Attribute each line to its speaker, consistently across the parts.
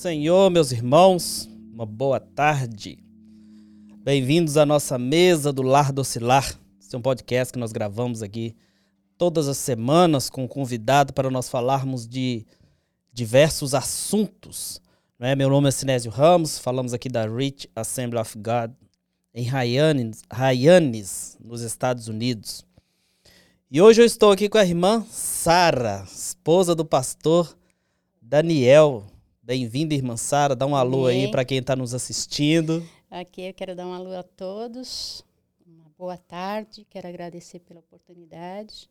Speaker 1: Senhor, meus irmãos, uma boa tarde. Bem-vindos à nossa mesa do Lar do Oscilar. Esse é um podcast que nós gravamos aqui todas as semanas com um convidado para nós falarmos de diversos assuntos. Né? Meu nome é Sinésio Ramos, falamos aqui da Rich Assembly of God em Hyannis nos Estados Unidos. E hoje eu estou aqui com a irmã Sara, esposa do pastor Daniel. Bem-vinda, irmã Sara. Dá um alô aí para quem está nos assistindo.
Speaker 2: Aqui eu quero dar um alô a todos. Uma boa tarde. Quero agradecer pela oportunidade.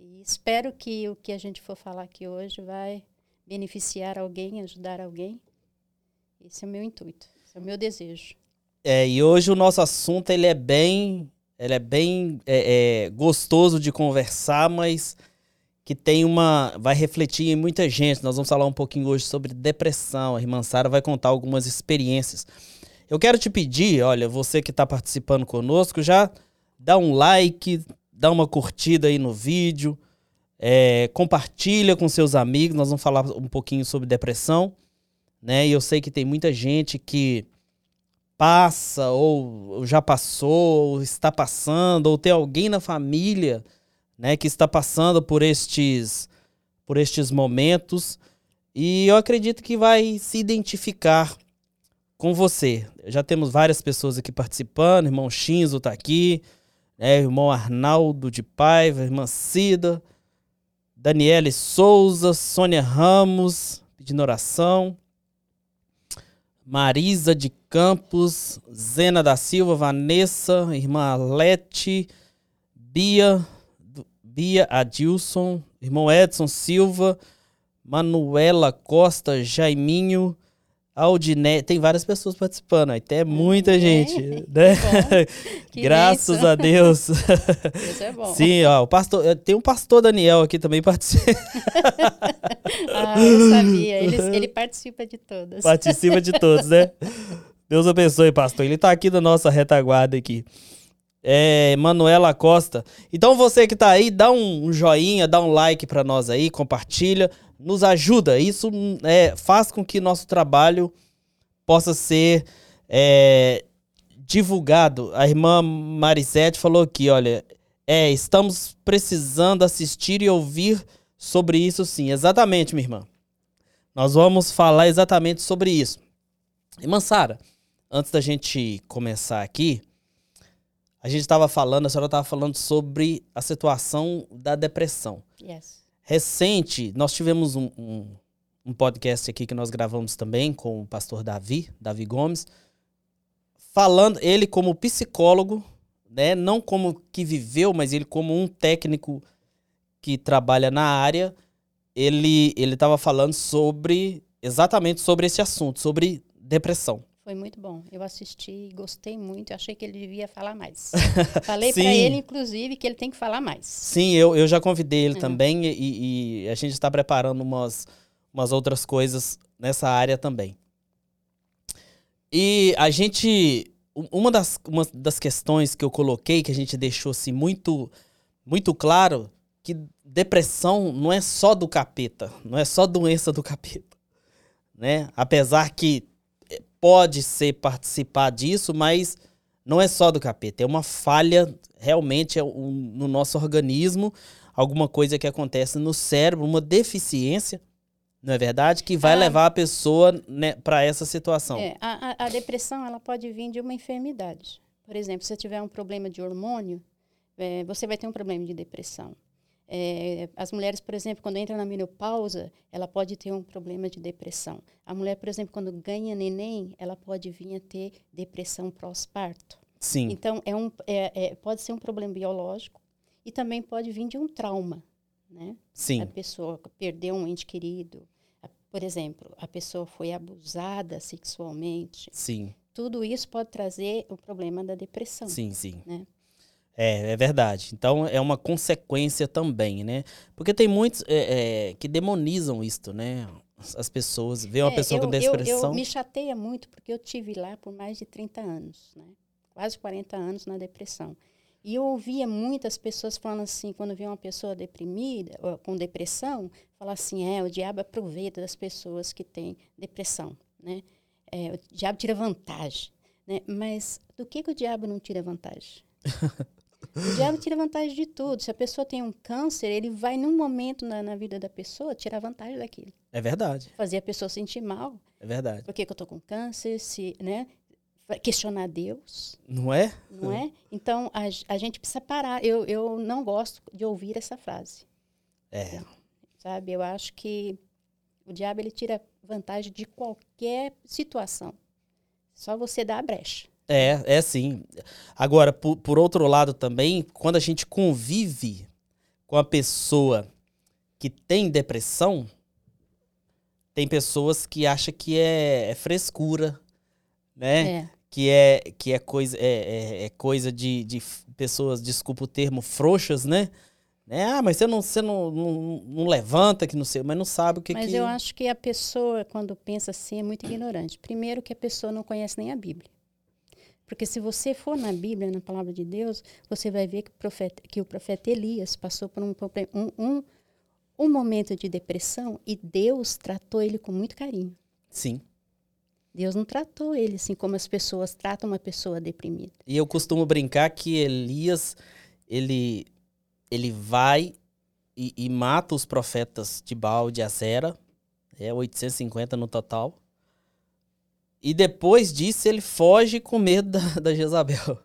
Speaker 2: E espero que o que a gente for falar aqui hoje vai beneficiar alguém, ajudar alguém. Esse é o meu intuito, esse é o meu desejo.
Speaker 1: É, e hoje o nosso assunto ele é bem, ele é bem é, é, gostoso de conversar, mas que tem uma. vai refletir em muita gente. Nós vamos falar um pouquinho hoje sobre depressão. A irmã Sara vai contar algumas experiências. Eu quero te pedir, olha, você que está participando conosco, já dá um like, dá uma curtida aí no vídeo, é, compartilha com seus amigos. Nós vamos falar um pouquinho sobre depressão, né? E eu sei que tem muita gente que passa, ou já passou, ou está passando, ou tem alguém na família né, que está passando por estes, por estes momentos. E eu acredito que vai se identificar com você. Já temos várias pessoas aqui participando. Irmão Shinzo está aqui, né, irmão Arnaldo de Paiva, irmã Cida, Daniele Souza, Sônia Ramos, pedindo oração. Marisa de Campos, Zena da Silva, Vanessa, irmã Lete, Bia, Bia Adilson, irmão Edson Silva, Manuela Costa, Jaiminho, Aldine, tem várias pessoas participando, até muita gente, né? Graças bênção. a Deus.
Speaker 2: Isso é bom.
Speaker 1: Sim, ó, o pastor, eh, tem um pastor Daniel aqui também participa.
Speaker 2: ah, eu sabia, ele, ele participa de todas.
Speaker 1: Participa de todos, né? Deus abençoe, pastor. Ele está aqui da nossa retaguarda aqui é, Manuela Costa. Então você que tá aí, dá um, joinha, dá um like para nós aí, compartilha, nos ajuda. Isso é, faz com que nosso trabalho possa ser é, divulgado. A irmã Marisete falou aqui, olha, é, estamos precisando assistir e ouvir sobre isso sim. Exatamente, minha irmã. Nós vamos falar exatamente sobre isso. Irmã Sara, antes da gente começar aqui, a gente estava falando, a senhora estava falando sobre a situação da depressão.
Speaker 2: Yes.
Speaker 1: Recente, nós tivemos um, um, um, podcast aqui que nós gravamos também com o pastor Davi, Davi Gomes, falando, ele como psicólogo, né, não como que viveu, mas ele como um técnico que trabalha na área, ele ele estava falando sobre exatamente sobre esse assunto, sobre depressão.
Speaker 2: Foi muito bom. Eu assisti, gostei muito. Achei que ele devia falar mais. Falei para ele, inclusive, que ele tem que falar mais.
Speaker 1: Sim, eu, eu já convidei ele uhum. também e, e, a gente está preparando umas, umas outras coisas nessa área também. E a gente. Uma das, uma das questões que eu coloquei, que a gente deixou assim, muito, muito claro, que depressão não é só do capeta, não é só doença do capeta. Né? Apesar que pode ser participar disso, mas não é só do capeta, é uma falha realmente é no nosso organismo, alguma coisa que acontece no cérebro, uma deficiência, não é verdade? Que vai ah, levar a pessoa né, para essa situação.
Speaker 2: É, a, a, depressão ela pode vir de uma enfermidade. Por exemplo, se você tiver um problema de hormônio, é, você vai ter um problema de depressão. É, as mulheres, por exemplo, quando entram na menopausa, ela pode ter um problema de depressão. A mulher, por exemplo, quando ganha neném, ela pode vir a ter depressão pós-parto.
Speaker 1: Sim.
Speaker 2: Então, é um, é, é, pode ser um problema biológico e também pode vir de um trauma, né?
Speaker 1: Sim.
Speaker 2: A pessoa perdeu um ente querido. A, por exemplo, a pessoa foi abusada sexualmente.
Speaker 1: Sim.
Speaker 2: Tudo isso pode trazer o problema da depressão.
Speaker 1: Sim, sim.
Speaker 2: Né?
Speaker 1: É, é verdade. Então é uma consequência também, né? Porque tem muitos é, é, que demonizam isto, né? As pessoas, vê uma é, pessoa
Speaker 2: eu,
Speaker 1: com depressão.
Speaker 2: Eu, eu, me chateia muito porque eu tive lá por mais de 30 anos, né? Quase 40 anos na depressão. E eu ouvia muitas pessoas falando assim, quando via uma pessoa deprimida, ou com depressão, falar assim, é, o diabo aproveita das pessoas que têm depressão, né? É, o diabo tira vantagem, né? Mas do que, que o diabo não tira vantagem? o diabo tira vantagem de tudo. Se a pessoa tem um câncer, ele vai num momento na, na vida da pessoa tirar vantagem daquilo.
Speaker 1: É verdade.
Speaker 2: Fazer a pessoa sentir mal.
Speaker 1: É verdade.
Speaker 2: Por que, que eu tô com câncer? Se, né? questionar Deus.
Speaker 1: Não é?
Speaker 2: Não é? Então, a, a gente precisa parar. Eu, eu não gosto de ouvir essa frase.
Speaker 1: É.
Speaker 2: Sabe? Eu acho que o diabo ele tira vantagem de qualquer situação. Só você dá a brecha.
Speaker 1: É, é sim. Agora, por, por outro lado também, quando a gente convive com a pessoa que tem depressão, tem pessoas que acham que é, é frescura, né? É. Que é, que é coisa, é, é, é, coisa de, de pessoas, desculpa o termo, frouxas, né? né? Ah, mas você não, você não, não, não levanta, que não sei, mas não sabe o que
Speaker 2: Mas
Speaker 1: que...
Speaker 2: eu acho que a pessoa, quando pensa assim, é muito ignorante. Primeiro que a pessoa não conhece nem a Bíblia. Porque se você for na Bíblia, na palavra de Deus, você vai ver que o profeta, que o profeta Elias passou por um, um, um, um momento de depressão e Deus tratou ele com muito carinho.
Speaker 1: Sim.
Speaker 2: Deus não tratou ele assim como as pessoas tratam uma pessoa deprimida.
Speaker 1: E eu costumo brincar que Elias, ele, ele vai e, e mata os profetas de Baal de Azera, é 850 no total. E depois disso ele foge com medo da, da Jezabel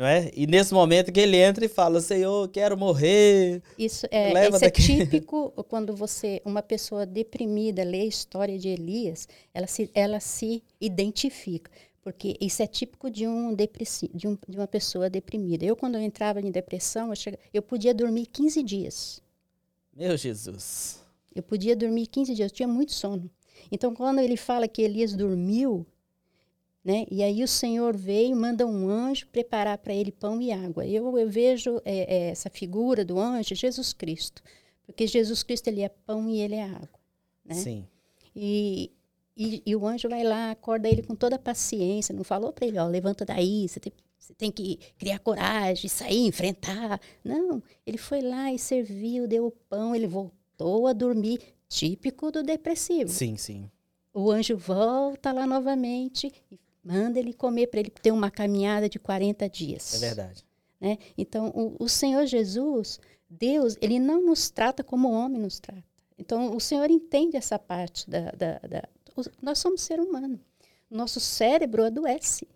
Speaker 1: não é? E nesse momento que ele entra e fala, Senhor, quero morrer.
Speaker 2: Isso é, leva isso é típico quando você, uma pessoa deprimida, lê a história de Elias, ela se, ela se identifica. Porque isso é típico de um depressi de, um, de uma pessoa deprimida. Eu, quando eu entrava em depressão, eu, chegava, eu podia dormir 15 dias.
Speaker 1: Meu Jesus.
Speaker 2: Eu podia dormir 15 dias, eu tinha muito sono. Então, quando ele fala que Elias dormiu, né? E aí o Senhor veio, manda um anjo preparar para ele pão e água. Eu, eu vejo é, é, essa figura do anjo, Jesus Cristo, porque Jesus Cristo ele é pão e ele é água. Né?
Speaker 1: Sim.
Speaker 2: E, e, e, o anjo vai lá, acorda ele com toda a paciência, não falou para ele, ó, levanta daí, você tem, você tem que criar coragem, sair, enfrentar. Não, ele foi lá e serviu, deu o pão, ele voltou a dormir, típico do depressivo.
Speaker 1: Sim, sim.
Speaker 2: O anjo volta lá novamente e Manda ele comer para ele ter uma caminhada de 40 dias.
Speaker 1: É verdade.
Speaker 2: Né? Então, o, o Senhor Jesus, Deus, ele não nos trata como o homem nos trata. Então, o Senhor entende essa parte da. da, da o, nós somos ser humano. Nosso cérebro adoece.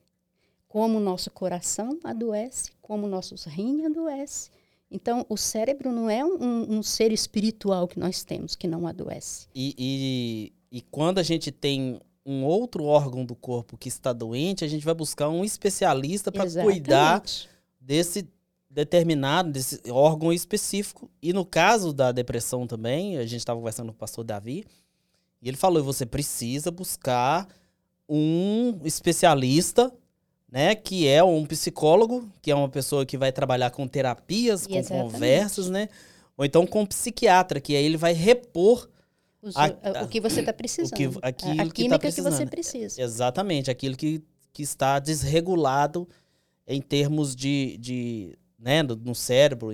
Speaker 2: Como o nosso coração adoece, como nossos rins adoece. Então, o cérebro não é um, um, ser espiritual que nós temos, que não adoece.
Speaker 1: E, e, e quando a gente tem um outro órgão do corpo que está doente, a gente vai buscar um especialista para cuidar desse determinado, desse órgão específico. E no caso da depressão também, a gente estava conversando com o pastor Davi, e ele falou: você precisa buscar um especialista, né, que é um psicólogo, que é uma pessoa que vai trabalhar com terapias, com Exatamente. conversas, né? Ou então com um psiquiatra, que aí ele vai repor
Speaker 2: a, o que você está precisando. Que, aquilo a, a química que, tá que, você precisa.
Speaker 1: Exatamente, aquilo que, que está desregulado em termos de, de né, no, no cérebro,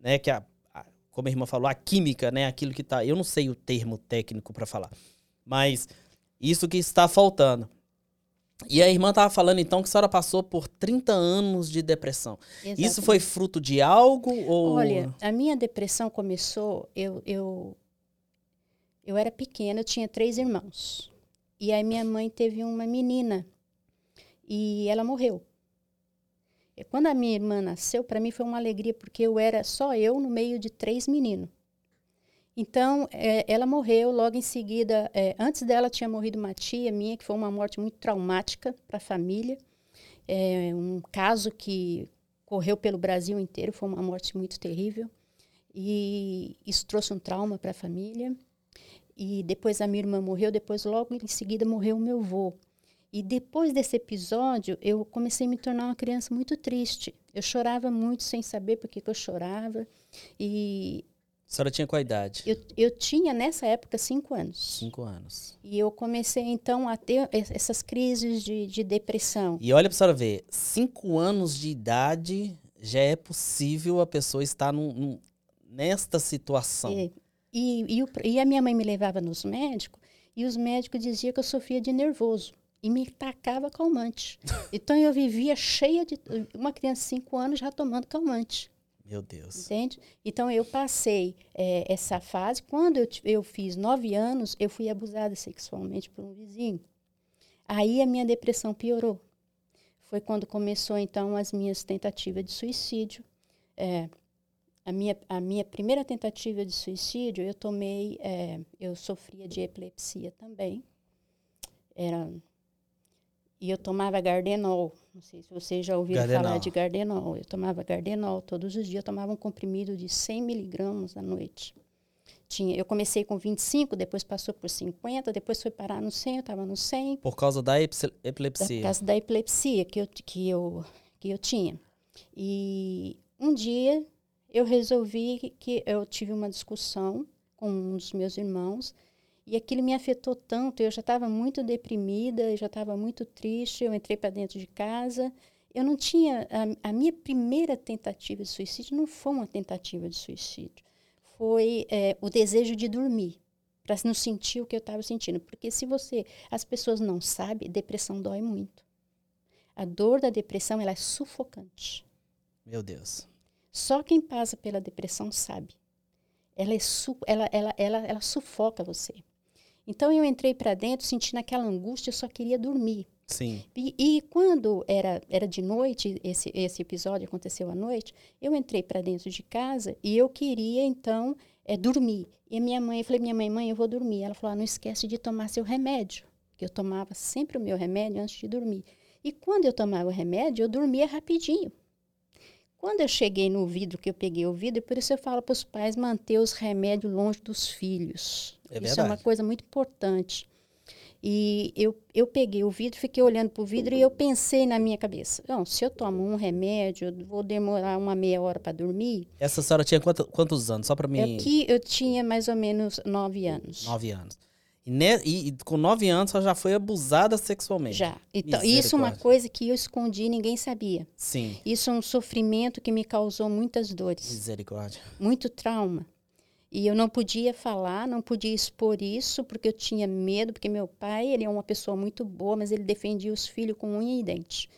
Speaker 1: né, que a, a, como a irmã falou, a química, né, aquilo que está, eu não sei o termo técnico para falar, mas isso que está faltando. E a irmã estava falando então que a senhora passou por 30 anos de depressão. Exatamente. Isso foi fruto de algo ou
Speaker 2: Olha, a minha depressão começou, eu, eu eu era pequena, eu tinha três irmãos. E aí minha mãe teve uma menina e ela morreu. E quando a minha irmã nasceu, para mim foi uma alegria, porque eu era só eu no meio de três meninos. Então, é, ela morreu logo em seguida. É, antes dela tinha morrido uma tia minha, que foi uma morte muito traumática para a família. É, um caso que correu pelo Brasil inteiro, foi uma morte muito terrível. E isso trouxe um trauma para a família. E depois a minha irmã morreu, depois logo em seguida morreu o meu avô. E depois desse episódio, eu comecei a me tornar uma criança muito triste. Eu chorava muito sem saber por que, que eu chorava. E
Speaker 1: a senhora tinha qual idade?
Speaker 2: Eu, eu tinha, nessa época, cinco anos.
Speaker 1: Cinco anos.
Speaker 2: E eu comecei, então, a ter essas crises de, de depressão.
Speaker 1: E olha para a senhora ver, cinco anos de idade, já é possível a pessoa estar num, num, nesta situação.
Speaker 2: É. E, e, o- e a minha mãe me levava nos médicos e os médicos diziam que eu sofria de nervoso e me tacava calmante. Então eu vivia cheia de. Uma criança de 5 anos já tomando calmante.
Speaker 1: Meu Deus.
Speaker 2: Entende? Então eu passei eh, essa fase. Quando eu, eu fiz nove anos, eu fui abusada sexualmente por um vizinho. Aí a minha depressão piorou. Foi quando começou então as minhas tentativas de suicídio. Eh, a, minha, a minha primeira tentativa de suicídio, eu tomei, eh, eu sofria de epilepsia também. Era e eu tomava Gardenol. Não sei se vocês já ouviram falar de Gardenol. Eu tomava Gardenol todos os dias. Eu tomava um comprimido de 100 miligramas à noite. Tinha, eu comecei com 25, depois passou por 50, depois foi parar no 100, eu estava no 100,
Speaker 1: Por causa da epsi-
Speaker 2: por
Speaker 1: epilepsia.
Speaker 2: causa da epilepsia que eu, que eu, que eu tinha. E um dia eu resolvi que eu tive uma discussão com um dos meus irmãos e aquilo me afetou tanto. Eu já estava muito deprimida, já estava muito triste. Eu entrei para dentro de casa. Eu não tinha. A, a minha primeira tentativa de suicídio não foi uma tentativa de suicídio. Foi eh, o desejo de dormir, para não sentir o que eu estava sentindo. Porque se você. As pessoas não sabem, depressão dói muito. A dor da depressão ela é sufocante.
Speaker 1: Meu Deus.
Speaker 2: Só quem passa pela depressão sabe. Ela, é su ela, ela, ela, ela sufoca você. Então eu entrei para dentro sentindo aquela angústia, eu só queria dormir.
Speaker 1: Sim.
Speaker 2: E, e quando era, era de noite, esse, esse episódio aconteceu à noite, eu entrei para dentro de casa e eu queria, então, é, dormir. E a minha mãe, eu falei, minha mãe, mãe, eu vou dormir. Ela falou, ah, não esquece de tomar seu remédio, que eu tomava sempre o meu remédio antes de dormir. E quando eu tomava o remédio, eu dormia rapidinho. Quando eu cheguei no vidro, que eu peguei o vidro, por isso eu falo para os pais manter os remédios longe dos filhos.
Speaker 1: É
Speaker 2: isso é uma coisa muito importante. E eu, eu peguei o vidro, fiquei olhando para o vidro e eu pensei na minha cabeça: não, se eu tomo um remédio, eu vou demorar uma meia hora para dormir.
Speaker 1: Essa senhora tinha quanto- quantos anos? Só pra mim.
Speaker 2: Aqui eu tinha mais ou menos nove anos.
Speaker 1: Nove anos. E, ne- e- e com nove anos ela já foi abusada sexualmente.
Speaker 2: Já. Então, isso é uma coisa que eu escondi e ninguém sabia.
Speaker 1: Sim.
Speaker 2: Isso é um sofrimento que me causou muitas dores.
Speaker 1: Misericórdia.
Speaker 2: muito trauma. E eu não podia falar, não podia expor isso, porque eu tinha medo, porque meu pai, ele é uma pessoa muito boa, mas ele defendia os filhos com unha e dente.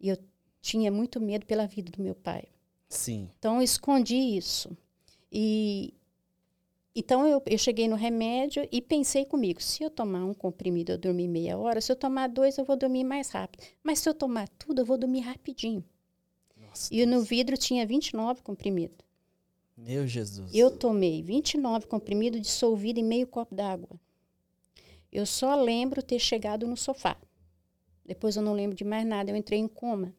Speaker 2: E eu tinha muito medo pela vida do meu pai.
Speaker 1: Sim.
Speaker 2: Então eu escondi isso. E então eu, eu cheguei no remédio e pensei comigo, se eu tomar um comprimido eu dormir meia hora, se eu tomar dois eu vou dormir mais rápido. Mas se eu tomar tudo eu vou dormir rapidinho.
Speaker 1: Nossa.
Speaker 2: E no vidro tinha 29 comprimidos.
Speaker 1: Meu Jesus.
Speaker 2: Eu tomei 29 comprimidos dissolvido em meio copo d'água. Eu só lembro ter chegado no sofá. Depois eu não lembro de mais nada, eu entrei em coma.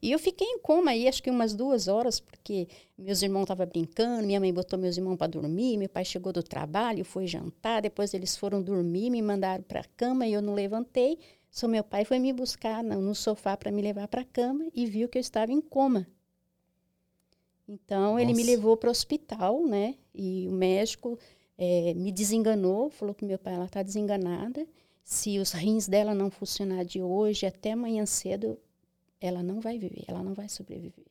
Speaker 2: E eu fiquei em coma aí acho que umas duas horas, porque meus irmãos estavam brincando, minha mãe botou meus irmãos para dormir, meu pai chegou do trabalho, foi jantar, depois eles foram dormir, me mandaram para a cama e eu não levantei. Só meu pai foi me buscar no, no sofá para me levar para a cama e viu que eu estava em coma. Então ele me
Speaker 1: Nossa.
Speaker 2: levou para o hospital, né? E o médico eh, me desenganou, falou que meu pai ela está desenganada. Se os rins dela não funcionar de hoje até amanhã cedo, ela não vai viver, ela não vai sobreviver.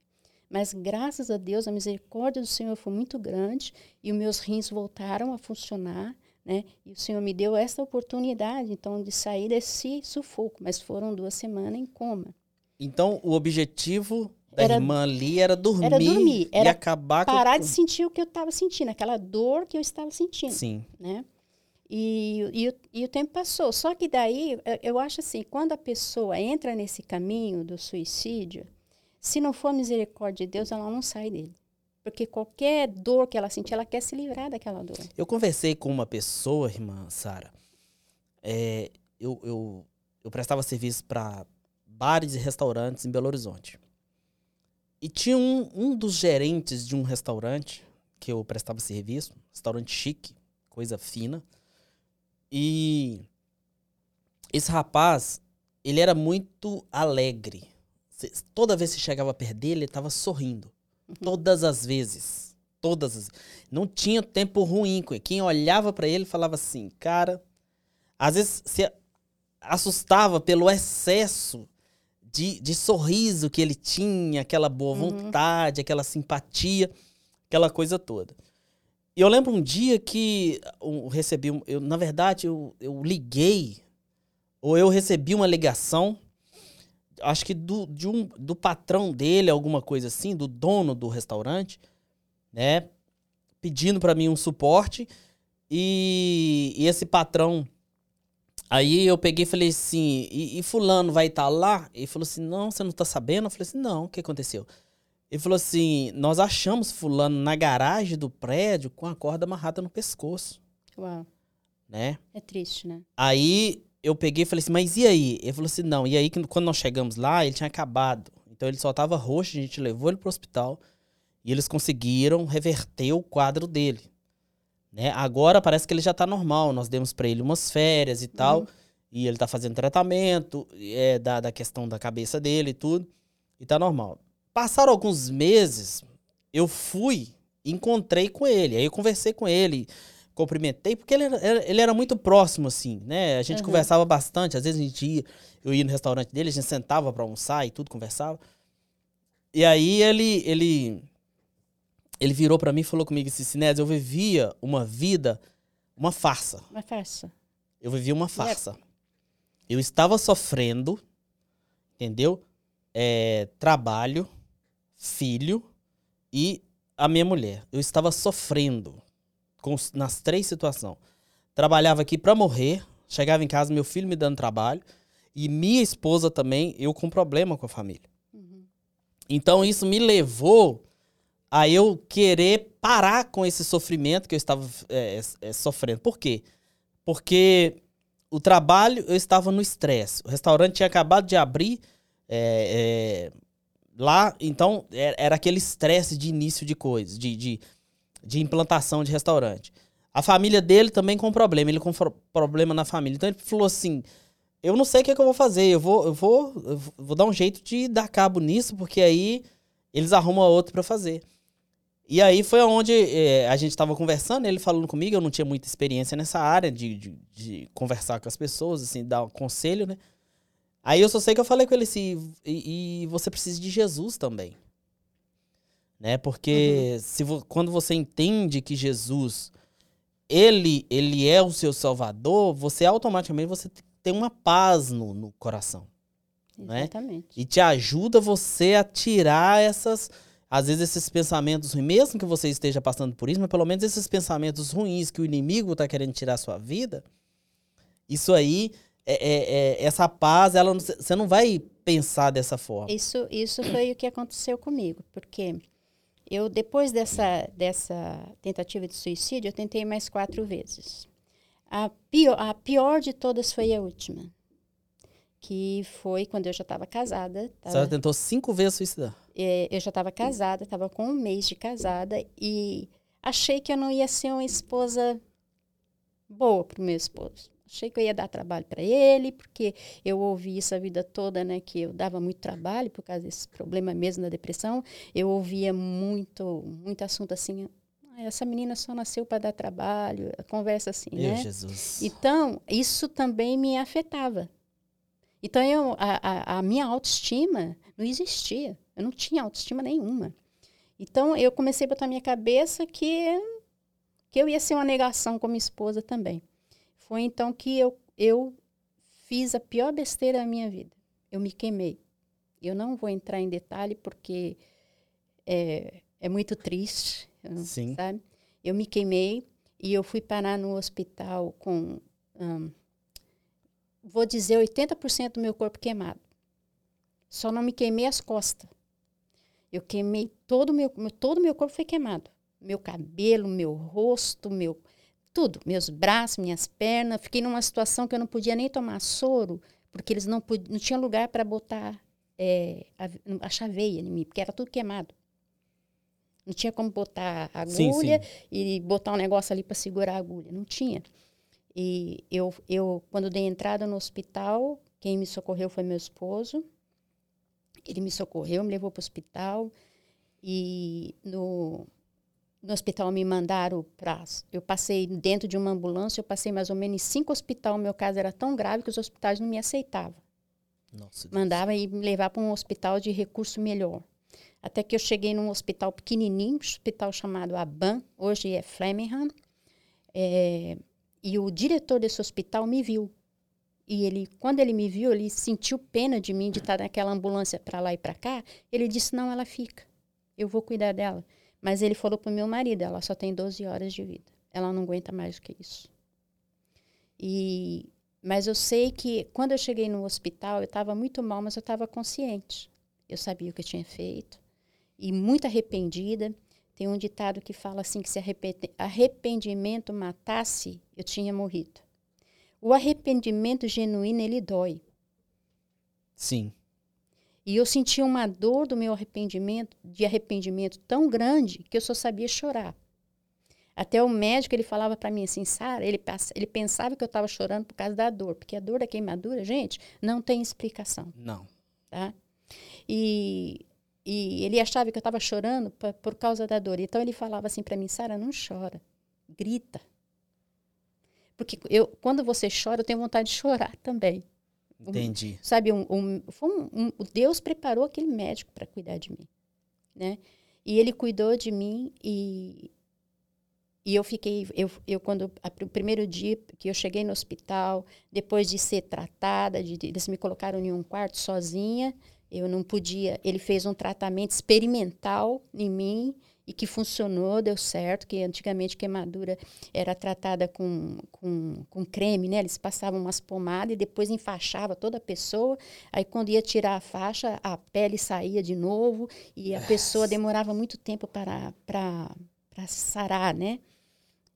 Speaker 2: Mas graças a Deus a misericórdia do Senhor foi muito grande e os meus rins voltaram a funcionar, né? E o Senhor me deu essa oportunidade, então, de sair desse sufoco. Mas foram duas semanas em coma.
Speaker 1: Então, o objetivo da
Speaker 2: Era-
Speaker 1: irmã ali era dormir,
Speaker 2: era dormir,
Speaker 1: e
Speaker 2: era
Speaker 1: acabar
Speaker 2: Parar
Speaker 1: com...
Speaker 2: de sentir o que eu estava sentindo, aquela dor que eu estava sentindo.
Speaker 1: Sim.
Speaker 2: né? E, e, o, e o tempo passou. Só que daí, eu acho assim, quando a pessoa entra nesse caminho do suicídio, se não for misericórdia de Deus, ela não sai dele. Porque qualquer dor que ela sentir, ela quer se livrar daquela dor.
Speaker 1: Eu conversei com uma pessoa, irmã Sara. É, eu, eu, eu prestava serviço para bares e restaurantes em Belo Horizonte. E tinha um, um dos gerentes de um restaurante que eu prestava serviço, restaurante chique, coisa fina. E esse rapaz, ele era muito alegre. Toda vez que chegava perto dele, ele estava sorrindo. Todas as vezes. Todas as Não tinha tempo ruim com ele. Quem olhava para ele falava assim, cara. Às vezes se assustava pelo excesso de, de sorriso que ele tinha, aquela boa
Speaker 2: Uhum.
Speaker 1: vontade, aquela simpatia, aquela coisa toda. E eu lembro um dia que eu recebi, eu, na verdade, eu, eu liguei, ou eu recebi uma ligação, acho que do, de um, do patrão dele, alguma coisa assim, do dono do restaurante, né? Pedindo para mim um suporte. E, e esse patrão. Aí eu peguei e falei assim: e, e Fulano vai estar lá? Ele falou assim: não, você não tá sabendo? Eu falei assim: não, o que aconteceu? Ele falou assim: nós achamos Fulano na garagem do prédio com a corda amarrada no pescoço,
Speaker 2: Uau.
Speaker 1: né?
Speaker 2: É triste, né?
Speaker 1: Aí eu peguei e falei assim, mas e aí? Ele falou assim, não. E aí, quando nós chegamos lá, ele tinha acabado. Então ele só tava roxo, a gente levou ele pro hospital. E eles conseguiram reverter o quadro dele. Né? Agora parece que ele já tá normal. Nós demos pra ele umas férias e tal.
Speaker 2: Uhum.
Speaker 1: E ele tá fazendo tratamento é, da, da questão da cabeça dele e tudo. E tá normal. Passaram alguns meses, eu fui, encontrei com ele. Aí eu conversei com ele, cumprimentei, porque ele era, ele era muito próximo, assim, né? A gente
Speaker 2: Uhum.
Speaker 1: conversava bastante. Às vezes a gente ia, eu ia no restaurante dele, a gente sentava pra almoçar e tudo, conversava. E aí ele, ele, ele virou pra mim e falou comigo assim, Sinés, eu vivia uma vida, uma farsa.
Speaker 2: Uma farsa.
Speaker 1: Eu vivia uma farsa. Eu estava sofrendo, entendeu? É, trabalho, filho e a minha mulher. Eu estava sofrendo com nas três situações. Trabalhava aqui para morrer, chegava em casa, meu filho me dando trabalho e minha esposa também, eu com problema com a família.
Speaker 2: Uhum.
Speaker 1: Então isso me levou a eu querer parar com esse sofrimento que eu estava é, é, sofrendo. Por quê? Porque o trabalho eu estava no estresse. O restaurante tinha acabado de abrir é, é, lá, então é- era aquele estresse de início de coisas, de, de, de implantação de restaurante. A família dele também com problema, ele com problema na família. Então ele falou assim: eu não sei o que, é que eu vou fazer, eu vou, eu vou, eu vou dar um jeito de dar cabo nisso, porque aí eles arrumam outro para fazer. E aí foi onde eh, a gente estava conversando, ele falando comigo, eu não tinha muita experiência nessa área de, de, de conversar com as pessoas, assim, dar um conselho, né? Aí eu só sei que eu falei com ele assim, e, e você precisa de Jesus também. Né? Porque se vo- quando você entende que Jesus, ele, ele é o seu salvador, você automaticamente você tem uma paz no, no coração Né?
Speaker 2: Exatamente.
Speaker 1: e te ajuda você a tirar essas, às vezes esses pensamentos ruins, mesmo que você esteja passando por isso, mas pelo menos esses pensamentos ruins que o inimigo está querendo tirar a sua vida, isso aí, é, é- é- essa paz, ela, não- você não vai pensar dessa forma.
Speaker 2: Isso, isso foi o que aconteceu comigo, porque eu, depois dessa, dessa tentativa de suicídio, eu tentei mais quatro vezes. A pior, a pior de todas foi a última, que foi quando eu já estava casada.
Speaker 1: Você
Speaker 2: tava-
Speaker 1: tentou cinco vezes suicidar.
Speaker 2: é, eu já estava casada, estava com um mês de casada e achei que eu não ia ser uma esposa boa para o meu esposo. Achei que eu ia dar trabalho para ele, porque eu ouvi isso a vida toda, né, que eu dava muito trabalho por causa desse problema mesmo da depressão. Eu ouvia muito, muito assunto assim, "Ah, essa menina só nasceu para dar trabalho, conversa assim,
Speaker 1: Meu
Speaker 2: né?
Speaker 1: Jesus.
Speaker 2: Então, isso também me afetava. Então, eu, a, a, a minha autoestima não existia. Eu não tinha autoestima nenhuma. Então, eu comecei a botar na minha cabeça que, que eu ia ser uma negação como esposa também. Foi então que eu, eu fiz a pior besteira da minha vida. Eu me queimei. Eu não vou entrar em detalhe porque é, é muito triste,
Speaker 1: Sim.
Speaker 2: sabe? Eu me queimei e eu fui parar no hospital com, hum, vou dizer, 80% do meu corpo queimado. Só não me queimei as costas. Eu queimei todo o meu, todo meu corpo foi queimado. Meu cabelo, meu rosto, meu tudo, meus braços, minhas pernas. Fiquei numa situação que eu não podia nem tomar soro, porque eles não não tinha lugar para botar é, a, a chaveia em mim, porque era tudo queimado. Não tinha como botar
Speaker 1: Sim,
Speaker 2: agulha
Speaker 1: sim.
Speaker 2: e botar um negócio ali para segurar a agulha. Não tinha. E eu, eu, quando dei entrada no hospital, quem me socorreu foi meu esposo. Ele me socorreu, me levou para o hospital. E no, no hospital me mandaram para. Eu passei dentro de uma ambulância, eu passei mais ou menos em cinco hospitais. O meu caso era tão grave que os hospitais não me aceitavam.
Speaker 1: Nossa, Deus.
Speaker 2: Mandava ir me levar para um hospital de recurso melhor. Até que eu cheguei num hospital pequenininho, hospital chamado Aban, hoje é Framingham. É, e o diretor desse hospital me viu. E ele, quando ele me viu, ele sentiu pena de mim de estar naquela ambulância para lá e para cá. Ele disse: "Não, ela fica. Eu vou cuidar dela". Mas ele falou para o meu marido: "Ela só tem 12 horas de vida. Ela não aguenta mais do que isso". E mas eu sei que quando eu cheguei no hospital, eu estava muito mal, mas eu estava consciente. Eu sabia o que eu tinha feito e muito arrependida. Tem um ditado que fala assim que se arrependimento matasse, eu tinha morrido. O arrependimento genuíno, ele dói.
Speaker 1: Sim.
Speaker 2: E eu senti uma dor do meu arrependimento, de arrependimento tão grande que eu só sabia chorar. Até o médico ele falava para mim assim, Sara, ele, ele pensava que eu estava chorando por causa da dor, porque a dor da queimadura, gente, não tem explicação.
Speaker 1: Não.
Speaker 2: Tá? E, e ele achava que eu estava chorando por, por causa da dor. Então ele falava assim para mim, Sara, não chora, grita. Porque eu, quando você chora, eu tenho vontade de chorar também.
Speaker 1: Entendi.
Speaker 2: Um, sabe, um, um, um, Deus preparou aquele médico para cuidar de mim, né? E ele cuidou de mim e, e eu fiquei, eu, eu quando o primeiro dia que eu cheguei no hospital, depois de ser tratada, de, eles me colocaram em um quarto sozinha, eu não podia. Ele fez um tratamento experimental em mim e que funcionou, deu certo, que antigamente queimadura era tratada com, com, com creme, né? Eles passavam umas pomadas e depois enfaixava toda a pessoa. Aí quando ia tirar a faixa, a pele saía de novo e a pessoa demorava muito tempo para, para, para sarar, né?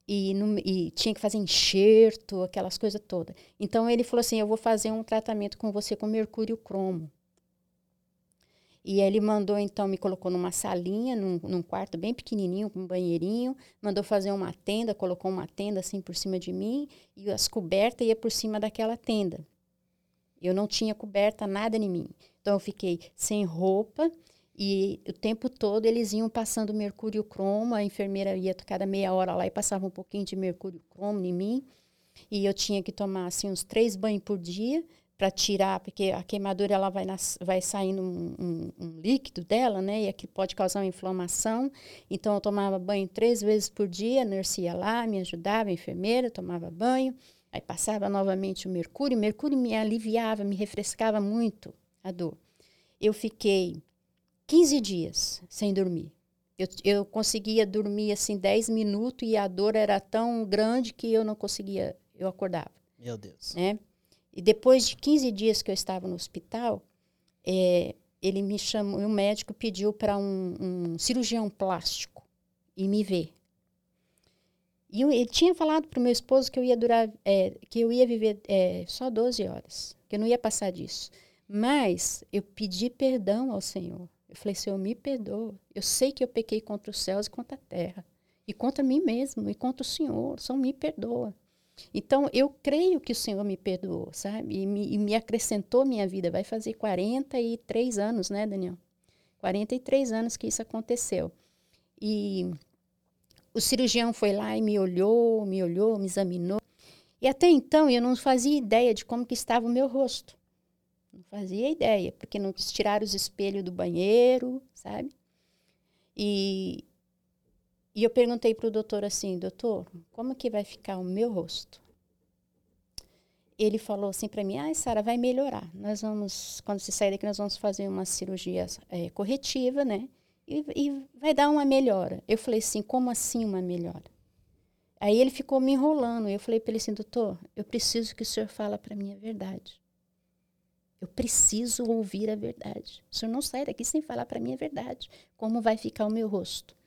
Speaker 2: e, no, e, tinha que fazer enxerto, aquelas coisas todas. Então ele falou assim: Eu vou fazer um tratamento com você com mercúrio cromo. E ele mandou, então, me colocou numa salinha, num, num, quarto bem pequenininho, com um banheirinho, mandou fazer uma tenda, colocou uma tenda assim por cima de mim, e as cobertas ia por cima daquela tenda. Eu não tinha coberta nada em mim. Então eu fiquei sem roupa, e o tempo todo eles iam passando mercúrio cromo, a enfermeira ia cada meia hora lá e passava um pouquinho de mercúrio cromo em mim. E eu tinha que tomar assim, uns três banhos por dia para tirar, porque a queimadura ela vai, nas, vai saindo um, um, um, líquido dela, né? E aqui pode causar uma inflamação. Então eu tomava banho três vezes por dia, a nurse ia lá, me ajudava, a enfermeira, tomava banho. Aí passava novamente o mercúrio. O mercúrio me aliviava, me refrescava muito a dor. Eu fiquei 15 dias sem dormir. Eu, eu conseguia dormir assim 10 minutos e a dor era tão grande que eu não conseguia, eu acordava.
Speaker 1: Meu Deus.
Speaker 2: Né? E depois de 15 dias que eu estava no hospital, é, ele me chamou, o médico pediu para um, um, cirurgião plástico e me ver. E eu, ele tinha falado para o meu esposo que eu ia durar, é, que eu ia viver é, só 12 horas, que eu não ia passar disso. Mas eu pedi perdão ao Senhor. Eu falei, Senhor, me perdoa. Eu sei que eu pequei contra os céus e contra a terra. E contra mim mesmo, e contra o Senhor. Senhor, me perdoa. Então, eu creio que o Senhor me perdoou, sabe? E me, e me acrescentou minha vida. Vai fazer 43 anos, né, Daniel? 43 anos que isso aconteceu. E o cirurgião foi lá e me olhou, me olhou, me examinou. E até então eu não fazia ideia de como que estava o meu rosto. Não fazia ideia, porque não quis tirar os espelhos do banheiro, sabe? E, e eu perguntei para o doutor assim, doutor, como que vai ficar o meu rosto? Ele falou assim para mim, ah, Sara, vai melhorar. Nós vamos, quando você sair daqui, nós vamos fazer uma cirurgia é, corretiva, né? E, e vai dar uma melhora. Eu falei assim, como assim uma melhora? Aí ele ficou me enrolando. Eu falei para ele assim, doutor, eu preciso que o senhor fala para mim a verdade. Eu preciso ouvir a verdade. O senhor não sai daqui sem falar para mim a verdade. Como vai ficar o meu rosto?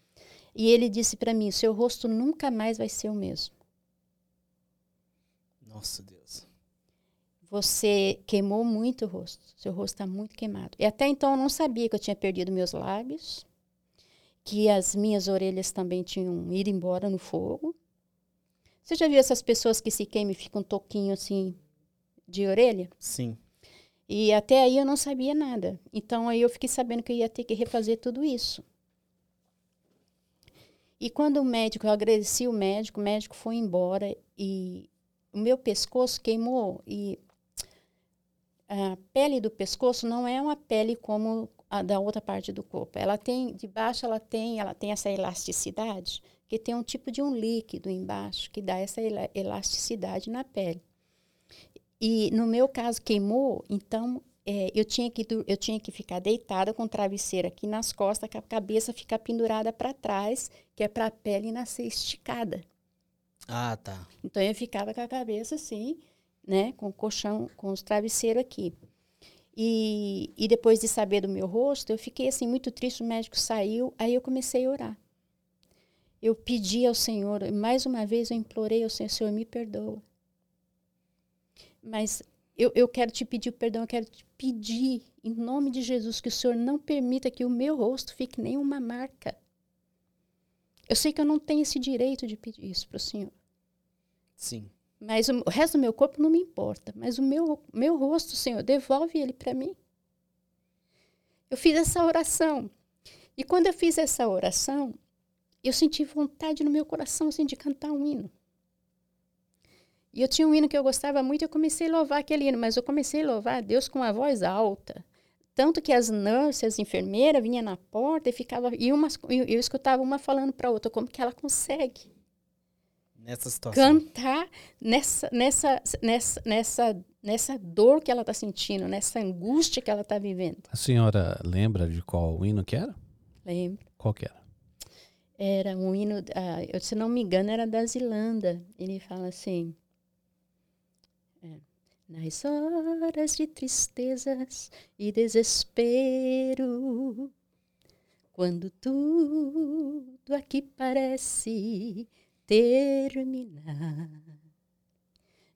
Speaker 2: E ele disse para mim: seu rosto nunca mais vai ser o mesmo.
Speaker 1: Nossa Deus.
Speaker 2: Você queimou muito o rosto. Seu rosto está muito queimado. E até então eu não sabia que eu tinha perdido meus lábios, que as minhas orelhas também tinham ido embora no fogo. Você já viu essas pessoas que se queimam e ficam um toquinho assim de orelha?
Speaker 1: Sim.
Speaker 2: E até aí eu não sabia nada. Então aí eu fiquei sabendo que eu ia ter que refazer tudo isso. E quando o médico, eu agradeci o médico, o médico foi embora e o meu pescoço queimou e a pele do pescoço não é uma pele como a da outra parte do corpo. Ela tem, de baixo ela tem, ela tem essa elasticidade, que tem um tipo de um líquido embaixo que dá essa elasticidade na pele. E no meu caso queimou, então é, eu, tinha que, eu tinha que ficar deitada com o travesseiro aqui nas costas, com a cabeça ficar pendurada para trás, que é para a pele nascer esticada.
Speaker 1: Ah, tá.
Speaker 2: Então eu ficava com a cabeça assim, né, com o colchão, com os travesseiros aqui. E, e depois de saber do meu rosto, eu fiquei assim muito triste. O médico saiu, aí eu comecei a orar. Eu pedi ao Senhor, mais uma vez eu implorei ao Senhor, Senhor, me perdoa. Mas eu, eu quero te pedir perdão, eu quero te pedir, em nome de Jesus, que o Senhor não permita que o meu rosto fique nenhuma marca. Eu sei que eu não tenho esse direito de pedir isso para o Senhor.
Speaker 1: Sim.
Speaker 2: Mas o, o resto do meu corpo não me importa. Mas o meu, meu rosto, Senhor, devolve ele para mim. Eu fiz essa oração. E quando eu fiz essa oração, eu senti vontade no meu coração assim, de cantar um hino. E eu tinha um hino que eu gostava muito, e eu comecei a louvar aquele hino, mas eu comecei a louvar a Deus com uma voz alta. Tanto que as nurses, as enfermeiras vinham na porta e ficava e uma, eu escutava uma falando para a outra como que ela consegue
Speaker 1: nessa situação
Speaker 2: cantar nessa nessa nessa nessa nessa dor que ela está sentindo, nessa angústia que ela está vivendo.
Speaker 3: A senhora lembra de qual hino que era?
Speaker 2: Lembro.
Speaker 3: Qual que era?
Speaker 2: Era um hino, uh, se não me engano, era da Zilanda. Ele fala assim. Nas horas de tristezas e desespero, quando tudo aqui parece terminar,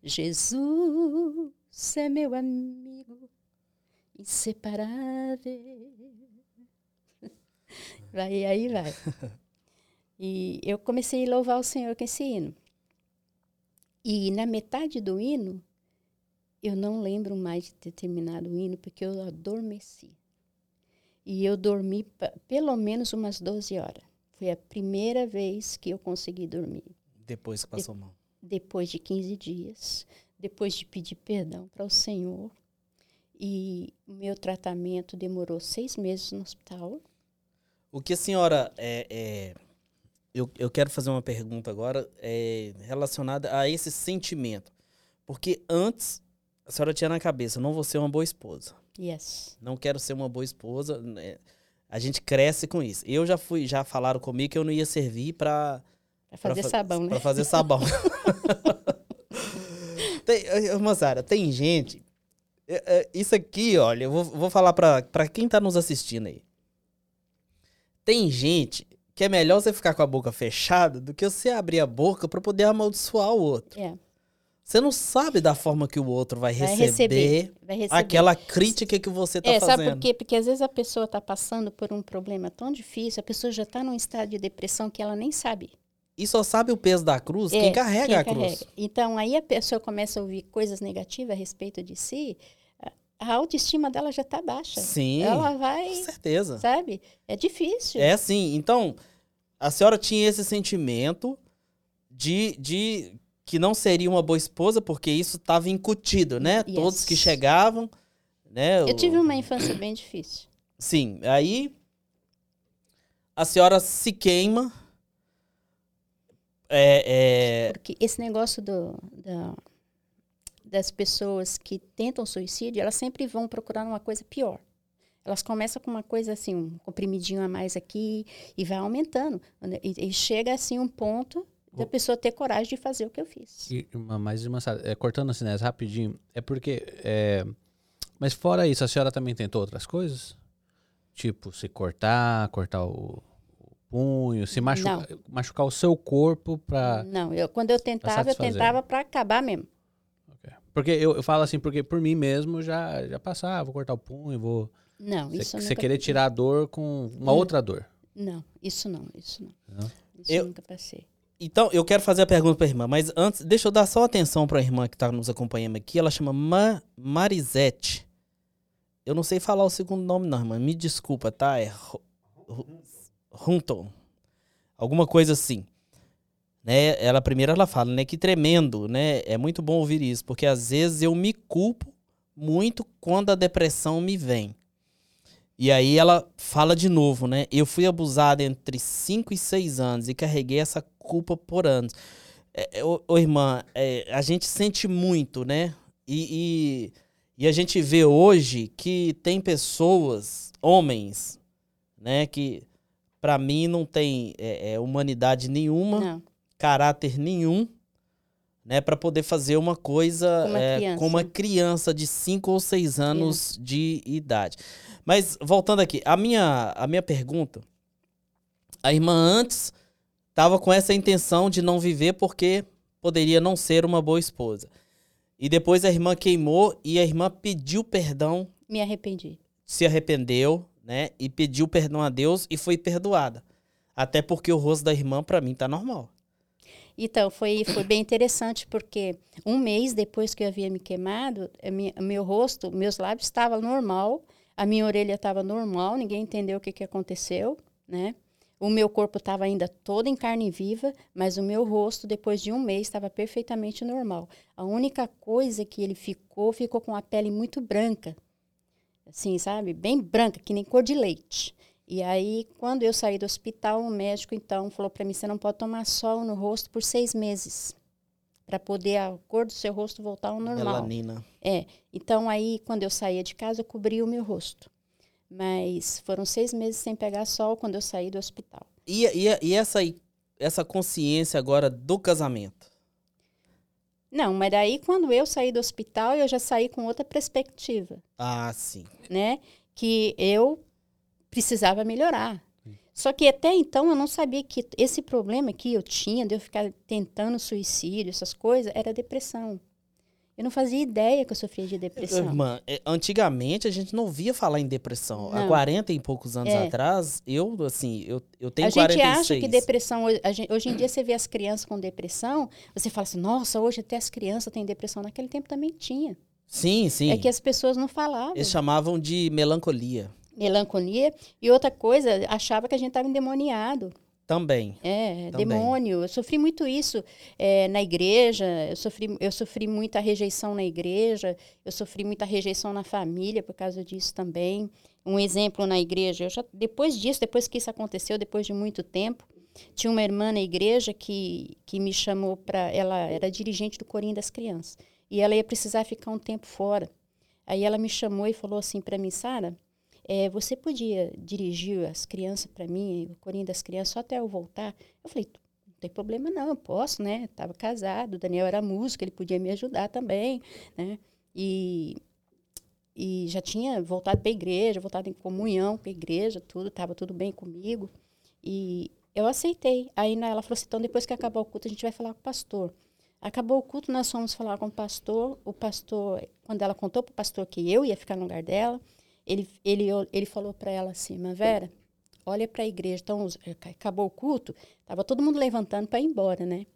Speaker 2: Jesus é meu amigo inseparável. Vai, aí vai. E eu comecei a louvar o Senhor com esse hino. E na metade do hino, eu não lembro mais de ter terminado o hino, porque eu adormeci. E eu dormi pelo menos umas 12 horas. Foi a primeira vez que eu consegui dormir.
Speaker 1: Depois que passou de, mal.
Speaker 2: Depois de 15 dias. Depois de pedir perdão para o Senhor. E o meu tratamento demorou seis meses no hospital.
Speaker 1: O que a senhora. É, é, eu, eu quero fazer uma pergunta agora é, relacionada a esse sentimento. Porque antes a senhora tinha na cabeça, não vou ser uma boa esposa.
Speaker 2: Yes.
Speaker 1: Não quero ser uma boa esposa. Né? A gente cresce com isso. Eu já fui, já falaram comigo que eu não ia servir para
Speaker 2: fazer pra, sabão, né?
Speaker 1: Para fazer sabão. tem, moçada, tem gente. É, é, isso aqui, olha, eu vou, vou falar para quem tá nos assistindo aí. Tem gente que é melhor você ficar com a boca fechada do que você abrir a boca para poder amaldiçoar o outro.
Speaker 2: É.
Speaker 1: Você não sabe da forma que o outro vai, vai receber, receber, vai receber, aquela crítica que você está é, fazendo.
Speaker 2: Sabe por quê? Porque às vezes a pessoa está passando por um problema tão difícil, a pessoa já está num estado de depressão que ela nem sabe.
Speaker 1: E só sabe o peso da cruz é, quem carrega quem a carrega. cruz.
Speaker 2: Então aí a pessoa começa a ouvir coisas negativas a respeito de si, a autoestima dela já está baixa.
Speaker 1: Sim.
Speaker 2: Ela vai.
Speaker 1: Com certeza.
Speaker 2: Sabe? É difícil.
Speaker 1: É sim. Então, a senhora tinha esse sentimento de, de que não seria uma boa esposa, porque isso estava incutido, né? Yes. Todos que chegavam, né?
Speaker 2: Eu tive uma infância bem difícil.
Speaker 1: Sim, aí a senhora se queima. É,
Speaker 2: é... Porque esse negócio do, do, das pessoas que tentam suicídio, elas sempre vão procurar uma coisa pior. Elas começam com uma coisa assim, um comprimidinho a mais aqui, e vai aumentando. E, e chega assim um ponto da pessoa ter coragem de fazer o que eu fiz.
Speaker 3: E uma, mais uma, é, cortando assim, né, rapidinho, é porque, é, mas fora isso, a senhora também tentou outras coisas? Tipo, se cortar, cortar o, o punho, se machucar, machucar o seu corpo para
Speaker 2: Não, eu, quando eu tentava, eu tentava para acabar mesmo.
Speaker 3: Okay. Porque eu, eu falo assim, porque por mim mesmo já, já passava, vou cortar o punho, vou...
Speaker 2: Não, isso
Speaker 3: Você querer tirar a dor com uma hum. outra dor.
Speaker 2: Não, isso não, isso não. não? Isso eu nunca passei.
Speaker 1: Então, eu quero fazer a pergunta para a irmã, mas antes, deixa eu dar só atenção para a irmã que está nos acompanhando aqui. Ela chama Ma Marisete. Eu não sei falar o segundo nome, não, irmã. Me desculpa, tá? É Hunton. Alguma coisa assim. Né? Ela primeiro ela fala, né? Que tremendo, né? É muito bom ouvir isso, porque às vezes eu me culpo muito quando a depressão me vem. E aí ela fala de novo, né? Eu fui abusada entre 5 e 6 anos e carreguei essa culpa por anos. É, é, ô, ô, irmã, é, a gente sente muito, né? E, e, e, a gente vê hoje que tem pessoas, homens, né? Que para mim não tem é, é, humanidade nenhuma, não. caráter nenhum, né? Para poder fazer uma coisa com uma, é, com uma criança de 5 ou 6 anos de idade. Mas voltando aqui, a minha, a minha pergunta, a irmã antes estava com essa intenção de não viver porque poderia não ser uma boa esposa. E depois a irmã queimou e a irmã pediu perdão.
Speaker 2: Me arrependi.
Speaker 1: Se arrependeu, né? E pediu perdão a Deus e foi perdoada. Até porque o rosto da irmã, para mim, tá normal.
Speaker 2: Então, foi, foi bem interessante, porque um mês depois que eu havia me queimado, minha, meu rosto, meus lábios estavam normal, a minha orelha estava normal, ninguém entendeu o que, que aconteceu, né? O meu corpo estava ainda todo em carne viva, mas o meu rosto, depois de um mês, estava perfeitamente normal. A única coisa que ele ficou, ficou com a pele muito branca. Assim, sabe? Bem branca, que nem cor de leite. E aí, quando eu saí do hospital, o médico, então, falou para mim, você não pode tomar sol no rosto por seis meses para poder a cor do seu rosto voltar ao normal.
Speaker 1: Melanina.
Speaker 2: É. Então aí, quando eu saía de casa, eu cobria o meu rosto. Mas foram seis meses sem pegar sol quando eu saí do hospital.
Speaker 1: E, e, e essa, essa consciência agora do casamento?
Speaker 2: Não, mas daí quando eu saí do hospital, eu já saí com outra perspectiva.
Speaker 1: Ah, sim.
Speaker 2: Né? Que eu precisava melhorar. Só que até então eu não sabia que esse problema que eu tinha de eu ficar tentando suicídio, essas coisas, era depressão. Eu não fazia ideia que eu sofria de depressão.
Speaker 1: Irmã, é, antigamente a gente não ouvia falar em depressão. Não. Há 40 e poucos anos é. atrás, eu, assim, eu, eu tenho a 46. A gente acha
Speaker 2: que depressão, gente, hoje em dia você vê as crianças com depressão, você fala assim, nossa, hoje até as crianças têm depressão. Naquele tempo também tinha.
Speaker 1: Sim, sim.
Speaker 2: É que as pessoas não falavam.
Speaker 1: Eles chamavam de melancolia
Speaker 2: melancolia. E outra coisa, achava que a gente estava endemoniado.
Speaker 1: Também.
Speaker 2: É, Também. demônio. Eu sofri muito isso é, na igreja, eu sofri, eu sofri muita rejeição na igreja, eu sofri muita rejeição na família por causa disso também. Um exemplo na igreja, eu já, depois disso, depois que isso aconteceu, depois de muito tempo, tinha uma irmã na igreja que, que me chamou para. Ela era dirigente do Corinho das Crianças. E ela ia precisar ficar um tempo fora. Aí ela me chamou e falou assim para mim, Sara, é, você podia dirigir as crianças para mim, o corinho das crianças, só até eu voltar? Eu falei, não tem problema não, eu posso, né? Estava casado, o Daniel era músico, ele podia me ajudar também, né? E, e já tinha voltado para a igreja, voltado em comunhão com a igreja, tudo, estava tudo bem comigo. E eu aceitei. Aí ela falou assim, então depois que acabar o culto, a gente vai falar com o pastor. Acabou o culto, nós fomos falar com o pastor. O pastor, quando ela contou para o pastor que eu ia ficar no lugar dela, ele, ele, ele falou para ela assim, Vera, olha para a igreja. Então, acabou o culto, estava todo mundo levantando para ir embora, né?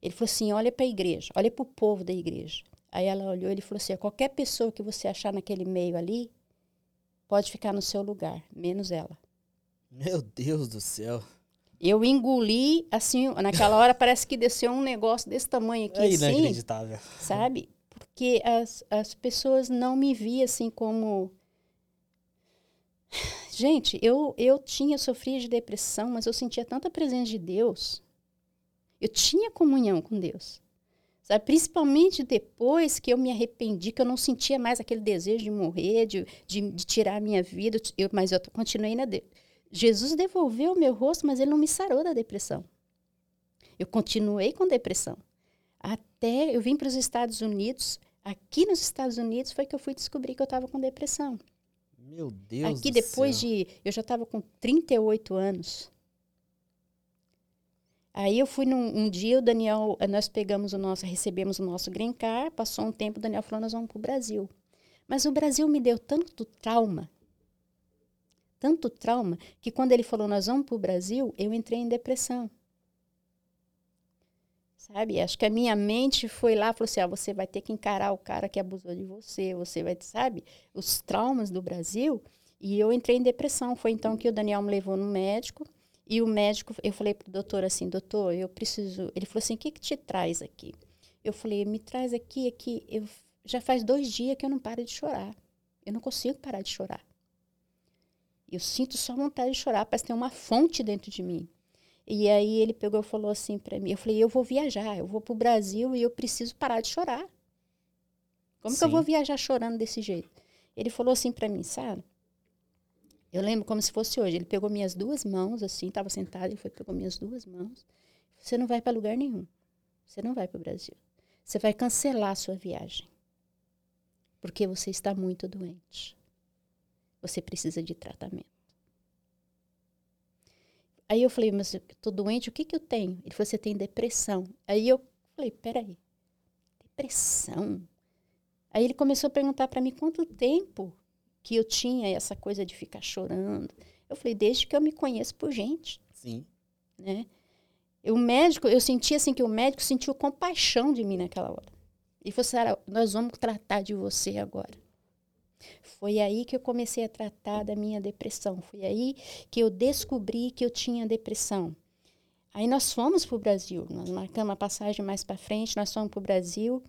Speaker 2: Ele falou assim, olha para a igreja, olha para o povo da igreja. Aí ela olhou e ele falou assim, qualquer pessoa que você achar naquele meio ali, pode ficar no seu lugar, menos ela.
Speaker 1: Meu Deus do céu.
Speaker 2: Eu engoli, assim, naquela hora parece que desceu um negócio desse tamanho aqui, é assim.
Speaker 1: inacreditável.
Speaker 2: Sabe? Porque as, as pessoas não me viam assim como Gente, eu, eu tinha sofrido de depressão, mas eu sentia tanta presença de Deus. Eu tinha comunhão com Deus. Sabe? Principalmente depois que eu me arrependi, que eu não sentia mais aquele desejo de morrer, de, de, de tirar a minha vida, eu, mas eu continuei na. De... Jesus devolveu o meu rosto, mas ele não me sarou da depressão. Eu continuei com depressão. Até eu vim para os Estados Unidos. Aqui nos Estados Unidos foi que eu fui descobrir que eu estava com depressão.
Speaker 1: Meu Deus
Speaker 2: Aqui depois
Speaker 1: céu.
Speaker 2: de... Eu já estava com 38 anos. Aí eu fui num um dia, o Daniel, nós pegamos o nosso, recebemos o nosso green card, passou um tempo, o Daniel falou, nós vamos para o Brasil. Mas o Brasil me deu tanto trauma, tanto trauma, que quando ele falou, nós vamos para o Brasil, eu entrei em depressão sabe? Acho que a minha mente foi lá, falou assim, ah, você vai ter que encarar o cara que abusou de você, você vai, sabe? Os traumas do Brasil. E eu entrei em depressão. Foi então que o Daniel me levou no médico. E o médico, eu falei pro doutor assim, doutor, eu preciso... Ele falou assim, o que que te traz aqui? Eu falei, me traz aqui, aqui. Eu já faz dois dias que eu não paro de chorar. Eu não consigo parar de chorar. Eu sinto só vontade de chorar, parece que tem uma fonte dentro de mim. E aí ele pegou e falou assim para mim, eu falei, eu vou viajar, eu vou pro Brasil e eu preciso parar de chorar. Como Sim. que eu vou viajar chorando desse jeito? Ele falou assim para mim, sabe? Eu lembro como se fosse hoje. Ele pegou minhas duas mãos, assim, estava sentado, ele foi, pegou minhas duas mãos. Você não vai para lugar nenhum. Você não vai para o Brasil. Você vai cancelar a sua viagem. Porque você está muito doente. Você precisa de tratamento. Aí eu falei, mas eu tô doente, o que que eu tenho? Ele falou, você tem depressão. Aí eu falei, peraí, depressão? Aí ele começou a perguntar para mim quanto tempo que eu tinha essa coisa de ficar chorando. Eu falei, desde que eu me conheço por gente.
Speaker 1: Sim.
Speaker 2: Né? O médico, eu senti assim que o médico sentiu compaixão de mim naquela hora. Ele falou, Sara, nós vamos tratar de você agora. Foi aí que eu comecei a tratar da minha depressão. Foi aí que eu descobri que eu tinha depressão. Aí nós fomos para o Brasil, nós marcamos a passagem mais para frente, nós fomos para o Brasil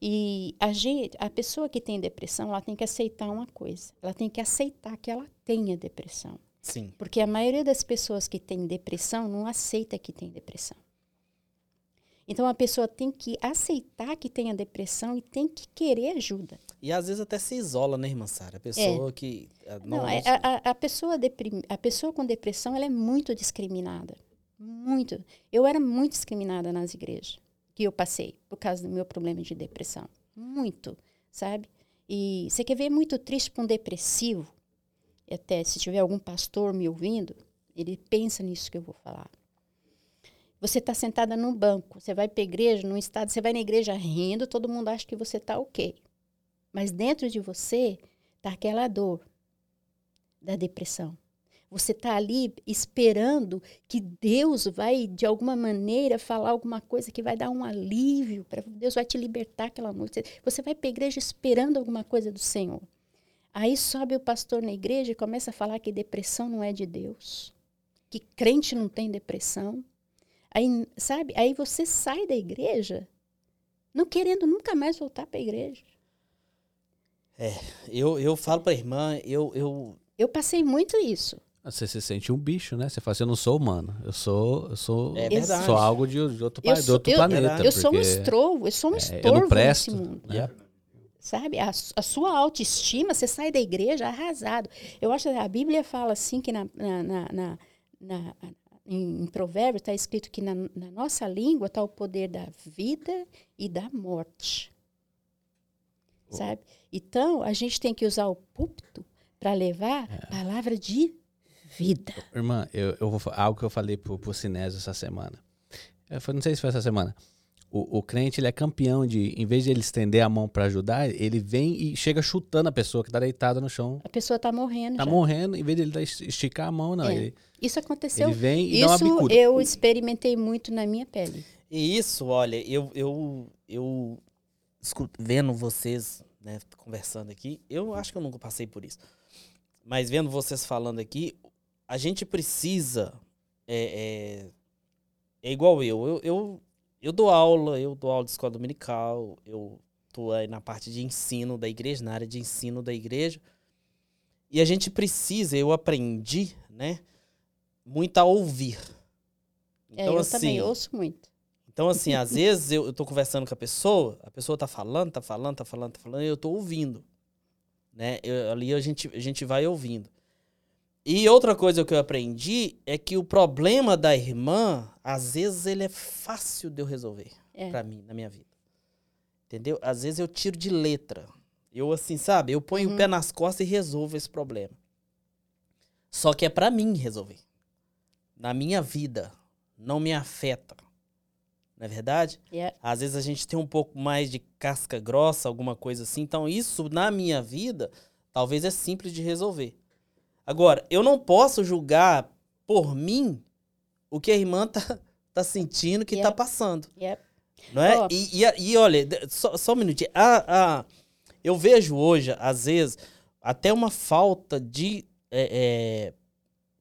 Speaker 2: e a, gente, a pessoa que tem depressão, ela tem que aceitar uma coisa, ela tem que aceitar que ela tenha depressão.
Speaker 1: Sim.
Speaker 2: Porque a maioria das pessoas que tem depressão não aceita que tem depressão. Então a pessoa tem que aceitar que tem a depressão e tem que querer ajuda.
Speaker 1: E às vezes até se isola, né, irmã Sara? A pessoa é. que.
Speaker 2: Não, não é, a, a, a, pessoa deprim, a pessoa com depressão ela é muito discriminada. Muito. Eu era muito discriminada nas igrejas que eu passei por causa do meu problema de depressão. Muito, sabe? E você quer ver muito triste para um depressivo? Até se tiver algum pastor me ouvindo, ele pensa nisso que eu vou falar. Você está sentada num banco, você vai para a igreja, num estado, você vai na igreja rindo, todo mundo acha que você está ok. Mas dentro de você está aquela dor da depressão. Você está ali esperando que Deus vai, de alguma maneira, falar alguma coisa que vai dar um alívio, para Deus vai te libertar aquela noite. Você vai para a igreja esperando alguma coisa do Senhor. Aí sobe o pastor na igreja e começa a falar que depressão não é de Deus, que crente não tem depressão. Aí, sabe? Aí você sai da igreja não querendo nunca mais voltar para a igreja.
Speaker 1: É, eu, eu falo para a irmã, eu, eu.
Speaker 2: Eu passei muito isso.
Speaker 3: Você se sente um bicho, né? Você fala assim, eu não sou humano. Eu sou, eu sou,
Speaker 1: é verdade.
Speaker 3: sou algo de, de outro,
Speaker 2: eu
Speaker 3: de outro
Speaker 2: eu,
Speaker 3: planeta.
Speaker 2: Eu sou um estrovo, eu sou um é, estorvo
Speaker 3: eu não presto,
Speaker 2: nesse mundo.
Speaker 3: Né?
Speaker 2: Sabe? A, a, sua autoestima, você sai da igreja arrasado. Eu acho que a Bíblia fala assim que na, na, na, na, na em, em Provérbios está escrito que na, na nossa língua está o poder da vida e da morte. Oh. Sabe? Então, a gente tem que usar o púlpito para levar é. palavra de vida.
Speaker 3: Irmã, eu, eu vou algo que eu falei pro, pro Sinésio essa semana. Eu não sei se foi essa semana. O, o crente ele é campeão de, em vez de ele estender a mão para ajudar, ele vem e chega chutando a pessoa que tá deitada no chão.
Speaker 2: A pessoa tá morrendo.
Speaker 3: Tá
Speaker 2: já.
Speaker 3: morrendo, em vez de ele esticar a mão, não.
Speaker 2: É.
Speaker 3: Ele,
Speaker 2: isso aconteceu.
Speaker 3: Ele vem e
Speaker 2: isso
Speaker 3: dá uma bicuda.
Speaker 2: eu experimentei muito na minha pele.
Speaker 1: E isso, olha, eu, eu, eu vendo vocês né, conversando aqui, eu acho que eu nunca passei por isso. Mas vendo vocês falando aqui, a gente precisa. É, é, é igual eu. eu. Eu, eu. dou aula, eu dou aula de escola dominical, eu estou aí na parte de ensino da igreja, na área de ensino da igreja. E a gente precisa, eu aprendi, né? Muito a ouvir.
Speaker 2: Então, é, eu assim, também ouço muito.
Speaker 1: Então, assim, às vezes eu, tô conversando com a pessoa, a pessoa tá falando, tá falando, tá falando, tá falando, e eu tô ouvindo. Né? Eu, ali a gente, a gente vai ouvindo. E outra coisa que eu aprendi é que o problema da irmã, às vezes, ele é fácil de eu resolver é. para mim, na minha vida. Entendeu? Às vezes eu tiro de letra. Eu, assim, sabe? Eu ponho uhum. o pé nas costas e resolvo esse problema. Só que é para mim resolver. Na minha vida. Não me afeta. Não é verdade?
Speaker 2: Yeah.
Speaker 1: Às vezes a gente tem um pouco mais de casca grossa, alguma coisa assim. Então, isso na minha vida, talvez é simples de resolver. Agora, eu não posso julgar por mim o que a irmã tá, tá sentindo, que tá yep. tá passando.
Speaker 2: Yep.
Speaker 1: Não é? Oh. E, e, e, olha, só, só um minutinho. Ah, ah, eu vejo hoje, às vezes, até uma falta de, é, é,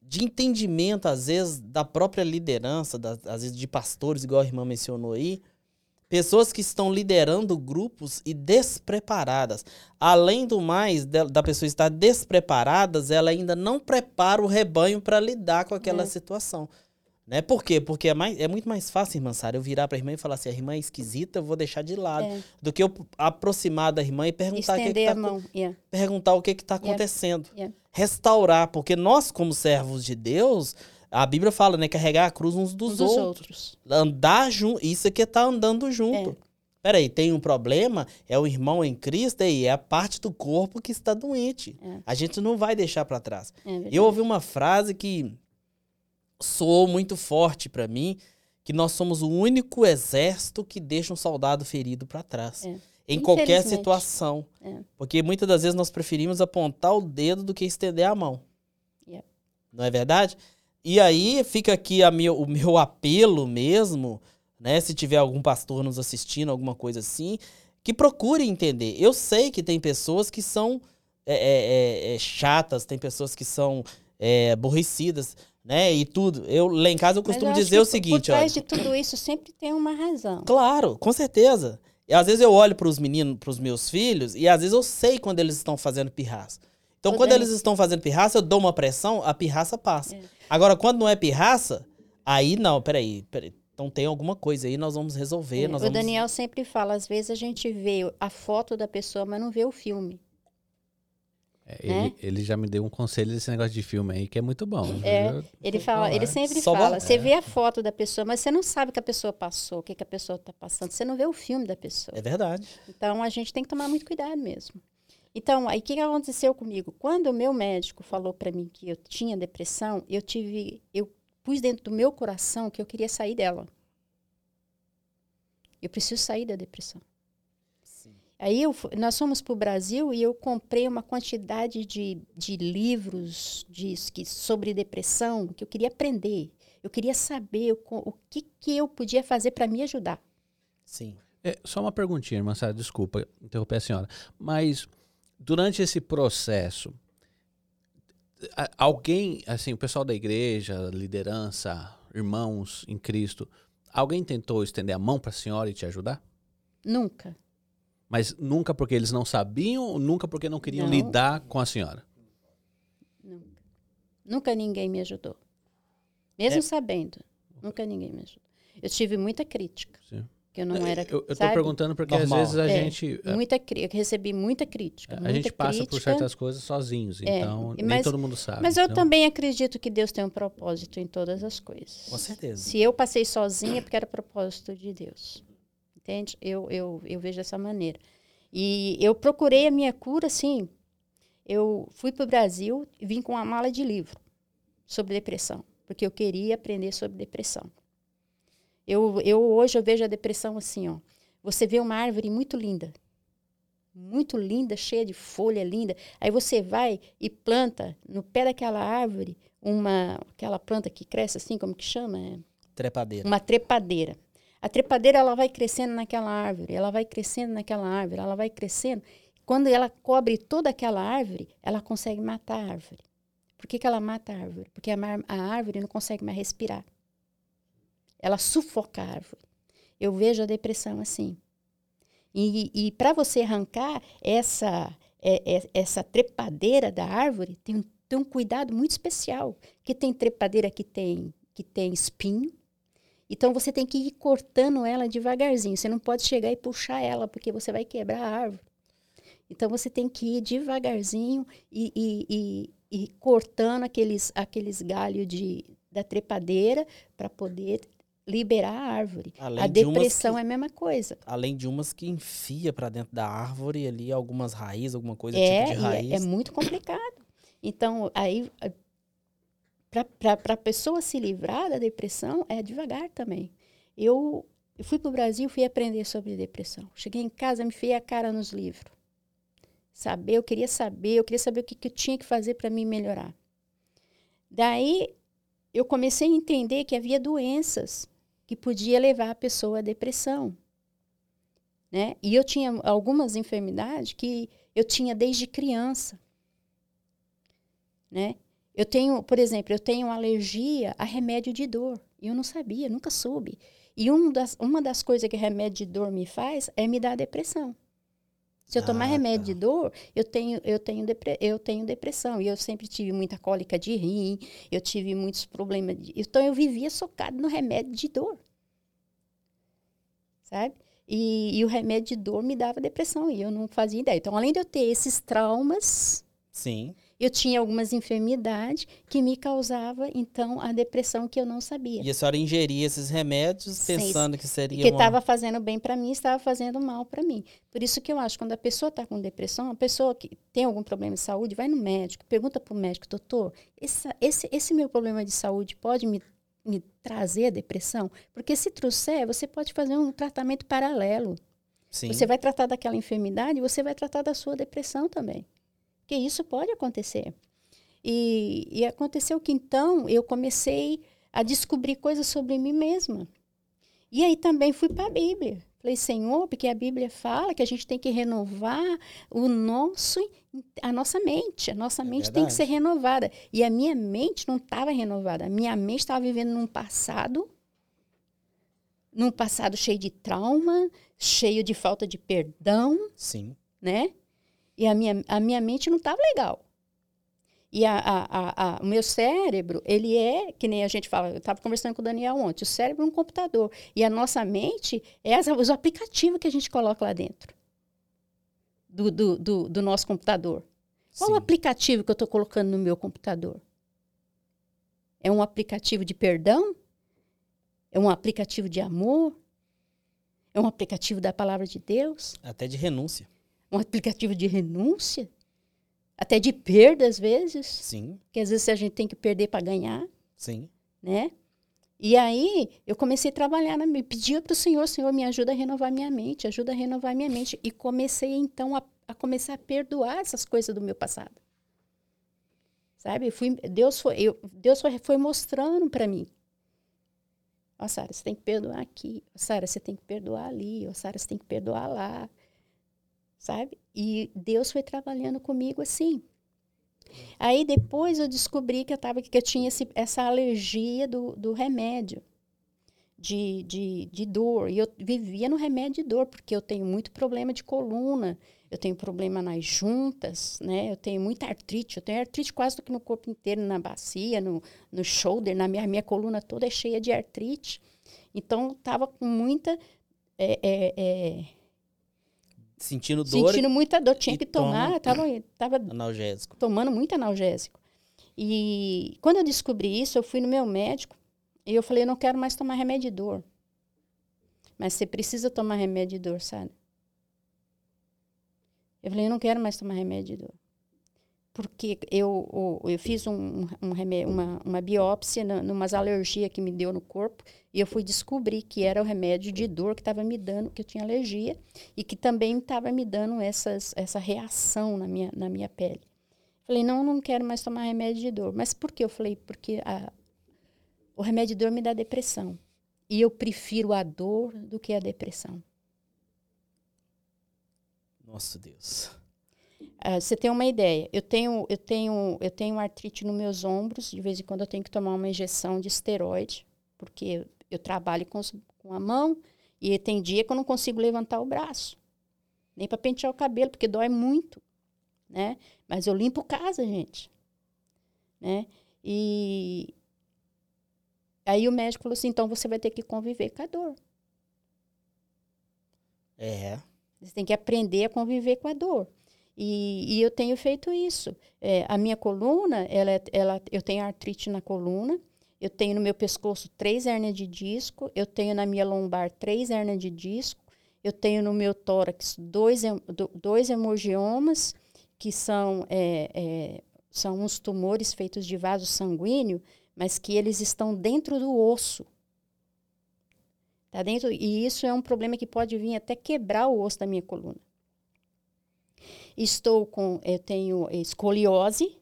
Speaker 1: de entendimento, às vezes, da própria liderança, da, às vezes de pastores, igual a irmã mencionou aí. Pessoas que estão liderando grupos e despreparadas. Além do mais, da, pessoa estar despreparada, ela ainda não prepara o rebanho para lidar com aquela
Speaker 2: É.
Speaker 1: situação. Né? Por quê? Porque é, mais, é muito mais fácil, irmã Sara, eu virar para a irmã e falar assim: a irmã é esquisita, eu vou deixar de lado.
Speaker 2: É.
Speaker 1: Do que eu aproximar da irmã e perguntar o que, que
Speaker 2: Estender
Speaker 1: tá
Speaker 2: mão. Yeah.
Speaker 1: perguntar o que está
Speaker 2: Yeah.
Speaker 1: acontecendo.
Speaker 2: Yeah.
Speaker 1: Restaurar, porque nós, como servos de Deus, a Bíblia fala, né? Carregar a cruz uns dos,
Speaker 2: Um dos
Speaker 1: outros.
Speaker 2: outros.
Speaker 1: Andar junto. Isso aqui é tá andando junto.
Speaker 2: É.
Speaker 1: Peraí, tem um problema, é o irmão em Cristo e é a parte do corpo que está doente.
Speaker 2: É.
Speaker 1: A gente não vai deixar para trás.
Speaker 2: É.
Speaker 1: Eu ouvi uma frase que soou muito forte para mim, que nós somos o único exército que deixa um soldado ferido para trás.
Speaker 2: É.
Speaker 1: Em qualquer situação.
Speaker 2: É.
Speaker 1: Porque muitas das vezes nós preferimos apontar o dedo do que estender a mão. Não é verdade? E aí fica aqui meu, o meu apelo mesmo, né? Se tiver algum pastor nos assistindo, alguma coisa assim, que procure entender. Eu sei que tem pessoas que são é, é, é, é, chatas, tem pessoas que são é, aborrecidas, né? E tudo. Eu, lá em casa eu costumo
Speaker 2: acho
Speaker 1: dizer o seguinte,
Speaker 2: Por
Speaker 1: olha.
Speaker 2: trás de tudo isso sempre tem uma razão.
Speaker 1: Claro, com certeza. E às vezes eu olho para os meninos, para os meus filhos, e às vezes eu sei quando eles estão fazendo pirraça. Então, quando eles estão fazendo pirraça, eu dou uma pressão, a pirraça passa.
Speaker 2: É.
Speaker 1: Agora, quando não é pirraça, aí não, peraí, peraí. Então tem alguma coisa aí, nós vamos resolver.
Speaker 2: É,
Speaker 1: nós
Speaker 2: o
Speaker 1: vamos...
Speaker 2: Daniel sempre fala, às vezes a gente vê a foto da pessoa, mas não vê o filme.
Speaker 3: É,
Speaker 2: Né?
Speaker 3: ele, ele já me deu um conselho desse negócio de filme aí, que é muito bom.
Speaker 2: É,
Speaker 3: Eu-
Speaker 2: Ele fala,
Speaker 3: falar.
Speaker 2: ele sempre
Speaker 1: Só
Speaker 2: fala, você
Speaker 3: é.
Speaker 2: vê a foto da pessoa, mas você não sabe o que a pessoa passou, o que, que a pessoa está passando. Você não vê o filme da pessoa.
Speaker 1: É verdade.
Speaker 2: Então a gente tem que tomar muito cuidado mesmo. Então, aí o que aconteceu comigo? Quando o meu médico falou para mim que eu tinha depressão, eu tive, eu pus dentro do meu coração que eu queria sair dela. Eu preciso sair da depressão. Aí eu nós fomos para o Brasil e eu comprei uma quantidade de, de livros de, que, sobre depressão que eu queria aprender. Eu queria saber o, o que, que eu podia fazer para me ajudar.
Speaker 1: Sim.
Speaker 3: É, só uma perguntinha, irmã Sara, desculpa interromper a senhora. Mas durante esse processo, alguém, assim, o pessoal da igreja, liderança, irmãos em Cristo, alguém tentou estender a mão para a senhora e te ajudar?
Speaker 2: Nunca.
Speaker 3: Mas nunca porque eles não sabiam, ou nunca porque não queriam
Speaker 2: Não.
Speaker 3: lidar com a senhora?
Speaker 2: Nunca. Nunca ninguém me ajudou. Mesmo
Speaker 1: É.
Speaker 2: sabendo. Nunca ninguém me ajudou. Eu tive muita crítica.
Speaker 3: Sim.
Speaker 2: Que eu não era.
Speaker 3: eu, eu tô
Speaker 2: sabe?
Speaker 3: perguntando porque
Speaker 1: Normal.
Speaker 3: às vezes a
Speaker 2: É,
Speaker 3: gente
Speaker 2: Muita crítica. Eu recebi muita crítica.
Speaker 3: a
Speaker 2: muita
Speaker 3: gente passa por
Speaker 2: crítica,
Speaker 3: certas coisas sozinhos,
Speaker 2: É,
Speaker 3: então
Speaker 2: e
Speaker 3: nem
Speaker 2: mas-
Speaker 3: todo mundo sabe.
Speaker 2: Mas eu
Speaker 3: então-
Speaker 2: também acredito que Deus tem um propósito em todas as coisas.
Speaker 1: Com certeza.
Speaker 2: Se eu passei sozinha, é porque era propósito de Deus. Entende? Eu, eu, eu vejo dessa maneira. E eu procurei a minha cura, assim. Eu fui para o Brasil e vim com uma mala de livro sobre depressão, porque eu queria aprender sobre depressão. Eu, eu hoje eu vejo a depressão assim, ó. Você vê uma árvore muito linda, muito linda, cheia de folha linda. Aí você vai e planta no pé daquela árvore uma aquela planta que cresce assim, como que chama? É,
Speaker 1: Trepadeira.
Speaker 2: uma trepadeira. A trepadeira ela vai crescendo naquela árvore, ela vai crescendo naquela árvore, ela vai crescendo. Quando ela cobre toda aquela árvore, ela consegue matar a árvore. Por que, que ela mata a árvore? Porque a, a árvore não consegue mais respirar. Ela sufoca a árvore. Eu vejo a depressão assim. E, e para você arrancar essa, é- é- essa trepadeira da árvore, tem um, tem um cuidado muito especial. Que tem trepadeira que tem, que tem espinho. Então você tem que ir cortando ela devagarzinho. Você não pode chegar e puxar ela, porque você vai quebrar a árvore. Então você tem que ir devagarzinho e, e- e- e cortando aqueles, aqueles galhos de, da trepadeira para poder liberar a árvore.
Speaker 1: Além
Speaker 2: a
Speaker 1: de
Speaker 2: depressão
Speaker 1: que-
Speaker 2: é a mesma coisa.
Speaker 1: Além de umas que enfia pra dentro da árvore ali algumas raízes, alguma coisa
Speaker 2: É,
Speaker 1: tipo de
Speaker 2: e
Speaker 1: raiz.
Speaker 2: é, é muito complicado. Então, aí, para a pessoa se livrar da depressão, é devagar também. Eu, eu fui para o Brasil, fui aprender sobre depressão. Cheguei em casa, me enfiei a cara nos livros. Saber, eu queria saber, eu queria saber o que, que eu tinha que fazer para me melhorar. Daí, eu comecei a entender que havia doenças que podia levar a pessoa à depressão. Né? E eu tinha algumas enfermidades que eu tinha desde criança. Né? Eu tenho, por exemplo, eu tenho alergia a remédio de dor. E eu não sabia, nunca soube. E um das, uma das coisas que remédio de dor me faz é me dar depressão. Se eu tomar
Speaker 1: Ah,
Speaker 2: remédio
Speaker 1: tá.
Speaker 2: de dor, eu tenho, eu, tenho depre, eu tenho depressão. E eu sempre tive muita cólica de rim, eu tive muitos problemas. De, então, eu vivia socado no remédio de dor. Sabe? E, e o remédio de dor me dava depressão e eu não fazia ideia. Então, além de eu ter esses traumas,
Speaker 1: Sim.
Speaker 2: Eu tinha algumas enfermidades que me causava então a depressão que eu não sabia.
Speaker 1: E a senhora ingeria esses remédios
Speaker 2: Sim,
Speaker 1: pensando que seria
Speaker 2: que
Speaker 1: uma...
Speaker 2: estava fazendo bem para mim, estava fazendo mal para mim. Por isso que eu acho que quando a pessoa está com depressão, a pessoa que tem algum problema de saúde, vai no médico, pergunta para o médico, doutor, essa- esse, esse meu problema de saúde pode me, me trazer a depressão? Porque se trouxer, você pode fazer um tratamento paralelo.
Speaker 1: Sim.
Speaker 2: Você vai tratar daquela enfermidade, você vai tratar da sua depressão também. Porque isso pode acontecer. E, e aconteceu que então eu comecei a descobrir coisas sobre mim mesma. E aí também fui para a Bíblia. Falei, Senhor, porque a Bíblia fala que a gente tem que renovar o nosso, a nossa mente. A nossa
Speaker 1: É
Speaker 2: mente tem que
Speaker 1: verdade.
Speaker 2: ser renovada. E a minha mente não estava renovada. A minha mente estava vivendo num passado, num passado cheio de trauma, cheio de falta de perdão,
Speaker 1: Sim.
Speaker 2: né? E a minha, a minha mente não estava legal. E a, a, a, o meu cérebro, ele é, que nem a gente fala, eu estava conversando com o Daniel ontem, o cérebro é um computador. E a nossa mente é as- os aplicativos que a gente coloca lá dentro do, do, do, do nosso computador. Qual o
Speaker 1: Sim.
Speaker 2: aplicativo que eu estou colocando no meu computador? É um aplicativo de perdão? É um aplicativo de amor? É um aplicativo da palavra de Deus?
Speaker 1: Até de renúncia.
Speaker 2: Um aplicativo de renúncia, até de perda às vezes,
Speaker 1: Sim.
Speaker 2: que às vezes a gente tem que perder para ganhar,
Speaker 1: Sim.
Speaker 2: né? E aí eu comecei a trabalhar, na, me pedia para o Senhor, Senhor, me ajuda a renovar minha mente, ajuda a renovar minha mente. E comecei então a, a começar a perdoar essas coisas do meu passado. Sabe? Fui, Deus foi, eu, Deus foi, foi mostrando para mim. Ó, Sara, você tem que perdoar aqui. Ó, Sara, você tem que perdoar ali. Ó, Sara, você tem que perdoar lá. Sabe? E Deus foi trabalhando comigo assim. Aí depois eu descobri que eu, tava, que eu tinha esse- essa alergia do, do remédio de, de, de dor. E eu vivia no remédio de dor, porque eu tenho muito problema de coluna, eu tenho problema nas juntas, né? Eu tenho muita artrite, eu tenho artrite quase do que no corpo inteiro, na bacia, no, no shoulder, na minha, minha coluna toda é cheia de artrite. Então, estava com muita. é, é, é,
Speaker 1: Sentindo dor
Speaker 2: sentindo muita dor, tinha que tomar, tava, tava
Speaker 1: analgésico.
Speaker 2: tomando muito analgésico. E quando eu descobri isso, eu fui no meu médico e eu falei, eu não quero mais tomar remédio de dor. Mas você precisa tomar remédio de dor, sabe? Eu falei, eu não quero mais tomar remédio de dor. Porque eu, eu fiz um, um uma, uma biópsia, numas alergias que me deu no corpo, e eu fui descobrir que era o remédio de dor que estava me dando, que eu tinha alergia, e que também estava me dando essas, essa reação na minha, na minha pele. Falei, não, não quero mais tomar remédio de dor. Mas por que? Eu falei, porque a, o remédio de dor me dá depressão. E eu prefiro a dor do que a depressão.
Speaker 1: Nossa Deus.
Speaker 2: Ah, você tem uma ideia? Eu tenho, eu tenho, eu tenho artrite nos meus ombros. De vez em quando eu tenho que tomar uma injeção de esteroide, porque eu trabalho com, com a mão e tem dia que eu não consigo levantar o braço, nem para pentear o cabelo, porque dói muito, né? Mas eu limpo casa, gente, né? E aí o médico falou assim: então você vai ter que conviver com a dor.
Speaker 1: É.
Speaker 2: Você tem que aprender a conviver com a dor. E, e eu tenho feito isso. É, a minha coluna, ela, é- ela, eu tenho artrite na coluna, eu tenho no meu pescoço três hernias de disco, eu tenho na minha lombar três hernias de disco, eu tenho no meu tórax dois, dois hemangiomas, que são, é, é, são uns tumores feitos de vaso sanguíneo, mas que eles estão dentro do osso. Tá dentro, e isso é um problema que pode vir até quebrar o osso da minha coluna. Estou com, eu tenho escoliose,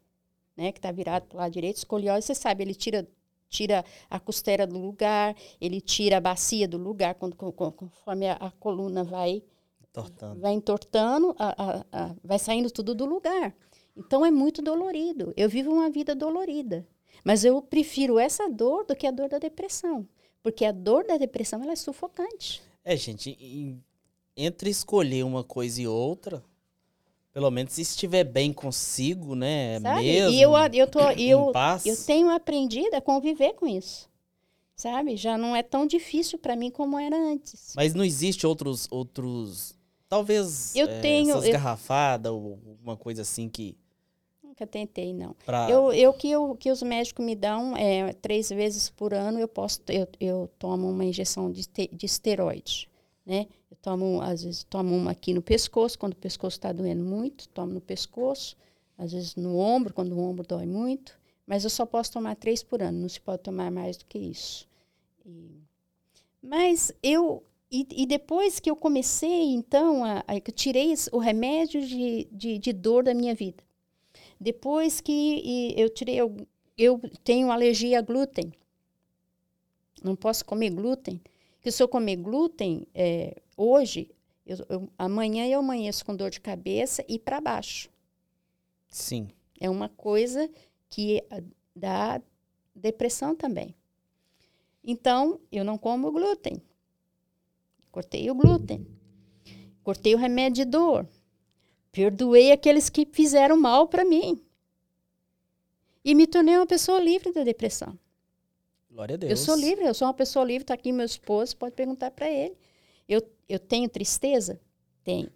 Speaker 2: né, que está virado para o lado direito. Escoliose, você sabe, ele tira, tira a costela do lugar, ele tira a bacia do lugar, quando, con- con- conforme a, a coluna vai,
Speaker 1: Tortando.
Speaker 2: vai entortando, a- a- vai saindo tudo do lugar. Então é muito dolorido. Eu vivo uma vida dolorida. Mas eu prefiro essa dor do que a dor da depressão. Porque a dor da depressão ela é sufocante.
Speaker 1: É, gente, entre escolher uma coisa e outra, pelo menos se estiver bem consigo, né?
Speaker 2: Sabe?
Speaker 1: Mesmo,
Speaker 2: E eu, eu, tô, eu, eu tenho aprendido a conviver com isso. Sabe? Já não é tão difícil para mim como era antes.
Speaker 1: Mas não existe outros, outros, talvez,
Speaker 2: Eu
Speaker 1: é,
Speaker 2: tenho-
Speaker 1: essas
Speaker 2: eu-
Speaker 1: garrafadas ou alguma coisa assim que
Speaker 2: Nunca tentei, não.
Speaker 1: pra...
Speaker 2: Eu, eu que, eu que os médicos me dão é, três vezes por ano, eu posso eu, eu tomo uma injeção de, de esteroide, né? Eu tomo, às vezes, tomo uma aqui no pescoço, quando o pescoço está doendo muito, tomo no pescoço, às vezes no ombro, quando o ombro dói muito, mas eu só posso tomar três por ano, não se pode tomar mais do que isso. E- mas eu e, e depois que eu comecei, então, a, a, eu tirei o remédio de, de, de dor da minha vida. Depois que eu tirei, eu, eu tenho alergia a glúten. Não posso comer glúten. Porque se eu comer glúten, é, hoje, eu- eu- amanhã eu amanheço com dor de cabeça e para baixo.
Speaker 1: Sim.
Speaker 2: É uma coisa que ah, dá depressão também. Então, eu não como glúten. Cortei o glúten. Cortei o remédio de dor. Perdoei aqueles que fizeram mal para mim. E me tornei uma pessoa livre da depressão.
Speaker 1: Glória a Deus.
Speaker 2: Eu sou livre, eu sou uma pessoa livre. Está aqui meu esposo, pode perguntar para ele. Eu, eu tenho tristeza? Tenho.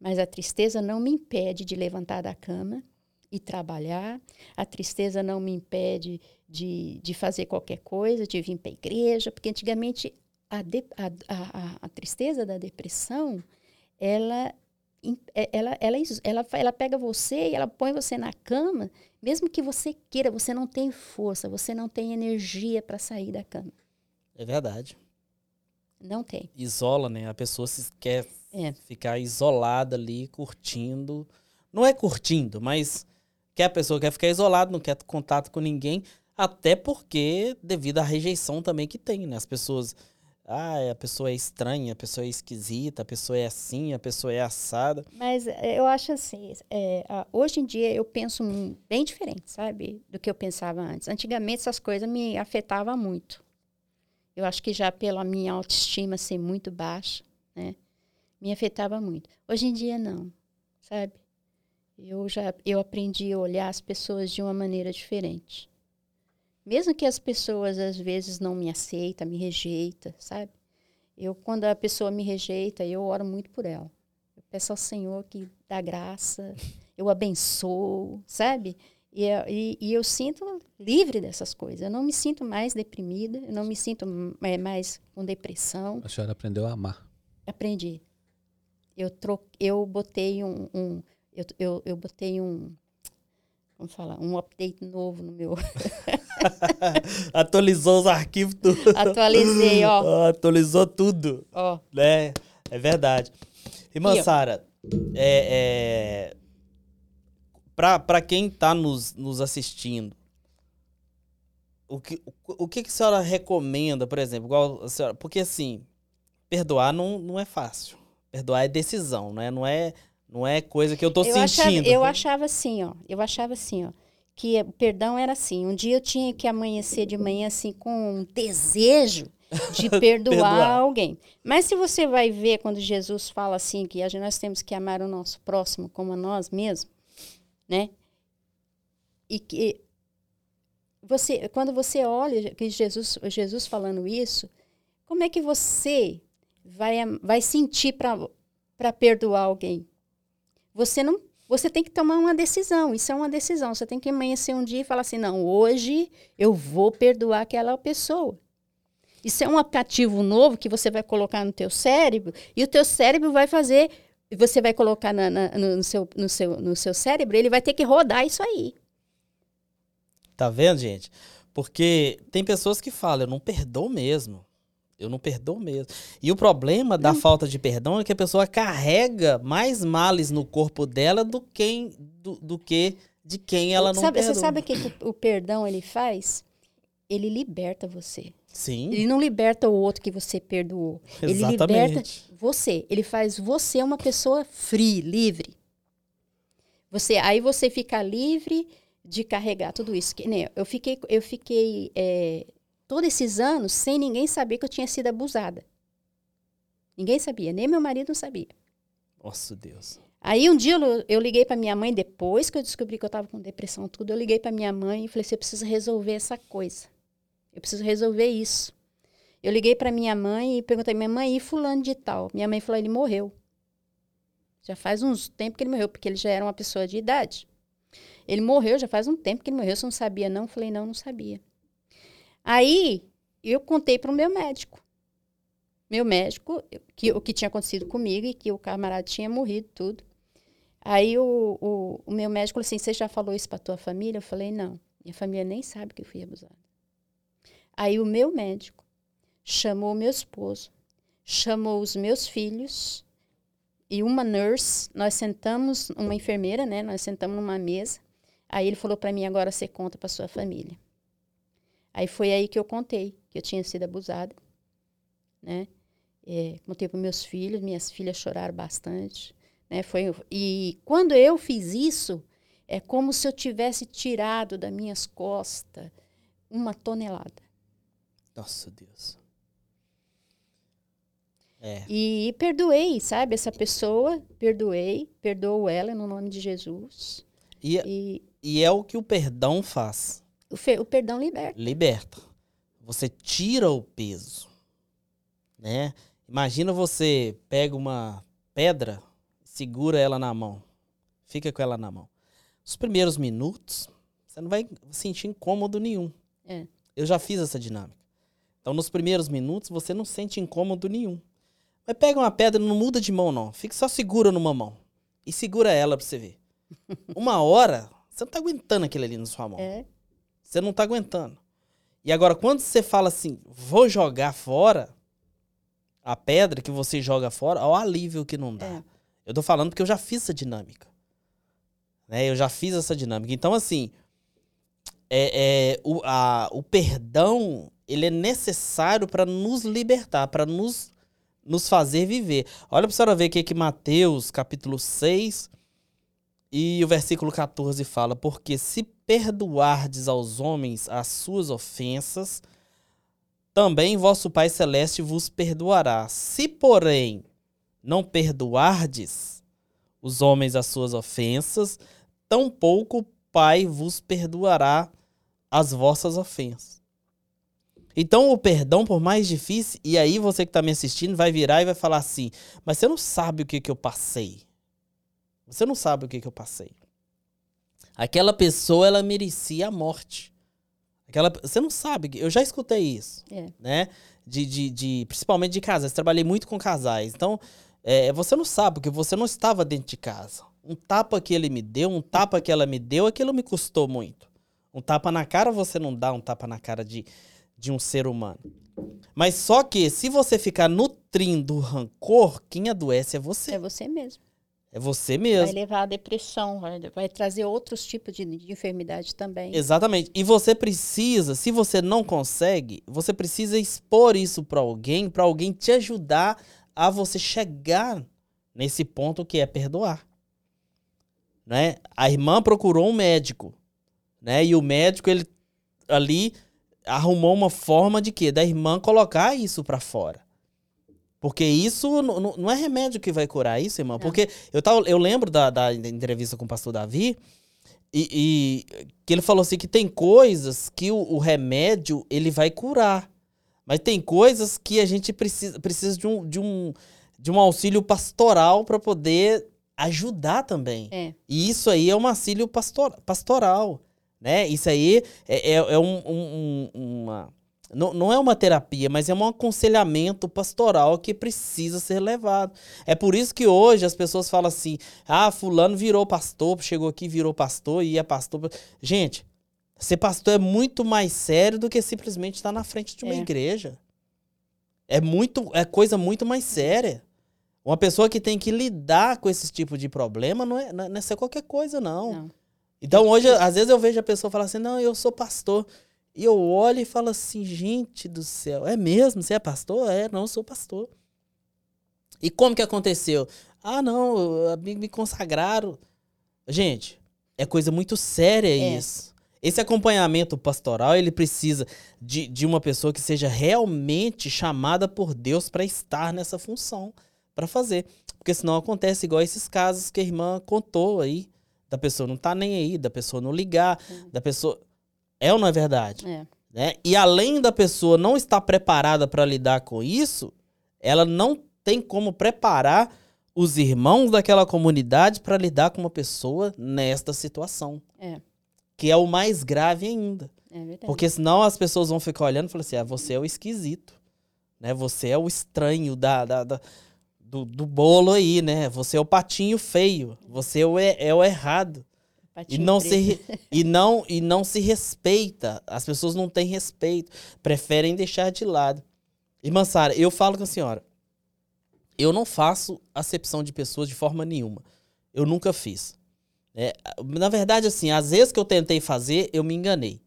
Speaker 2: Mas a tristeza não me impede de levantar da cama e trabalhar. A tristeza não me impede de, de fazer qualquer coisa, de vir para a igreja. Porque antigamente a, de- a, a, a- tristeza da depressão, ela, é- ela, ela, is- ela, fa- ela pega você e ela põe você na cama mesmo que você queira, você não tem força, você não tem energia para sair da cama.
Speaker 1: É verdade.
Speaker 2: Não tem.
Speaker 1: Isola, né? A pessoa se quer
Speaker 2: É.
Speaker 1: ficar isolada ali, curtindo. Não é curtindo, mas que a pessoa quer ficar isolada, não quer contato com ninguém, até porque devido à rejeição também que tem, né? As pessoas, ah, a pessoa é estranha, a pessoa é esquisita, a pessoa é assim, a pessoa é assada.
Speaker 2: Mas é, eu acho assim, é, hoje em dia eu penso bem diferente, sabe, do que eu pensava antes. Antigamente essas coisas me afetavam muito. Eu acho que já pela minha autoestima ser muito baixa, né, me afetava muito. Hoje em dia não, sabe? Eu já eu aprendi a olhar as pessoas de uma maneira diferente. Mesmo que as pessoas às vezes não me aceitam, me rejeitam, sabe? Eu quando a pessoa me rejeita, eu oro muito por ela. Eu peço ao Senhor que dá graça, eu abençoo, sabe? E, eu- e, e eu sinto livre dessas coisas. Eu não me sinto mais deprimida, eu não me sinto é, mais com depressão.
Speaker 3: A senhora aprendeu a amar.
Speaker 2: Aprendi. Eu, tro, eu botei um. um- eu, eu, eu botei um. Como falar? Um update novo no meu.
Speaker 1: Atualizou os arquivos tudo.
Speaker 2: Atualizei, ó.
Speaker 1: Atualizou tudo.
Speaker 2: ó.
Speaker 1: né? É verdade. Irmã? Sara, é, é, pra quem tá nos, nos assistindo, o que, o, o que que a senhora recomenda, por exemplo, igual senhora, porque assim, perdoar não, não é fácil. Perdoar é decisão, né? Não é, não é coisa que eu tô
Speaker 2: eu achava,
Speaker 1: sentindo.
Speaker 2: eu achava assim, ó. Eu achava assim, ó. Que o perdão era assim. Um dia eu tinha que amanhecer de manhã assim com um desejo de perdoar,
Speaker 1: Perdoar.
Speaker 2: alguém. Mas se você vai ver quando Jesus fala assim que nós temos que amar o nosso próximo como a nós mesmos, né? E que você, quando você olha que Jesus, Jesus falando isso, como é que você vai, vai sentir para perdoar alguém? Você não, você tem que tomar uma decisão. Isso é uma decisão. Você tem que amanhecer um dia e falar assim: não, hoje eu vou perdoar aquela pessoa. Isso é um aplicativo novo que você vai colocar no teu cérebro e o teu cérebro vai fazer. Você vai colocar na- na- no, seu, no, seu, no seu cérebro, ele vai ter que rodar isso aí.
Speaker 1: Tá vendo, gente? Porque tem pessoas que falam, eu não perdoo mesmo. Eu não perdoo mesmo. E o problema da falta de perdão é que a pessoa carrega mais males no corpo dela do, quem, do, do que de quem ela não
Speaker 2: sabe,
Speaker 1: perdoa.
Speaker 2: você sabe o que, que o perdão ele faz? Ele liberta você.
Speaker 1: Sim,
Speaker 2: Ele não liberta o outro que você perdoou. Ele liberta
Speaker 1: exatamente.
Speaker 2: você. Ele faz você uma pessoa free, livre. Você, aí você fica livre de carregar tudo isso. Que, nem eu fiquei, eu fiquei é, todos esses anos sem ninguém saber que eu tinha sido abusada. Ninguém sabia, nem meu marido sabia.
Speaker 1: Nossa, Deus.
Speaker 2: Aí um dia eu, eu liguei para minha mãe, depois que eu descobri que eu estava com depressão tudo, eu liguei para minha mãe e falei assim, eu preciso resolver essa coisa. Eu preciso resolver isso. Eu liguei para minha mãe e perguntei, minha mãe, e fulano de tal? Minha mãe falou, ele morreu. Já faz uns tempo que ele morreu, porque ele já era uma pessoa de idade. Ele morreu, já faz um tempo que ele morreu. Você não sabia, não? Eu falei, não, não sabia. Aí, eu contei para o meu médico. Meu médico, que, o que tinha acontecido comigo e que o camarada tinha morrido, tudo. Aí, o, o, o meu médico falou assim: Você já falou isso para tua família? Eu falei: Não. Minha família nem sabe que eu fui abusada. Aí, o meu médico chamou o meu esposo, chamou os meus filhos e uma nurse. Nós sentamos, uma enfermeira, né? Nós sentamos numa mesa. Aí ele falou para mim: agora você conta para sua família. Aí foi aí que eu contei que eu tinha sido abusada, né? É, contei para meus filhos, minhas filhas choraram bastante, né? Foi e quando eu fiz isso é como se eu tivesse tirado das minhas costas uma tonelada.
Speaker 1: Nossa Deus. É.
Speaker 2: E perdoei, sabe? Essa pessoa, perdoei, perdoo ela no nome de Jesus.
Speaker 1: E,
Speaker 2: E
Speaker 1: e é o que o perdão faz.
Speaker 2: O, fe- o perdão liberta.
Speaker 1: Liberta. Você tira o peso, né? Imagina você pega uma pedra, segura ela na mão, fica com ela na mão. Os primeiros minutos, você não vai sentir incômodo nenhum.
Speaker 2: É.
Speaker 1: Eu já fiz essa dinâmica. Então, nos primeiros minutos, você não sente incômodo nenhum. Mas pega uma pedra, não muda de mão, não. Fica só segura numa mão. E segura ela pra você ver. Uma hora, você não tá aguentando aquilo ali na sua mão.
Speaker 2: É.
Speaker 1: Você não tá aguentando. E agora, quando você fala assim, vou jogar fora a pedra que você joga fora, olha o alívio que não dá.
Speaker 2: É.
Speaker 1: Eu tô falando porque eu já fiz essa dinâmica. Né? Eu já fiz essa dinâmica. Então, assim, é, é, o, a- o perdão, ele é necessário para nos libertar, para nos, nos fazer viver. Olha pra senhora ver aqui que Mateus, capítulo 6, e o versículo 14 fala: Porque se perdoardes aos homens as suas ofensas, também vosso Pai Celeste vos perdoará. Se, porém, não perdoardes os homens as suas ofensas, tampouco o Pai vos perdoará as vossas ofensas. Então, o perdão, por mais difícil, e aí você que está me assistindo vai virar e vai falar assim: Mas você não sabe o que, que eu passei. Você não sabe o que, que eu passei. Aquela pessoa, ela merecia a morte. Aquela, você não sabe, eu já escutei isso,
Speaker 2: É.
Speaker 1: né? De, de, de- principalmente de casais. Trabalhei muito com casais. Então, é, você não sabe, porque você não estava dentro de casa. Um tapa que ele me deu, um tapa que ela me deu, aquilo me custou muito. Um tapa na cara, você não dá um tapa na cara de, de um ser humano. Mas só que, se você ficar nutrindo o rancor, quem adoece é você.
Speaker 2: É você mesmo.
Speaker 1: É você
Speaker 2: Vai
Speaker 1: mesmo.
Speaker 2: levar à depressão, vai, vai trazer outros tipos de, de enfermidade também.
Speaker 1: Exatamente. E você precisa, se você não consegue, você precisa expor isso pra alguém, pra alguém te ajudar a você chegar nesse ponto que é perdoar. Né? A irmã procurou um médico, né? E o médico ele ali arrumou uma forma de quê? Da irmã colocar isso pra fora. Porque isso não, é remédio que vai curar isso, irmã. Porque eu, tava, eu lembro da, da entrevista com o pastor Davi, e, e que ele falou assim que tem coisas que o, o remédio ele vai curar. Mas tem coisas que a gente precisa, precisa de, um, de, um, de um auxílio pastoral para poder ajudar também.
Speaker 2: É.
Speaker 1: E isso aí é um auxílio pastor, pastoral, né? Isso aí é, é, é um, um- um- uma... Não, não é uma terapia, mas é um aconselhamento pastoral que precisa ser levado. É por isso que hoje as pessoas falam assim, ah, fulano virou pastor, chegou aqui, virou pastor e é pastor. Gente, ser pastor é muito mais sério do que simplesmente estar na frente de uma
Speaker 2: É.
Speaker 1: igreja. É muito, é coisa muito mais séria. Uma pessoa que tem que lidar com esse tipo de problema não é, não é ser qualquer coisa, não.
Speaker 2: Não.
Speaker 1: Então hoje, às vezes eu vejo a pessoa falar assim, não, eu sou pastor. E eu olho e falo assim, gente do céu, é mesmo? Você é pastor? É, não, eu sou pastor. E como que aconteceu? Ah, não, me, consagraram. Gente, é coisa muito séria
Speaker 2: É.
Speaker 1: isso. Esse acompanhamento pastoral, ele precisa de, de uma pessoa que seja realmente chamada por Deus para estar nessa função, para fazer. Porque senão acontece igual esses casos que a irmã contou aí, da pessoa não tá nem aí, da pessoa não ligar, da pessoa. É ou não é verdade?
Speaker 2: É.
Speaker 1: né? E além da pessoa não estar preparada para lidar com isso, ela não tem como preparar os irmãos daquela comunidade para lidar com uma pessoa nesta situação.
Speaker 2: É.
Speaker 1: Que é o mais grave ainda.
Speaker 2: É verdade.
Speaker 1: Porque senão as pessoas vão ficar olhando e falar assim: ah, você é o esquisito. Né? Você é o estranho da, da- da- do, do bolo aí, né? Você é o patinho feio. Você é o, e- é o errado. E não, se, e, não, e não se respeita. As pessoas não têm respeito. Preferem deixar de lado. Irmã Sara, eu falo com a senhora. Eu não faço acepção de pessoas de forma nenhuma. Eu nunca fiz. né? na verdade, assim, às vezes que eu tentei fazer, eu me enganei.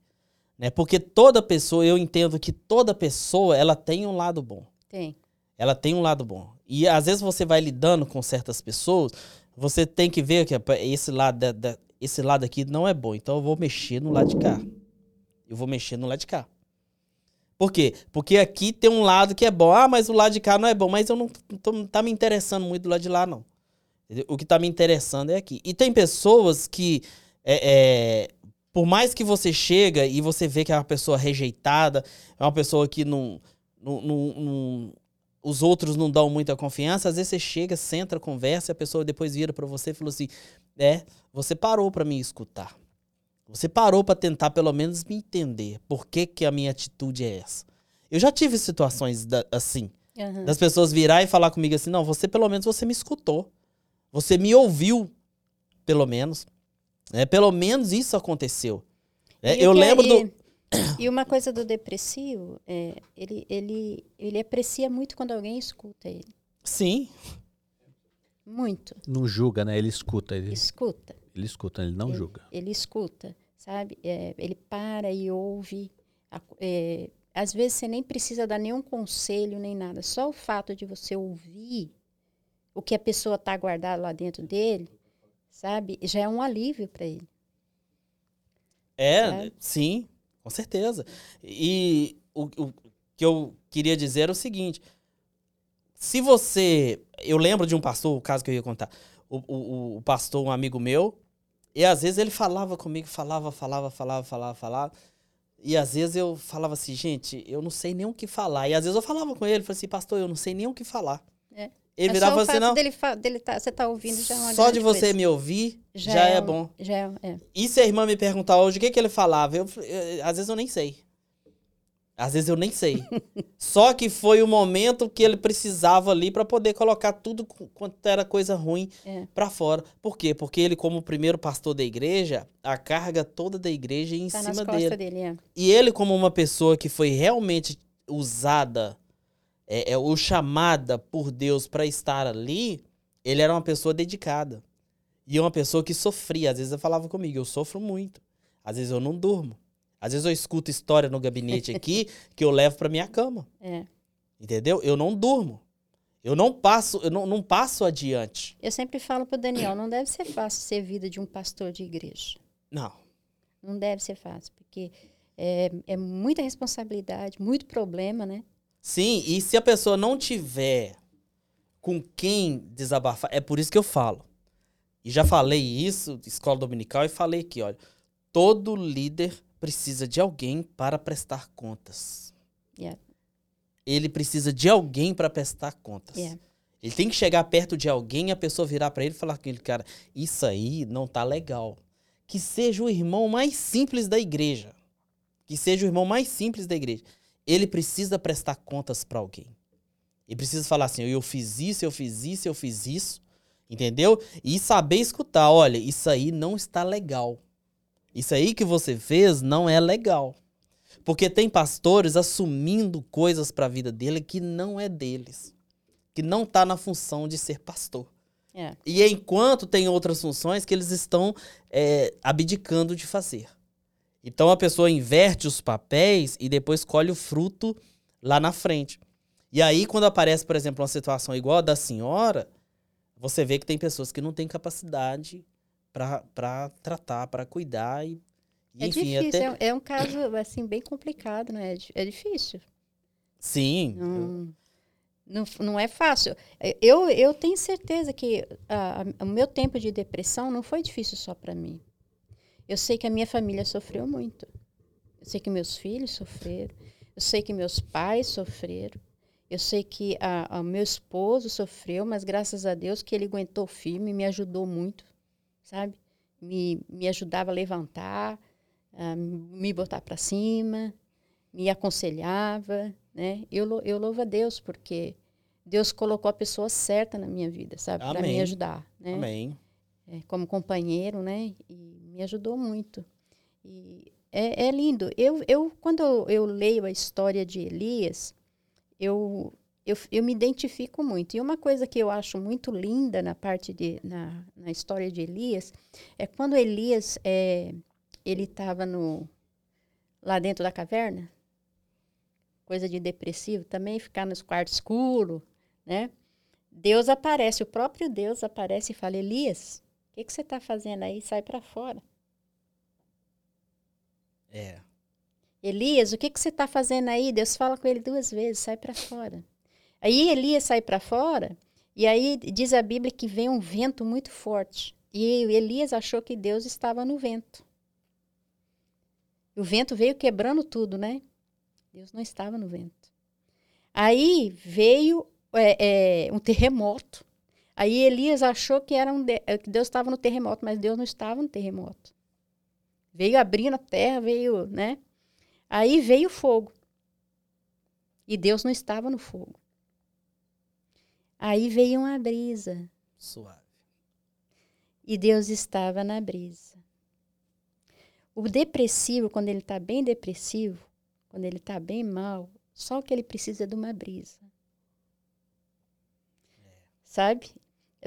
Speaker 1: Né? Porque toda pessoa, eu entendo que toda pessoa, ela tem um lado bom
Speaker 2: Tem.
Speaker 1: ela tem um lado bom. E às vezes você vai lidando com certas pessoas, você tem que ver que "Epa, esse lado, da- da- esse lado aqui não é bom, então eu vou mexer no lado de cá. Eu vou mexer no lado de cá. Por quê? Porque aqui tem um lado que é bom. Ah, mas o lado de cá não é bom. Mas eu não, tô- não tá me interessando muito do lado de lá, não. O que tá me interessando é aqui. E tem pessoas que, é, é, por mais que você chega e você vê que é uma pessoa rejeitada, é uma pessoa que não, não, não- não- os outros não dão muita confiança, às vezes você chega, senta, conversa, e a pessoa depois vira pra você e falou assim: É, você parou pra me escutar. Você parou pra tentar pelo menos me entender por que, que a minha atitude é essa. Eu já tive situações da- assim,
Speaker 2: Aham.
Speaker 1: das pessoas virar e falar comigo assim: Não, você pelo menos você me escutou. Você me ouviu, pelo menos. É, pelo menos isso aconteceu. É, eu
Speaker 2: que
Speaker 1: lembro do.
Speaker 2: e, E uma coisa do depressivo, é, ele, ele, ele aprecia muito quando alguém escuta ele.
Speaker 1: Sim,
Speaker 2: Muito.
Speaker 3: Não julga, né? Ele escuta. Ele,
Speaker 2: Escuta.
Speaker 3: Ele escuta, ele não julga.
Speaker 2: Ele escuta, sabe? É, ele para e ouve. É, às vezes você nem precisa dar nenhum conselho nem nada. Só o fato de você ouvir o que a pessoa está guardada lá dentro dele, sabe? Já é um alívio para ele.
Speaker 1: É,
Speaker 2: Sabe?
Speaker 1: sim, com certeza. E o, o que eu queria dizer era o seguinte: se você. Eu lembro de um pastor, o caso que eu ia contar. O, o, o pastor, um amigo meu, e às vezes ele falava comigo, falava, falava, falava, falava, falava. E às vezes eu falava assim, gente, eu não sei nem o que falar. E às vezes eu falava com ele, falei assim, pastor, eu não sei nem o que falar.
Speaker 2: É.
Speaker 1: Ele
Speaker 2: Mas
Speaker 1: virava assim, não.
Speaker 2: dele, dele tá, você tá ouvindo já é uma
Speaker 1: Só de você
Speaker 2: coisa.
Speaker 1: me ouvir já, é
Speaker 2: um-
Speaker 1: bom.
Speaker 2: Já é, é.
Speaker 1: E se a irmã me perguntar hoje o que, que ele falava? Eu, eu- às vezes eu nem sei. Às vezes eu nem sei. Só que foi o momento que ele precisava ali para poder colocar tudo qu- quanto era coisa ruim
Speaker 2: É.
Speaker 1: pra fora. Por quê? Porque ele, como primeiro pastor da igreja, a carga toda da igreja ia em
Speaker 2: Tá
Speaker 1: cima dele.
Speaker 2: dele, é.
Speaker 1: E ele, como uma pessoa que foi realmente usada, é, é, ou chamada por Deus para estar ali, ele era uma pessoa dedicada. E uma pessoa que sofria. Às vezes eu falava comigo, eu sofro muito. Às vezes eu não durmo. Às vezes eu escuto história no gabinete aqui que eu levo para minha cama.
Speaker 2: é.
Speaker 1: Entendeu? Eu não durmo. Eu não passo, eu não, não passo adiante.
Speaker 2: Eu sempre falo pro Daniel, não deve ser fácil ser vida de um pastor de igreja.
Speaker 1: Não.
Speaker 2: Não deve ser fácil, porque é, é muita responsabilidade, muito problema, né?
Speaker 1: Sim, e se a pessoa não tiver com quem desabafar, é por isso que eu falo. E já falei isso, escola dominical, e falei aqui, olha, todo líder precisa de alguém para prestar contas.
Speaker 2: Yeah.
Speaker 1: Ele precisa de alguém para prestar contas.
Speaker 2: Yeah.
Speaker 1: Ele tem que chegar perto de alguém e a pessoa virar para ele e falar com aquele cara, isso aí não tá legal. Que seja o irmão mais simples da igreja. Que seja o irmão mais simples da igreja. Ele precisa prestar contas para alguém. Ele precisa falar assim, eu fiz isso, eu fiz isso, eu fiz isso. Entendeu? E saber escutar, olha, isso aí não está legal. Isso aí que você fez não é legal. Porque tem pastores assumindo coisas para a vida dele que não é deles que não está na função de ser pastor.
Speaker 2: É.
Speaker 1: E enquanto tem outras funções que eles estão é, abdicando de fazer. Então a pessoa inverte os papéis e depois colhe o fruto lá na frente. E aí, quando aparece, por exemplo, uma situação igual a da senhora, você vê que tem pessoas que não têm capacidade para tratar, para cuidar e,
Speaker 2: É
Speaker 1: Enfim,
Speaker 2: difícil,
Speaker 1: até...
Speaker 2: é, um- é um caso assim bem complicado, né? É, é difícil.
Speaker 1: Sim.
Speaker 2: Não, não, não é fácil. É, Eu, eu tenho certeza que a- a- o meu tempo de depressão não foi difícil só para mim. Eu sei que a minha família sofreu muito. Eu sei que meus filhos sofreram. Eu sei que meus pais sofreram. Eu sei que o meu esposo sofreu, mas graças a Deus que ele aguentou firme, me ajudou muito, sabe? Me, me ajudava a levantar, a me botar para cima, me aconselhava, né? Eu, eu louvo a Deus porque Deus colocou a pessoa certa na minha vida, sabe? Para me ajudar, né?
Speaker 1: Amém.
Speaker 2: é, como companheiro, né? E me ajudou muito. E é, é lindo. Eu, eu quando eu leio a história de Elias, eu, eu, eu me identifico muito. E uma coisa que eu acho muito linda na parte de na, na história de Elias é quando Elias é, ele estava no lá dentro da caverna, coisa de depressivo também, ficar nos quartos escuros, né? Deus aparece, o próprio Deus aparece e fala: Elias, o que, que você está fazendo aí? Sai para fora.
Speaker 1: É.
Speaker 2: Elias, o que, que você está fazendo aí? Deus fala com ele duas vezes: sai para fora. Aí Elias sai para fora, e aí diz a Bíblia que vem um vento muito forte. E Elias achou que Deus estava no vento. O vento veio quebrando tudo, né? Deus não estava no vento. Aí veio é, é, um terremoto. Aí Elias achou que, era um de- eh, que Deus estava no terremoto, mas Deus não estava no terremoto. Veio abrindo a terra, veio, né? Aí veio fogo. E Deus não estava no fogo. Aí veio uma brisa.
Speaker 1: Suave.
Speaker 2: E Deus estava na brisa. O depressivo, quando ele está bem depressivo, quando ele está bem mal, só o que ele precisa é de uma brisa. Sabe?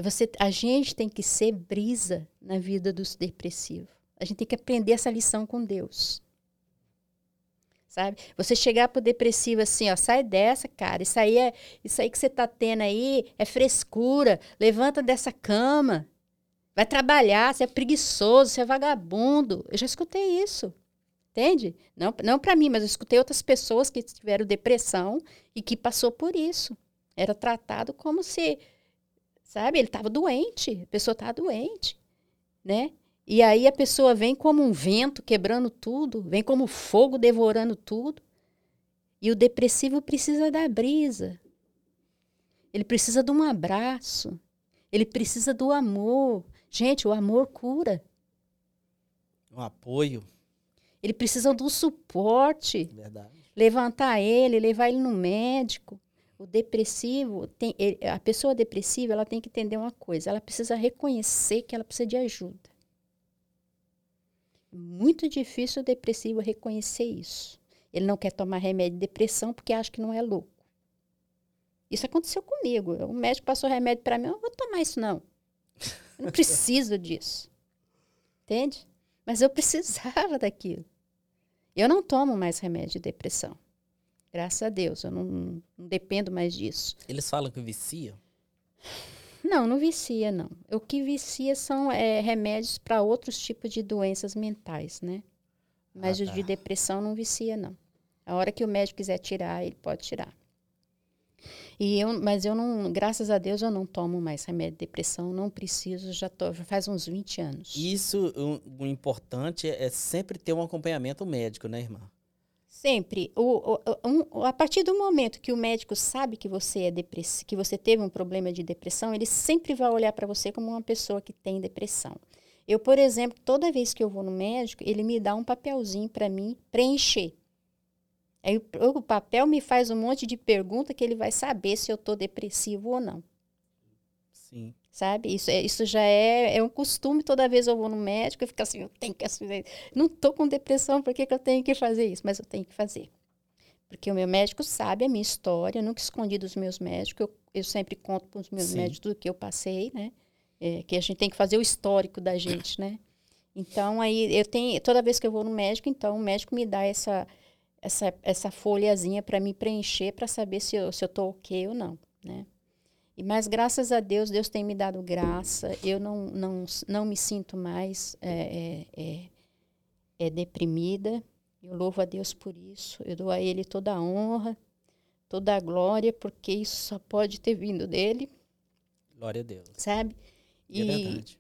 Speaker 2: Você, a gente tem que ser brisa na vida dos depressivos. A gente tem que aprender essa lição com Deus. Sabe? Você chegar pro depressivo assim, ó, sai dessa, cara. Isso aí é, isso aí que você tá tendo aí é frescura. Levanta dessa cama. Vai trabalhar, você é preguiçoso, você é vagabundo. Eu já escutei isso. Entende? Não, não para mim, mas eu escutei outras pessoas que tiveram depressão e que passou por isso. Era tratado como se, sabe, ele estava doente, a pessoa estava doente, né? E aí a pessoa vem como um vento quebrando tudo, vem como fogo devorando tudo. E o depressivo precisa da brisa. Ele precisa de um abraço. Ele precisa do amor. Gente, o amor cura.
Speaker 1: Um apoio.
Speaker 2: Ele precisa do suporte.
Speaker 1: Verdade.
Speaker 2: Levantar ele, levar ele no médico. O depressivo, tem, a pessoa depressiva, ela tem que entender uma coisa. Ela precisa reconhecer que ela precisa de ajuda. Muito difícil o depressivo reconhecer isso. Ele não quer tomar remédio de depressão porque acha que não é louco. Isso aconteceu comigo. O médico passou remédio para mim, eu não vou tomar isso não. Eu não preciso disso. Entende? Mas eu precisava daquilo. Eu não tomo mais remédio de depressão. Graças a Deus, eu não, não dependo mais disso.
Speaker 1: Eles falam que vicia.
Speaker 2: Não, não vicia, não. O que vicia são é, remédios para outros tipos de doenças mentais, né? Mas
Speaker 1: Ah,
Speaker 2: os de
Speaker 1: tá.
Speaker 2: depressão não vicia, não. A hora que o médico quiser tirar, ele pode tirar. E eu, mas eu não, graças a Deus, eu não tomo mais remédio de depressão, não preciso, já, tô, já faz uns 20 anos.
Speaker 1: Isso, o, o importante é sempre ter um acompanhamento médico, né, irmã?
Speaker 2: Sempre. O, o- um- a partir do momento que o médico sabe que você é depress... que você teve um problema de depressão, ele sempre vai olhar para você como uma pessoa que tem depressão. Eu, por exemplo, toda vez que eu vou no médico, ele me dá um papelzinho para mim preencher. Aí o, o papel me faz um monte de pergunta que ele vai saber se eu estou depressivo ou não.
Speaker 1: Sim.
Speaker 2: Sabe? Isso, é- isso já é, é um costume. Toda vez eu vou no médico, eu fico assim, eu tenho que fazer. Não estou com depressão, por que, que eu tenho que fazer isso? Mas eu tenho que fazer. Porque o meu médico sabe a minha história, eu nunca escondi dos meus médicos, eu, eu sempre conto para os meus
Speaker 1: Sim.
Speaker 2: médicos tudo que eu passei, né? É, que a gente tem que fazer o histórico da gente, né? Então, aí, eu tenho, toda vez que eu vou no médico, então, o médico me dá essa, essa, essa folhazinha para me preencher, para saber se eu, se eu tô ok ou não, né? E, mas graças a Deus, Deus tem me dado graça. Eu não, não, não me sinto mais é, é, é, é deprimida. Eu louvo a Deus por isso. Eu dou a Ele toda a honra, toda a glória, porque isso só pode ter vindo dele,
Speaker 1: Glória a Deus.
Speaker 2: sabe?
Speaker 1: E é verdade.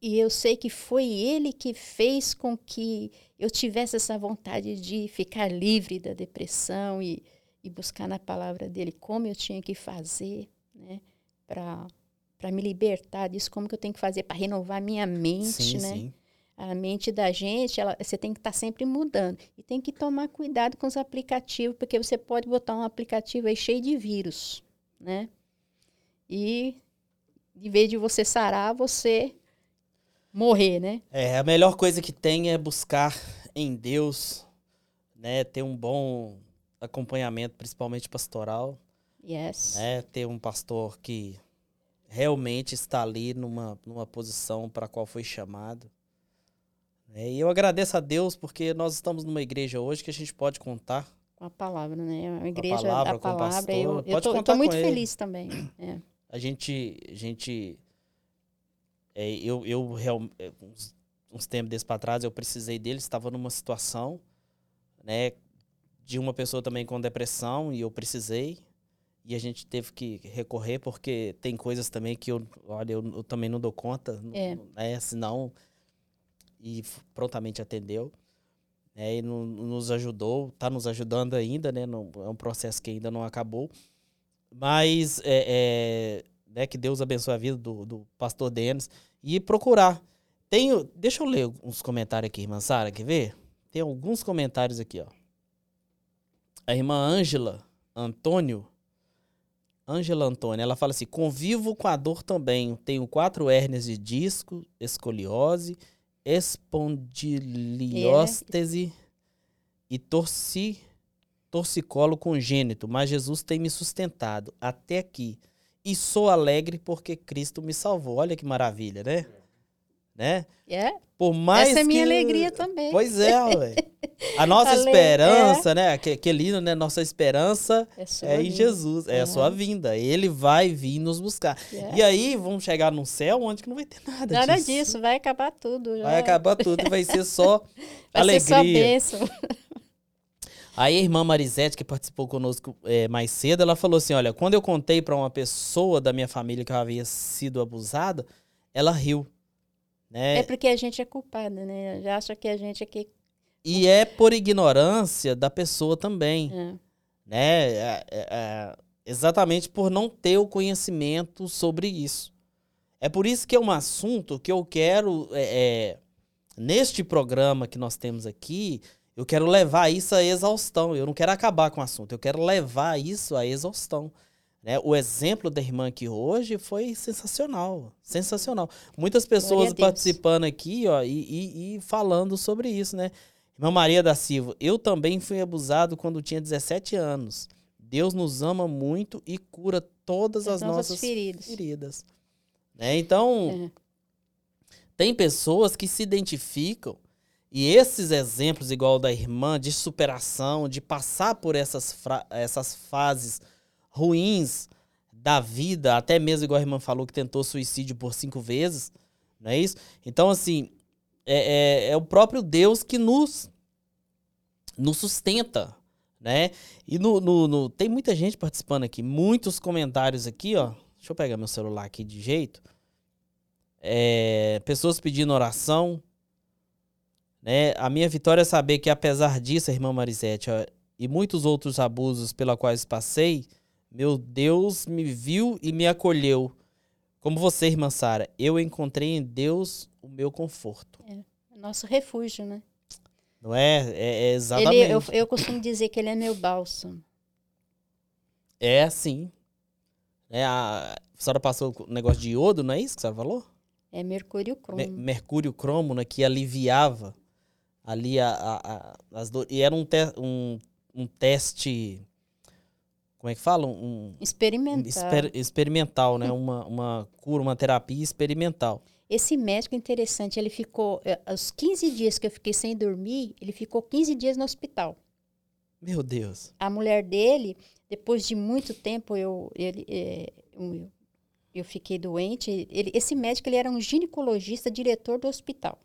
Speaker 2: E eu sei que foi ele que fez com que eu tivesse essa vontade de ficar livre da depressão e, e buscar na palavra dele como eu tinha que fazer, né? Para me libertar disso, como que eu tenho que fazer para renovar minha mente,
Speaker 1: Sim,
Speaker 2: né?
Speaker 1: sim.
Speaker 2: A mente da gente, ela, você tem que estar sempre mudando. E tem que tomar cuidado com os aplicativos, porque você pode botar um aplicativo aí cheio de vírus, né? E em vez de você sarar, você morrer, né?
Speaker 1: É, a melhor coisa que tem é buscar em Deus, né? Ter um bom acompanhamento, principalmente pastoral,
Speaker 2: Yes.
Speaker 1: né? Ter um pastor que realmente está ali numa, numa posição para a qual foi chamado. né? E eu agradeço a Deus porque nós estamos numa igreja hoje que a gente pode contar.
Speaker 2: Com a palavra, né? A igreja,
Speaker 1: palavra,
Speaker 2: a
Speaker 1: com o
Speaker 2: palavra,
Speaker 1: pastor.
Speaker 2: eu, eu,
Speaker 1: Pode
Speaker 2: tô, eu
Speaker 1: contar
Speaker 2: tô muito
Speaker 1: com ele.
Speaker 2: feliz também. É.
Speaker 1: A gente, a gente, é, eu, eu é, uns, uns tempos desse para trás eu precisei dele, estava numa situação, né, de uma pessoa também com depressão e eu precisei e a gente teve que recorrer porque tem coisas também que eu, olha, eu, eu também não dou conta,
Speaker 2: É.
Speaker 1: né, senão e prontamente atendeu. né, e no- nos ajudou, está nos ajudando ainda, né? não- é um processo que ainda não acabou. Mas é, é, né, que Deus abençoe a vida do, do pastor Denis. E procurar. Tenho, deixa eu ler uns comentários aqui, irmã Sara, quer ver? Tem alguns comentários aqui, ó. A irmã Ângela Antônio, Ângela Antônia, ela fala assim: convivo com a dor também. Tenho quatro hérnias de disco, escoliose, espondilióstese e torci, torcicolo congênito. Mas Jesus tem me sustentado até aqui. E sou alegre porque Cristo me salvou. Olha que maravilha, né? Né?
Speaker 2: É?
Speaker 1: Por mais
Speaker 2: Essa é minha
Speaker 1: que-
Speaker 2: alegria também.
Speaker 1: Pois é, ué. A nossa esperança, né? Que, que lindo, né? Nossa esperança
Speaker 2: É,
Speaker 1: é em. Jesus, é a sua vinda. Ele vai vir nos buscar.
Speaker 2: É.
Speaker 1: E aí vamos chegar num céu onde que não vai ter nada,
Speaker 2: Nada
Speaker 1: disso.
Speaker 2: disso, vai acabar tudo. já.
Speaker 1: Vai acabar tudo vai ser só
Speaker 2: Vai
Speaker 1: alegria.
Speaker 2: ser só bênção.
Speaker 1: Aí a irmã Marisete, que participou conosco é, mais cedo, ela falou assim: olha, quando eu contei pra uma pessoa da minha família que eu havia sido abusada, ela riu. Né?
Speaker 2: É porque a gente é culpada, né? Já acha que a gente é que.
Speaker 1: E é por ignorância da pessoa também.
Speaker 2: É.
Speaker 1: né? É- é- é exatamente por não ter o conhecimento sobre isso. É por isso que é um assunto que eu quero, é, é, neste programa que nós temos aqui, eu quero levar isso à exaustão. Eu não quero acabar com o assunto, eu quero levar isso à exaustão. Né? O exemplo da irmã aqui hoje foi sensacional, sensacional. Muitas pessoas participando aqui ó, e, e- e falando sobre isso, né? Irmã Maria da Silva, eu também fui abusado quando tinha 17 anos. Deus nos ama muito e cura todas as,
Speaker 2: As nossas
Speaker 1: nossas
Speaker 2: feridas.
Speaker 1: feridas. Né? Então,
Speaker 2: É.
Speaker 1: tem pessoas que se identificam e esses exemplos, igual da irmã, de superação, de passar por essas, essas fases ruins da vida, até mesmo igual a irmã falou que tentou suicídio por cinco vezes, não é isso? Então, assim, é, é- é o próprio Deus que nos, nos sustenta, né? E no, no- no- tem muita gente participando aqui, muitos comentários aqui, ó. Deixa eu pegar meu celular aqui de jeito. É, pessoas pedindo oração. Né? A minha vitória é saber que, apesar disso, irmã Marisete, ó, e muitos outros abusos pela quais passei, meu Deus me viu e me acolheu. Como você, irmã Sara, eu encontrei em Deus o meu conforto.
Speaker 2: Nosso refúgio, né?
Speaker 1: Não é? É, é exatamente.
Speaker 2: Ele, eu, eu costumo dizer que ele é meu bálsamo.
Speaker 1: É assim. É, a, a senhora passou o negócio de iodo, não é isso que a senhora falou?
Speaker 2: É mercúrio cromo.
Speaker 1: Me- mercúrio cromo, né, que aliviava ali a, a- a- as dores. E era um, te- um, um teste. Como é que fala? Um,
Speaker 2: Experimental.
Speaker 1: exper- experimental, né? Uma, uma cura, uma terapia experimental.
Speaker 2: Esse médico interessante, ele ficou. eh, Os 15 dias que eu fiquei sem dormir, ele ficou 15 dias no hospital.
Speaker 1: Meu Deus.
Speaker 2: A mulher dele, depois de muito tempo, eu, ele, eh, eu, eu fiquei doente. Ele- esse médico ele era um ginecologista, diretor do hospital.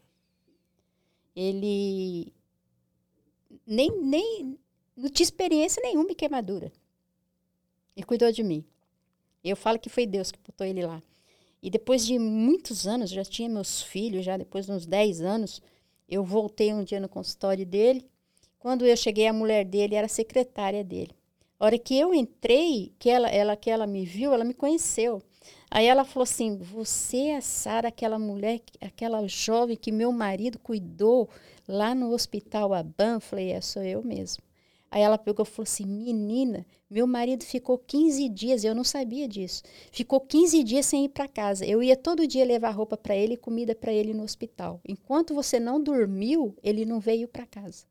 Speaker 2: ele nem, nem não tinha experiência nenhuma em queimadura. E cuidou de mim. Eu falo que foi Deus que botou ele lá. E depois de muitos anos, já tinha meus filhos, já depois de uns 10 anos, eu voltei um dia no consultório dele. Quando eu cheguei, a mulher dele era secretária dele. A hora que eu entrei, que ela, ela, que ela me viu, ela me conheceu. Aí ela falou assim: Você é Sara, aquela mulher, aquela jovem que meu marido cuidou lá no hospital Aban? Eu falei: É, sou eu mesmo. Aí ela pegou e falou assim: Menina, meu marido ficou 15 dias, eu não sabia disso. Ficou 15 dias sem ir para casa. Eu ia todo dia levar roupa para ele e comida para ele no hospital. Enquanto você não dormiu, ele não veio para casa.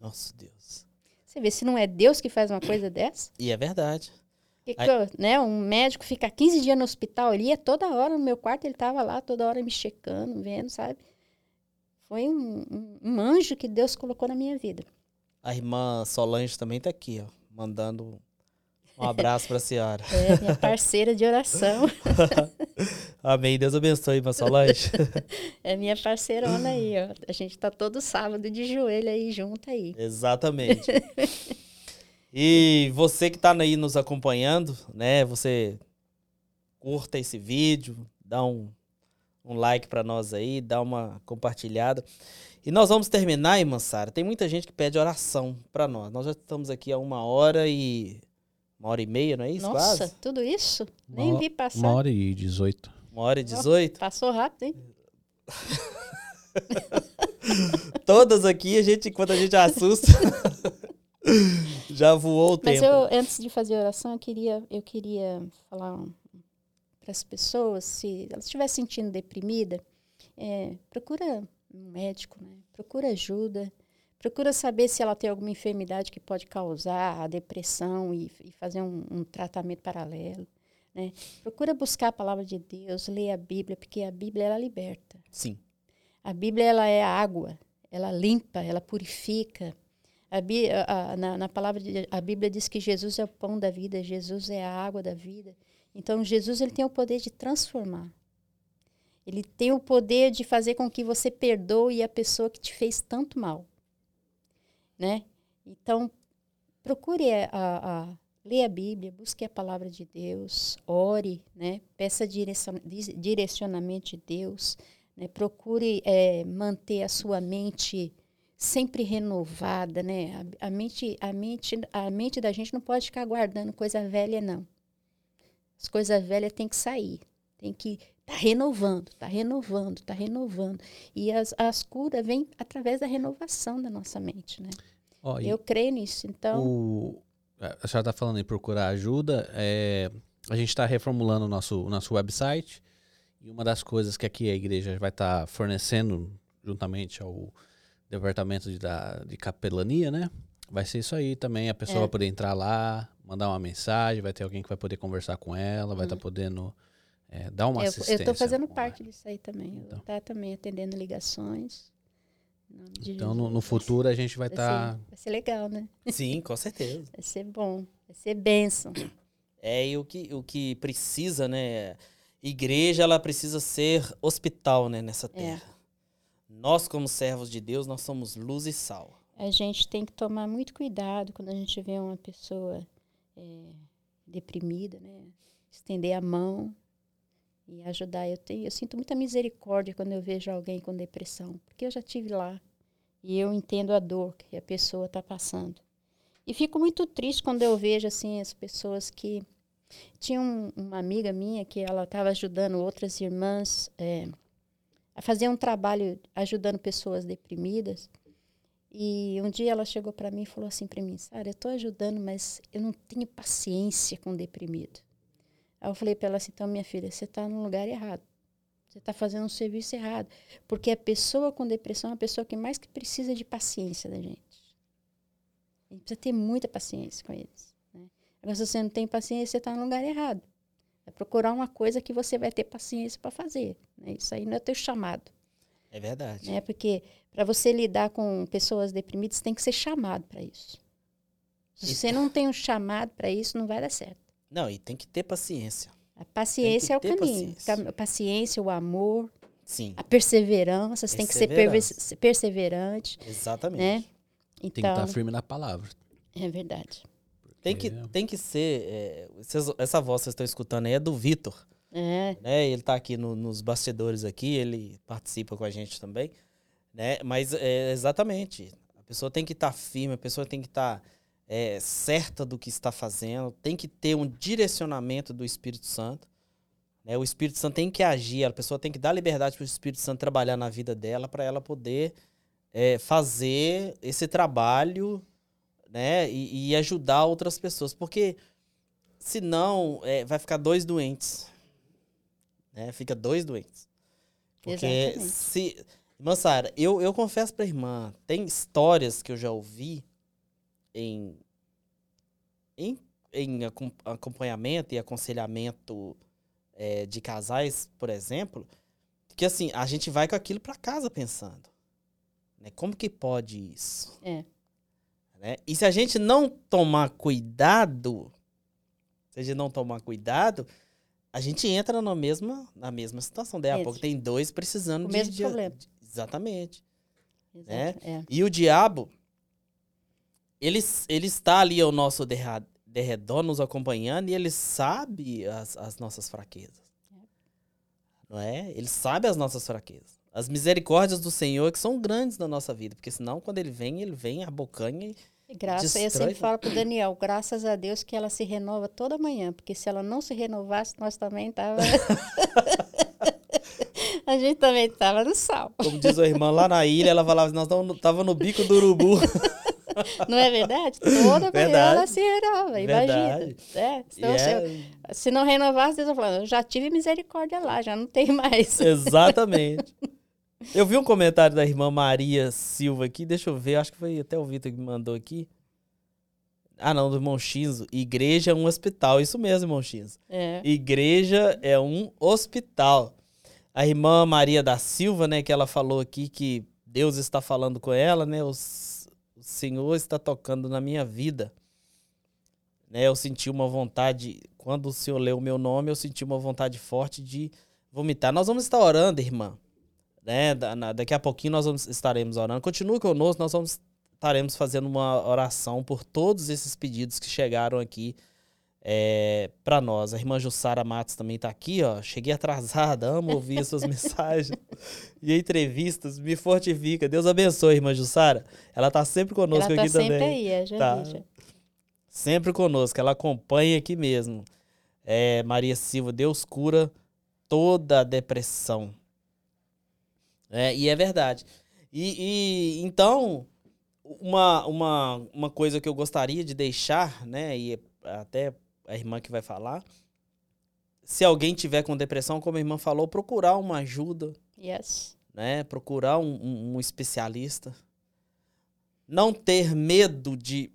Speaker 1: Nossa Deus.
Speaker 2: Você vê se não é Deus que faz uma coisa dessa?
Speaker 1: E é verdade.
Speaker 2: Que que eu, né, um médico fica 15 dias no hospital, ele ia toda hora no meu quarto, ele estava lá toda hora me checando, vendo, sabe? Foi um, um, um anjo que Deus colocou na minha vida.
Speaker 1: A irmã Solange também está aqui, ó, mandando um abraço para a senhora.
Speaker 2: É, minha parceira de oração.
Speaker 1: Amém. Deus abençoe, irmã Solange.
Speaker 2: é minha parceirona aí, ó. A gente tá todo sábado de joelho aí junto aí.
Speaker 1: Exatamente. E você que está aí nos acompanhando, né? Você curta esse vídeo, dá um, um like para nós aí, dá uma compartilhada. E nós vamos terminar, irmã Sara. Tem muita gente que pede oração para nós. Nós já estamos aqui há uma hora e. Uma hora e meia, não é isso?
Speaker 2: Nossa,
Speaker 1: quase?
Speaker 2: tudo isso? Nem vi passar.
Speaker 3: Uma hora e dezoito.
Speaker 1: Uma hora e dezoito?
Speaker 2: Passou rápido, hein?
Speaker 1: Todas aqui, a gente, quando a gente assusta, já voou o
Speaker 2: Mas
Speaker 1: tempo.
Speaker 2: eu, antes de fazer a oração, eu queria, eu queria falar para as pessoas, se elas estiverem se sentindo deprimida, é, procura um médico, né? procura ajuda, procura saber se ela tem alguma enfermidade que pode causar a depressão e, e fazer um, um, tratamento paralelo. Né? Procura buscar a palavra de Deus, ler a Bíblia, porque a Bíblia ela liberta.
Speaker 1: Sim.
Speaker 2: A Bíblia ela é água, ela limpa, ela purifica. A, a, na, na, palavra de, a Bíblia diz que Jesus é o pão da vida, Jesus é a água da vida. Então Jesus ele tem o poder de transformar. Ele tem o poder de fazer com que você perdoe a pessoa que te fez tanto mal, né? Então procure a, a, a leia a Bíblia, busque a palavra de Deus, ore, né? Peça direcionamento de Deus, né? Procure é, manter a sua mente sempre renovada, né? A, a, mente, a, mente, a mente da gente não pode ficar guardando coisa velha, não. As coisas velhas têm que sair, tem que tá renovando, tá renovando, tá renovando. E as, as curas vêm através da renovação da nossa mente, né? Oh, Eu creio nisso, então...
Speaker 3: O, a senhora está falando em procurar ajuda, é, a gente está reformulando o nosso, o nosso website, e uma das coisas que aqui a igreja vai estar tá fornecendo, juntamente ao departamento de, da, de capelania, né? Vai ser isso aí também. A pessoa é. vai poder entrar lá, mandar uma mensagem, vai ter alguém que vai poder conversar com ela, vai estar tá podendo é, dar uma
Speaker 2: eu,
Speaker 3: assistência.
Speaker 2: Eu estou fazendo parte disso aí também. Então. Tá também atendendo ligações.
Speaker 3: Então, no, no, futuro, a gente vai estar.
Speaker 2: Tá... Vai ser legal, né?
Speaker 1: Sim, com certeza.
Speaker 2: vai ser bom. Vai ser bênção.
Speaker 1: É, e o que, o que precisa, né? Igreja, ela precisa ser hospital, né, nessa é. terra. É. Nós, como servos de Deus, nós somos luz e sal.
Speaker 2: A gente tem que tomar muito cuidado quando a gente vê uma pessoa é, deprimida, né? Estender a mão e ajudar. Eu, tenho, eu sinto muita misericórdia quando eu vejo alguém com depressão, porque eu já tive lá e eu entendo a dor que a pessoa está passando. E fico muito triste quando eu vejo assim as pessoas que tinha um, uma amiga minha que ela estava ajudando outras irmãs é, a fazer um trabalho ajudando pessoas deprimidas. E um dia ela chegou para mim e falou assim para mim, Sara, eu estou ajudando, mas eu não tenho paciência com deprimido. Aí eu falei para ela assim, então, minha filha, você está no lugar errado. Você está fazendo um serviço errado. Porque a pessoa com depressão é a pessoa que mais que precisa de paciência da gente. A gente precisa ter muita paciência com eles. Né? Agora, se você não tem paciência, você está no lugar errado. É procurar uma coisa que você vai ter paciência para fazer. Né? Isso aí não é teu chamado.
Speaker 1: É verdade.
Speaker 2: Né? Porque para você lidar com pessoas deprimidas, tem que ser chamado para isso. Se você não tem um chamado para isso, não vai dar certo.
Speaker 1: Não, e tem que ter paciência.
Speaker 2: A paciência é o caminho. Paciência. A paciência, o amor.
Speaker 1: Sim,
Speaker 2: A perseverança, você tem que ser perseverante,
Speaker 1: exatamente.
Speaker 2: né?
Speaker 3: Tem que
Speaker 2: Então,
Speaker 3: estar firme na palavra.
Speaker 2: é verdade.
Speaker 1: Tem que,
Speaker 3: É.
Speaker 1: tem que ser. é, vocês- essa voz que vocês estão escutando aí é do Vitor.
Speaker 2: É,
Speaker 1: né? Ele tá aqui no- nos bastidores aqui, ele participa com a gente também, né? Mas é, exatamente, a pessoa tem que estar firme, a pessoa tem que estar certa do que está fazendo, tem que ter um direcionamento do Espírito Santo. Né? O Espírito Santo tem que agir, a pessoa tem que dar liberdade para o Espírito Santo trabalhar na vida dela, para ela poder é, fazer esse trabalho, né? E, e ajudar outras pessoas, porque senão é, vai ficar dois doentes né? Fica dois doentes. Porque
Speaker 2: Exatamente.
Speaker 1: se. Irmã Sara, eu, eu confesso pra irmã, tem histórias que eu já ouvi em, em, em acom- acompanhamento e aconselhamento eh, de casais, por exemplo, que assim, a gente vai com aquilo pra casa pensando. Né? Como que pode isso?
Speaker 2: É.
Speaker 1: Né? E se a gente não tomar cuidado, se a gente não tomar cuidado, a gente entra na mesma, na mesma situação. Daí a pouco tem dois precisando
Speaker 2: O
Speaker 1: de,
Speaker 2: mesmo
Speaker 1: de-
Speaker 2: problema.
Speaker 1: Exatamente.
Speaker 2: Exato,
Speaker 1: né?
Speaker 2: é.
Speaker 1: E o diabo, ele, ele está ali ao nosso derredor, nos acompanhando, e ele sabe as, as nossas fraquezas. Não é? Ele sabe as nossas fraquezas. As misericórdias do Senhor que são grandes na nossa vida, porque senão quando ele vem, ele vem a bocanha e
Speaker 2: E Graça, eu
Speaker 1: Destrói
Speaker 2: sempre falo para Daniel, graças a Deus que ela se renova toda manhã, porque se ela não se renovasse, nós também tava A gente também tava no sal.
Speaker 1: Como diz a irmã lá na ilha, ela falava, nós tava no bico do urubu.
Speaker 2: Não é verdade? Toda
Speaker 1: Verdade.
Speaker 2: ela se renova, imagina. É,
Speaker 1: E
Speaker 2: senão, se, eu-
Speaker 1: é-
Speaker 2: se não renovasse, Deus vai falar, eu já tive misericórdia lá, já não tem mais.
Speaker 1: Exatamente. Eu vi um comentário da irmã Maria Silva aqui, deixa eu ver, acho que foi até o Vitor que me mandou aqui. Ah, não, do irmão Xinzo. Igreja é um hospital, isso mesmo, irmão Xinzo.
Speaker 2: É,
Speaker 1: Igreja é um hospital. A irmã Maria da Silva, né, que ela falou aqui que Deus está falando com ela, né, o, S- o Senhor está tocando na minha vida. Né, eu senti uma vontade, quando o Senhor leu o meu nome, eu senti uma vontade forte de vomitar. Nós vamos estar orando, irmã. Né, da- na- daqui a pouquinho nós vamos, estaremos orando. Continue conosco, nós vamos, estaremos fazendo uma oração por todos esses pedidos que chegaram aqui é, para nós. A irmã Jussara Matos também tá aqui, ó. Cheguei atrasada, amo ouvir as suas mensagens e entrevistas, me fortifica. Deus abençoe, irmã Jussara. Ela tá sempre conosco
Speaker 2: ela tá
Speaker 1: aqui
Speaker 2: sempre
Speaker 1: também.
Speaker 2: aí, é, já
Speaker 1: Tá.
Speaker 2: já.
Speaker 1: Sempre conosco, ela acompanha aqui mesmo. É, Maria Silva, Deus cura toda a depressão. É, e é verdade. E, e, então, uma, uma, uma coisa que eu gostaria de deixar, né, e até a irmã que vai falar, se alguém tiver com depressão, como a irmã falou, procurar uma ajuda,
Speaker 2: Yes.
Speaker 1: né? Procurar um, um- um especialista. Não ter medo de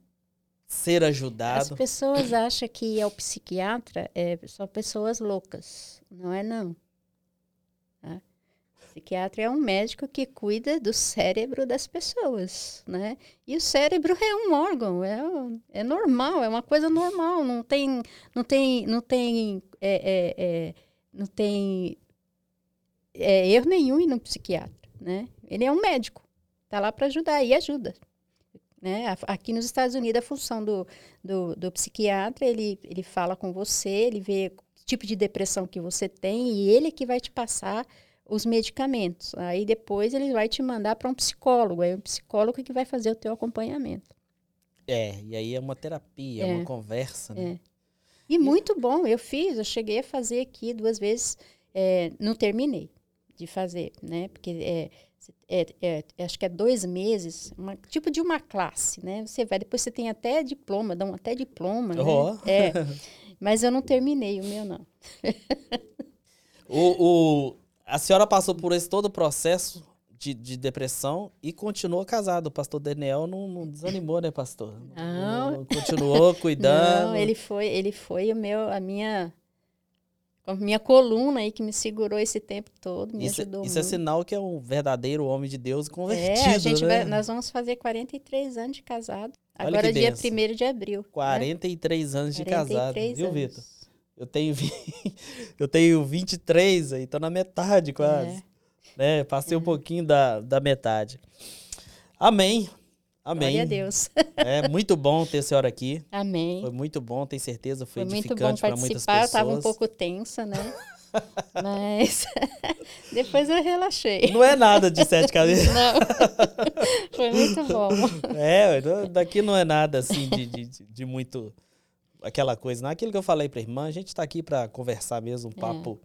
Speaker 1: ser
Speaker 2: As
Speaker 1: ajudado.
Speaker 2: pessoas acham que é o psiquiatra é só pessoas loucas. Não é não. Psiquiatra é um médico que cuida do cérebro das pessoas, né? E o cérebro é um órgão, é, um- é normal, é uma coisa normal. Não tem, não tem, não tem, é, é, é, não tem é, erro nenhum ir no psiquiatra, né? Ele é um médico, tá lá para ajudar e ajuda. Né? Aqui nos Estados Unidos, a função do, do, do psiquiatra, ele, ele fala com você, ele vê tipo de depressão que você tem e ele que vai te passar os medicamentos. Aí depois ele vai te mandar para um psicólogo, aí o psicólogo que vai fazer o teu acompanhamento.
Speaker 1: É, e aí é uma terapia, é,
Speaker 2: É.
Speaker 1: uma conversa, né?
Speaker 2: E muito bom, eu fiz, eu cheguei a fazer aqui duas vezes, é, não terminei de fazer, né? Porque é, é- é- acho que é dois meses, uma- tipo de uma classe, né? Você vai, depois você tem até diploma, dão até diploma, né?
Speaker 1: Ó.
Speaker 2: É, mas eu não terminei o meu, não.
Speaker 1: O, o- a senhora passou por esse todo o processo de, de depressão e continuou casado. O pastor Daniel não, não desanimou, né, pastor?
Speaker 2: Não.
Speaker 1: continuou cuidando.
Speaker 2: Não, ele foi, ele foi o meu, a minha, minha coluna aí que me segurou esse tempo todo, me
Speaker 1: Isso,
Speaker 2: ajudou
Speaker 1: isso é
Speaker 2: muito.
Speaker 1: sinal que é um verdadeiro homem de Deus convertido,
Speaker 2: É, a gente
Speaker 1: né?
Speaker 2: vai, nós vamos fazer 43 anos de casado.
Speaker 1: Olha
Speaker 2: Agora, dia
Speaker 1: benção.
Speaker 2: 1 de abril. né?
Speaker 1: 43 anos de casado,
Speaker 2: 43
Speaker 1: viu,
Speaker 2: anos.
Speaker 1: Vitor? Eu tenho, vi- eu tenho 23 aí, tô na metade quase.
Speaker 2: É.
Speaker 1: né? Passei um pouquinho da, da metade. Amém. Amém.
Speaker 2: Glória a Deus.
Speaker 1: É muito bom ter a senhora aqui.
Speaker 2: Amém.
Speaker 1: Foi muito bom, tenho certeza. Foi,
Speaker 2: Foi muito bom
Speaker 1: edificante para muitas
Speaker 2: participar. Eu
Speaker 1: pessoas.
Speaker 2: estava um pouco tensa, né? Mas depois eu relaxei.
Speaker 1: Não é nada de sete cabeças.
Speaker 2: Não. Foi muito bom.
Speaker 1: É, daqui não é nada assim de, de, de muito aquela coisa. Não é aquilo que eu falei pra irmã, a gente tá aqui pra conversar mesmo, um papo,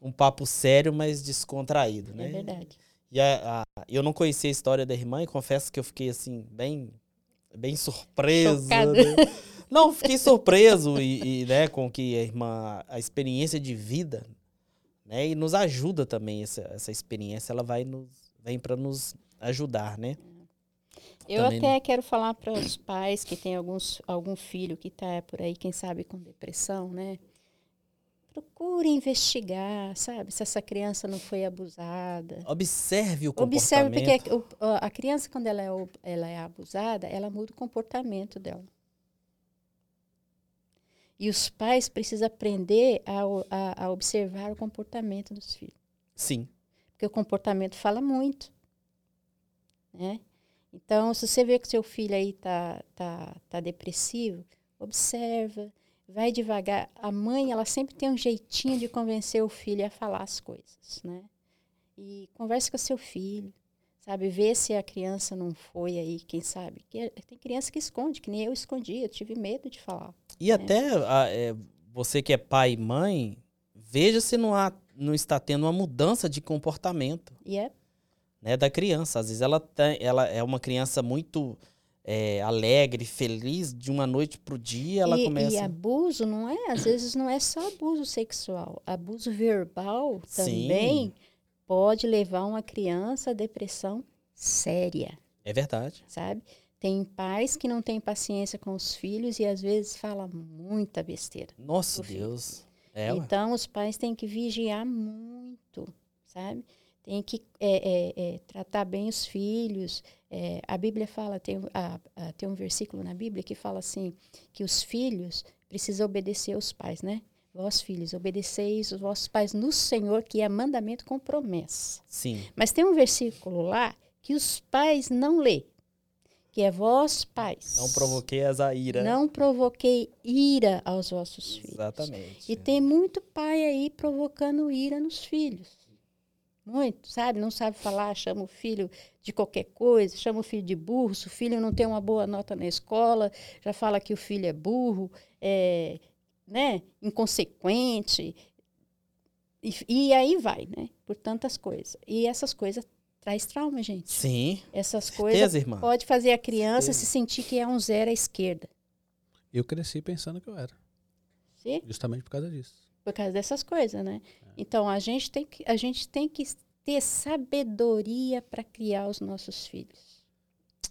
Speaker 1: um papo sério, mas descontraído, né?
Speaker 2: É verdade.
Speaker 1: E a- a- eu não conhecia a história da irmã e confesso que eu fiquei assim, bem, bem surpreso. Né? Não, fiquei surpreso e, e, né, com que a irmã, a experiência de vida, né, e nos ajuda também essa, essa experiência, ela vai nos, vem para nos ajudar, né?
Speaker 2: Eu
Speaker 1: Também
Speaker 2: até quero falar para os pais que têm alguns, algum filho que está por aí, quem sabe, com depressão, né? Procure investigar, sabe? Se essa criança não foi abusada.
Speaker 1: Observe o
Speaker 2: Observe,
Speaker 1: comportamento.
Speaker 2: porque o- a a criança, quando ela é, ela é abusada, ela muda o comportamento dela. E os pais precisam aprender a, a- a observar o comportamento dos filhos.
Speaker 1: Sim,
Speaker 2: Porque o comportamento fala muito. Né? Então, se você vê que seu filho aí tá, tá, tá depressivo, observa, vai devagar. A mãe, ela sempre tem um jeitinho de convencer o filho a falar as coisas, né? E converse com seu filho, sabe? Vê se a criança não foi aí, quem sabe. Que tem criança que esconde, que nem eu escondi, eu tive medo de falar.
Speaker 1: E até a- é, você que é pai e mãe, veja se não, há, não está tendo uma mudança de comportamento
Speaker 2: E é
Speaker 1: né, da criança. Às vezes ela, tem, ela é uma criança muito é, alegre, feliz, de uma noite para o dia ela
Speaker 2: e,
Speaker 1: começa...
Speaker 2: e abuso não é, às vezes não é só abuso sexual. Abuso verbal
Speaker 1: Sim.
Speaker 2: também pode levar uma criança a depressão séria,
Speaker 1: É verdade.
Speaker 2: sabe? Tem pais que não têm paciência com os filhos e às vezes fala muita besteira.
Speaker 1: Nossa. Deus. É,
Speaker 2: então os pais têm que vigiar muito, sabe? Tem que é, é, é, tratar bem os filhos. É, a Bíblia fala, tem, um- a- a- tem um versículo na Bíblia que fala assim, que os filhos precisam obedecer aos pais, né? Vós, filhos, obedeceis os vossos pais no Senhor, que é mandamento com promessa.
Speaker 1: Sim.
Speaker 2: Mas tem um versículo lá que os pais não lê, que é vós, pais.
Speaker 1: Não provoquei as a ira.
Speaker 2: Não provoquei ira aos vossos filhos.
Speaker 1: Exatamente.
Speaker 2: E tem muito pai aí provocando ira nos filhos. Muito, sabe? Não sabe falar, chama o filho de qualquer coisa, chama o filho de burro. Se o filho não tem uma boa nota na escola, já fala que o filho é burro, é, né? inconsequente. E, e aí vai, né? Por tantas coisas. E essas coisas traz trauma, gente.
Speaker 1: Sim.
Speaker 2: Essas
Speaker 1: Certeza,
Speaker 2: coisas
Speaker 1: irmã.
Speaker 2: pode fazer a criança
Speaker 1: Certeza.
Speaker 2: se sentir que é um zero à esquerda.
Speaker 3: Eu cresci pensando que eu era.
Speaker 2: Sim?
Speaker 3: Justamente por causa disso.
Speaker 2: Por causa dessas coisas, né? Então a gente tem que a gente tem que ter sabedoria para criar os nossos filhos.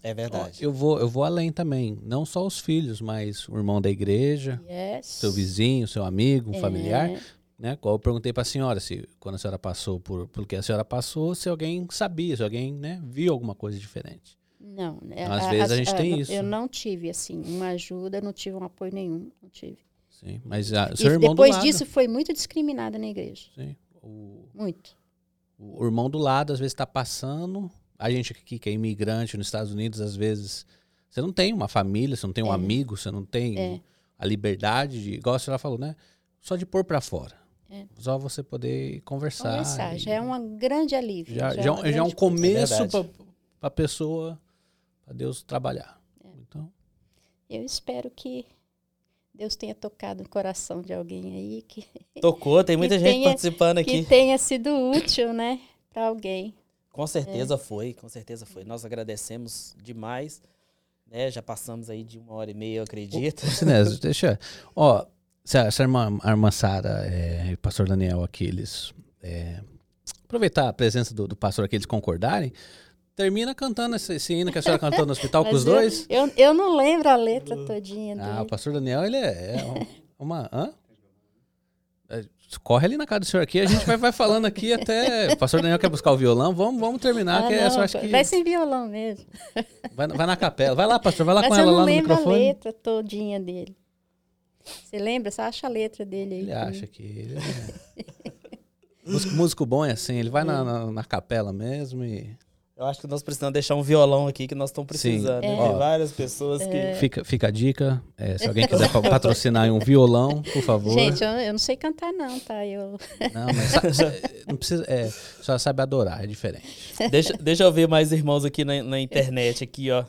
Speaker 1: É
Speaker 3: Ó,
Speaker 1: verdade.
Speaker 3: eu, vou, eu vou além também. Não só os filhos, mas o irmão da igreja,
Speaker 2: Yes.
Speaker 3: seu vizinho, seu amigo, um
Speaker 2: É,
Speaker 3: familiar. Né? Qual eu perguntei para a senhora se quando a senhora passou por, por que a senhora passou, se alguém sabia, se alguém né, viu alguma coisa diferente.
Speaker 2: Não, né?
Speaker 3: Às vezes a gente tem
Speaker 2: não-
Speaker 3: isso.
Speaker 2: Eu não tive assim uma ajuda, não tive um apoio nenhum, não tive.
Speaker 3: Sim, mas a, seu
Speaker 2: e
Speaker 3: irmão
Speaker 2: depois
Speaker 3: do lado.
Speaker 2: disso foi muito discriminada na igreja,
Speaker 3: Sim, o,
Speaker 2: muito.
Speaker 3: o irmão do lado às vezes está passando. A gente aqui que é imigrante nos Estados Unidos, às vezes você não tem uma família, você não tem um
Speaker 2: É.
Speaker 3: amigo, você não tem
Speaker 2: É.
Speaker 3: a liberdade de, igual a senhora falou, né? Só de pôr para fora.
Speaker 2: É.
Speaker 3: Só você poder conversar.
Speaker 2: Conversar
Speaker 3: e-
Speaker 2: já é um grande alívio.
Speaker 3: já,
Speaker 2: já
Speaker 3: já,
Speaker 2: é
Speaker 3: já é um
Speaker 2: grande coisa.
Speaker 3: começo
Speaker 1: É
Speaker 3: para a pessoa, para Deus trabalhar.
Speaker 2: É.
Speaker 3: Então,
Speaker 2: Eu espero que Deus tenha tocado no coração de alguém aí que
Speaker 1: Tocou, tem muita
Speaker 2: que
Speaker 1: gente
Speaker 2: tenha-
Speaker 1: participando
Speaker 2: que
Speaker 1: aqui.
Speaker 2: tenha sido útil, né, para alguém.
Speaker 1: Com
Speaker 2: É.
Speaker 1: certeza foi, com certeza foi. Nós agradecemos demais. Né? Já passamos aí de uma hora e meia, eu acredito.
Speaker 3: Sinésio, deixa. Ó, se a, se a irmã, a irmã Sara é, e o pastor Daniel aqui, eles. é, aproveitar a presença do, do pastor aqui, eles concordarem, termina cantando esse, esse hino que a senhora cantou no hospital com os
Speaker 2: eu-
Speaker 3: dois.
Speaker 2: Eu, eu não lembro a letra todinha dele.
Speaker 3: Ah, o pastor Daniel, ele é, é um- uma. Hã? É, Corre ali na casa do senhor aqui, a gente vai, vai falando aqui até. O pastor Daniel quer buscar o violão, vamos, vamos terminar,
Speaker 2: Ah,
Speaker 3: que
Speaker 2: não,
Speaker 3: essa eu acho que.
Speaker 2: Vai sem violão mesmo.
Speaker 3: Vai, vai na capela. Vai lá, pastor, vai lá
Speaker 2: Mas
Speaker 3: com
Speaker 2: eu
Speaker 3: ela
Speaker 2: não
Speaker 3: lá no
Speaker 2: lembro a
Speaker 3: microfone.
Speaker 2: letra todinha dele. Você lembra? Você acha a letra dele aí?
Speaker 3: Ele acha que. ele é- Músico, músico bom é assim, ele vai na, na, na capela mesmo e.
Speaker 1: Eu acho que nós precisamos deixar um violão aqui que nós estamos precisando.
Speaker 3: Sim.
Speaker 1: né?
Speaker 3: É.
Speaker 1: Tem várias pessoas que.
Speaker 3: Fica, fica a dica. é, se alguém quiser pa- patrocinar um violão, por favor.
Speaker 2: Gente, eu, eu não sei cantar, não, tá? Eu,
Speaker 3: Não, mas não precisa. É, só sabe adorar, é diferente.
Speaker 1: Deixa, deixa eu ver mais irmãos aqui na, na internet, aqui, ó.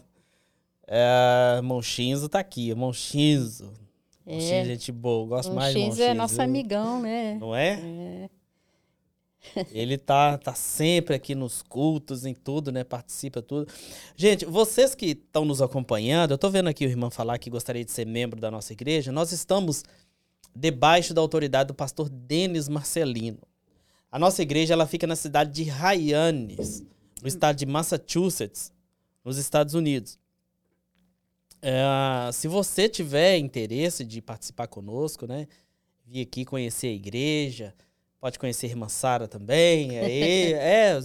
Speaker 1: É, Monchinzo tá aqui, Monchinzo. Monchinzo,
Speaker 2: é,
Speaker 1: gente boa, gosto
Speaker 2: o
Speaker 1: mais de Monchinzo.
Speaker 2: é nosso amigão, né?
Speaker 1: Não é?
Speaker 2: É.
Speaker 1: Ele tá, tá sempre aqui nos cultos, em tudo, né? Participa tudo. Gente, vocês que estão nos acompanhando, eu tô vendo aqui o irmão falar que gostaria de ser membro da nossa igreja. Nós estamos debaixo da autoridade do pastor Denis Marcelino. A nossa igreja ela fica na cidade de Hyannis, no estado de Massachusetts, nos Estados Unidos. É, se você tiver interesse de participar conosco, né? Vir aqui conhecer a igreja, pode conhecer a irmã Sara também. Aí, é,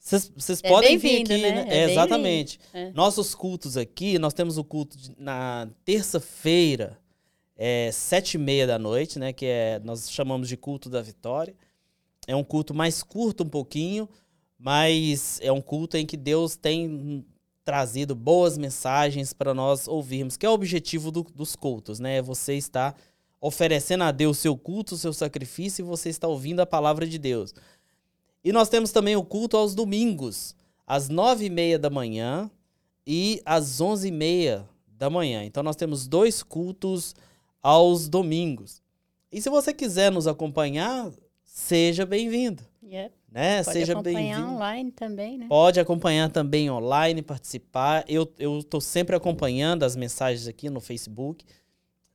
Speaker 1: vocês
Speaker 2: É
Speaker 1: podem vir aqui,
Speaker 2: né?
Speaker 1: né?
Speaker 2: É
Speaker 1: É, exatamente. Nossos cultos aqui, nós temos o culto de- na terça-feira, é, sete e meia da noite, né? Que é, nós chamamos de culto da vitória. É um culto mais curto um pouquinho, mas é um culto em que Deus tem trazido boas mensagens para nós ouvirmos, que é o objetivo do- dos cultos, né? É Você está oferecendo a Deus seu culto, seu sacrifício, e você está ouvindo a palavra de Deus. E nós temos também o culto aos domingos, às nove e meia da manhã e às onze e meia da manhã. Então nós temos dois cultos aos domingos. E se você quiser nos acompanhar, seja bem-vindo,
Speaker 2: Yeah.
Speaker 1: né?
Speaker 2: Pode
Speaker 1: seja
Speaker 2: acompanhar online também, né?
Speaker 1: Pode acompanhar também online, participar. Eu estou sempre acompanhando as mensagens aqui no Facebook.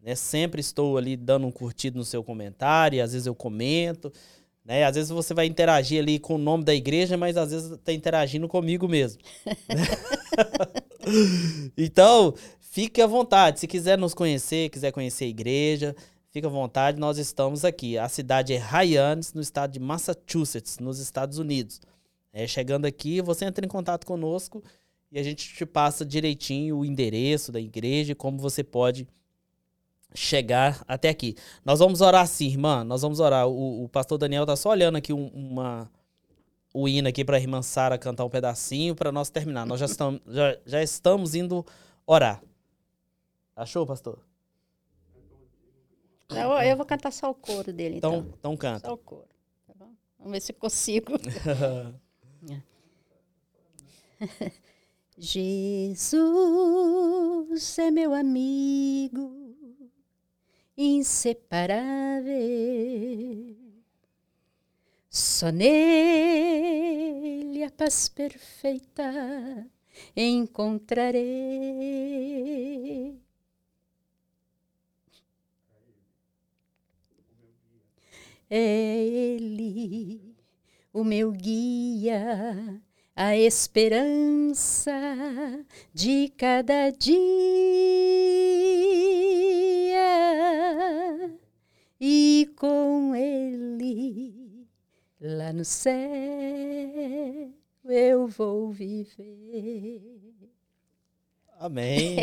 Speaker 1: Né? Sempre estou ali dando um curtido no seu comentário, e às vezes eu comento. Né? Às vezes você vai interagir ali com o nome da igreja, mas às vezes está interagindo comigo mesmo. então, fique à vontade. Se quiser nos conhecer, quiser conhecer a igreja, fique à vontade. Nós estamos aqui. A cidade é Hyannis, no estado de Massachusetts, nos Estados Unidos. É, chegando aqui, você entra em contato conosco e a gente te passa direitinho o endereço da igreja e como você pode chegar até aqui. Nós vamos orar sim, irmã. Nós vamos orar. O, o pastor Daniel tá só olhando aqui um- uma o hino aqui para a irmã Sara cantar um pedacinho para nós terminar. Nós já estamos, já, já estamos indo orar. Achou, pastor?
Speaker 2: Eu, eu vou cantar só o coro dele,
Speaker 1: Então,
Speaker 2: então.
Speaker 1: então canta.
Speaker 2: Só o coro. Tá bom? Vamos ver se consigo. Jesus é meu amigo inseparável. Só nele a paz perfeita encontrarei. É Ele, o meu guia, a esperança de cada dia. E com Ele, lá no céu, eu vou viver.
Speaker 1: Amém.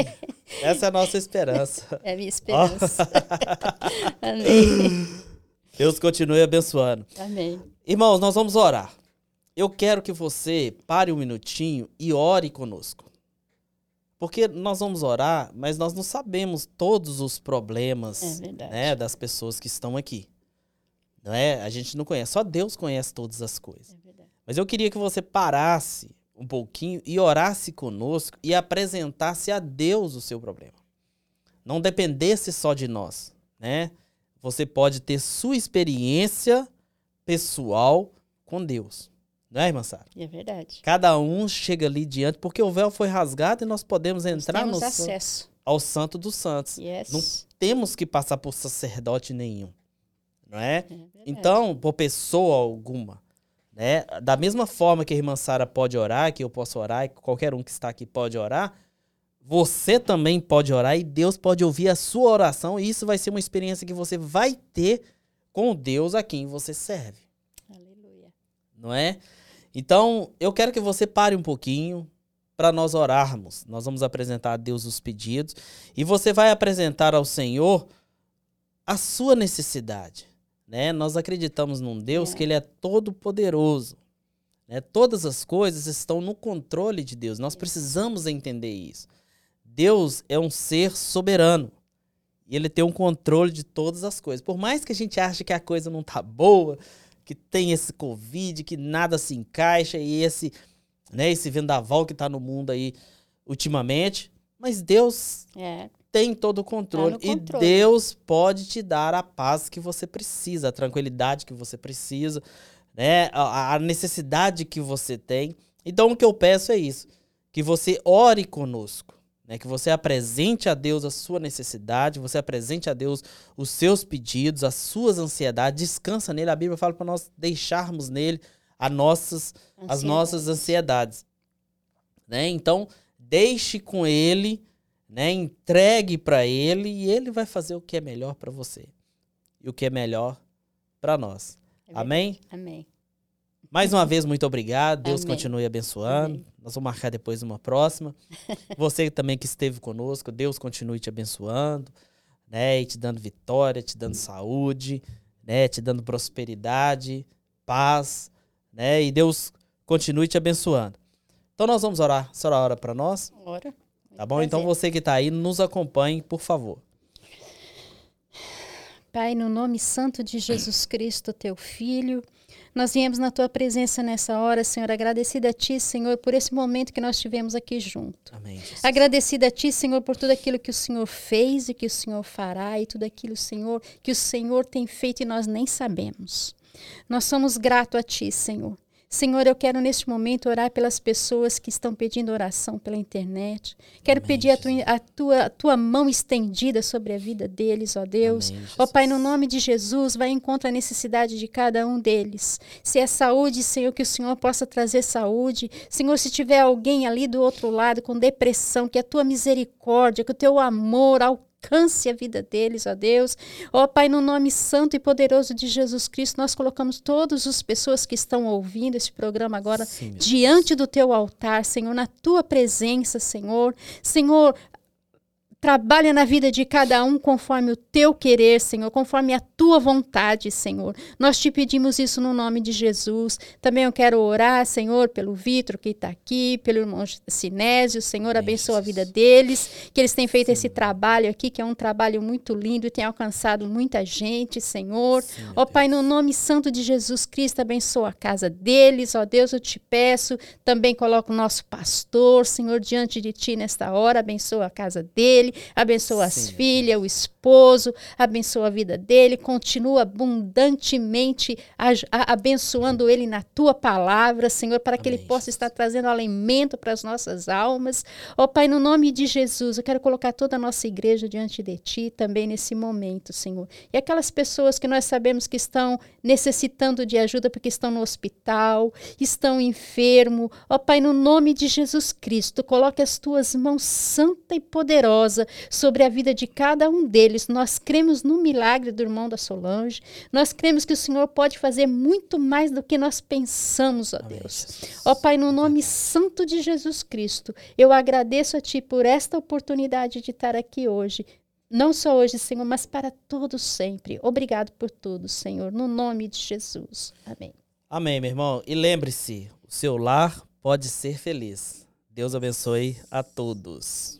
Speaker 1: Essa é a nossa esperança.
Speaker 2: É a minha esperança. Amém.
Speaker 1: Deus continue abençoando.
Speaker 2: Amém.
Speaker 1: Irmãos, nós vamos orar. Eu quero que você pare um minutinho e ore conosco. Porque nós vamos orar, mas nós não sabemos todos os problemas
Speaker 2: É
Speaker 1: né, das pessoas que estão aqui. Não é? A gente não conhece, só Deus conhece todas as coisas.
Speaker 2: É.
Speaker 1: Mas eu queria que você parasse um pouquinho e orasse conosco e apresentasse a Deus o seu problema. Não dependesse só de nós, né? Você pode ter sua experiência pessoal com Deus. Não é, irmã Sara?
Speaker 2: É verdade.
Speaker 1: Cada um chega ali diante, porque o véu foi rasgado e nós podemos
Speaker 2: Nós
Speaker 1: entrar no,
Speaker 2: temos
Speaker 1: san-
Speaker 2: acesso.
Speaker 1: ao santo dos santos.
Speaker 2: Yes.
Speaker 1: Não temos que passar por sacerdote nenhum. Não é?
Speaker 2: É.
Speaker 1: Então, por pessoa alguma, né? Da mesma forma que a irmã Sara pode orar, que eu posso orar, e que qualquer um que está aqui pode orar, você também pode orar e Deus pode ouvir a sua oração e isso vai ser uma experiência que você vai ter com o Deus a quem você serve,
Speaker 2: Aleluia.
Speaker 1: não é? Então, eu quero que você pare um pouquinho para nós orarmos. Nós vamos apresentar a Deus os pedidos e você vai apresentar ao Senhor a sua necessidade né? Nós acreditamos num Deus
Speaker 2: É.
Speaker 1: que ele é todo poderoso. Né? Todas as coisas estão no controle de Deus. Nós precisamos entender isso. Deus é um ser soberano. E ele tem um controle de todas as coisas. Por mais que a gente ache que a coisa não tá boa, que tem esse Covid, que nada se encaixa e esse, né, esse vendaval que tá no mundo aí ultimamente, mas Deus
Speaker 2: É,
Speaker 1: tem todo o controle.
Speaker 2: Tá controle.
Speaker 1: E Deus pode te dar a paz que você precisa, a tranquilidade que você precisa, né? A, a necessidade que você tem. Então o que eu peço é isso: que você ore conosco. Né, que você apresente a Deus a sua necessidade, você apresente a Deus os seus pedidos, as suas ansiedades, descansa nele. A Bíblia fala para nós deixarmos nele as nossas as nossas ansiedades. Né? Então, deixe com ele, né? Entregue para ele e ele vai fazer o que é melhor para você e o que é melhor para nós.
Speaker 2: É.
Speaker 1: Amém?
Speaker 2: Amém.
Speaker 1: Mais uma vez, muito obrigado. Deus
Speaker 2: Amém.
Speaker 1: continue abençoando.
Speaker 2: Amém.
Speaker 1: Nós vamos marcar depois uma próxima. Você também que esteve conosco, Deus continue te abençoando, né? E te dando vitória, te dando saúde, né? Te dando prosperidade, paz, né? E Deus continue te abençoando. Então nós vamos orar. A senhora ora para nós,
Speaker 2: Ora.
Speaker 1: tá bom? Então você que está aí, nos acompanhe, por favor.
Speaker 2: Pai, no nome santo de Jesus Cristo, teu Filho, nós viemos na tua presença nessa hora, Senhor, agradecida a ti, Senhor, por esse momento que nós tivemos aqui junto.
Speaker 1: Amém. Jesus.
Speaker 2: Agradecida a ti, Senhor, por tudo aquilo que o Senhor fez e que o Senhor fará e tudo aquilo, Senhor, que o Senhor tem feito e nós nem sabemos. Nós somos gratos a ti, Senhor. Senhor, eu quero neste momento orar pelas pessoas que estão pedindo oração pela internet. Quero
Speaker 1: Amém,
Speaker 2: pedir a tua, a, tua, a tua mão estendida sobre a vida deles, ó Deus.
Speaker 1: Amém,
Speaker 2: Ó Pai, no nome de Jesus, vai em conta a necessidade de cada um deles. Se é saúde, Senhor, que o Senhor possa trazer saúde. Senhor, se tiver alguém ali do outro lado com depressão, que a tua misericórdia, que o teu amor alcance a vida deles, ó Deus. Ó Pai, no nome santo e poderoso de Jesus Cristo, nós colocamos todas as pessoas que estão ouvindo esse programa agora
Speaker 1: Sim,
Speaker 2: diante do teu altar, Senhor, na tua presença, Senhor. Senhor, trabalha na vida de cada um conforme o teu querer, Senhor, conforme a tua vontade, Senhor. Nós te pedimos isso no nome de Jesus. Também eu quero orar, Senhor, pelo Vitor que está aqui, pelo irmão Sinésio, Senhor, abençoa a vida deles, que eles têm feito esse trabalho aqui, que é um trabalho muito lindo e tem alcançado muita gente, Senhor.
Speaker 1: Sim,
Speaker 2: Ó Pai, no nome santo de Jesus Cristo, abençoa a casa deles. Ó Deus, eu te peço. Também coloca o nosso pastor, Senhor, diante de ti nesta hora. Abençoa a casa dele, abençoa as
Speaker 1: Sim, meu
Speaker 2: filhas, o esposo, abençoa a vida dele. Continua abundantemente abençoando ele na tua palavra, Senhor, para que ele
Speaker 1: Amém,
Speaker 2: possa estar trazendo alimento para as nossas almas. Ó Pai, no nome de Jesus, eu quero colocar toda a nossa igreja diante de Ti também nesse momento, Senhor. E aquelas pessoas que nós sabemos que estão necessitando de ajuda porque estão no hospital, estão enfermos, ó Pai, no nome de Jesus Cristo, coloque as Tuas mãos santa e poderosa sobre a vida de cada um deles. Nós cremos no milagre do irmão da Solange, nós cremos que o Senhor pode fazer muito mais do que nós pensamos, ó
Speaker 1: Amém,
Speaker 2: Deus. Ó Pai, no nome santo de Jesus Cristo, eu agradeço a Ti por esta oportunidade de estar aqui hoje. Não só hoje, Senhor, mas para todos sempre. Obrigado por tudo, Senhor, no nome de Jesus. Amém.
Speaker 1: Amém, meu irmão. E lembre-se, o seu lar pode ser feliz. Deus abençoe a todos.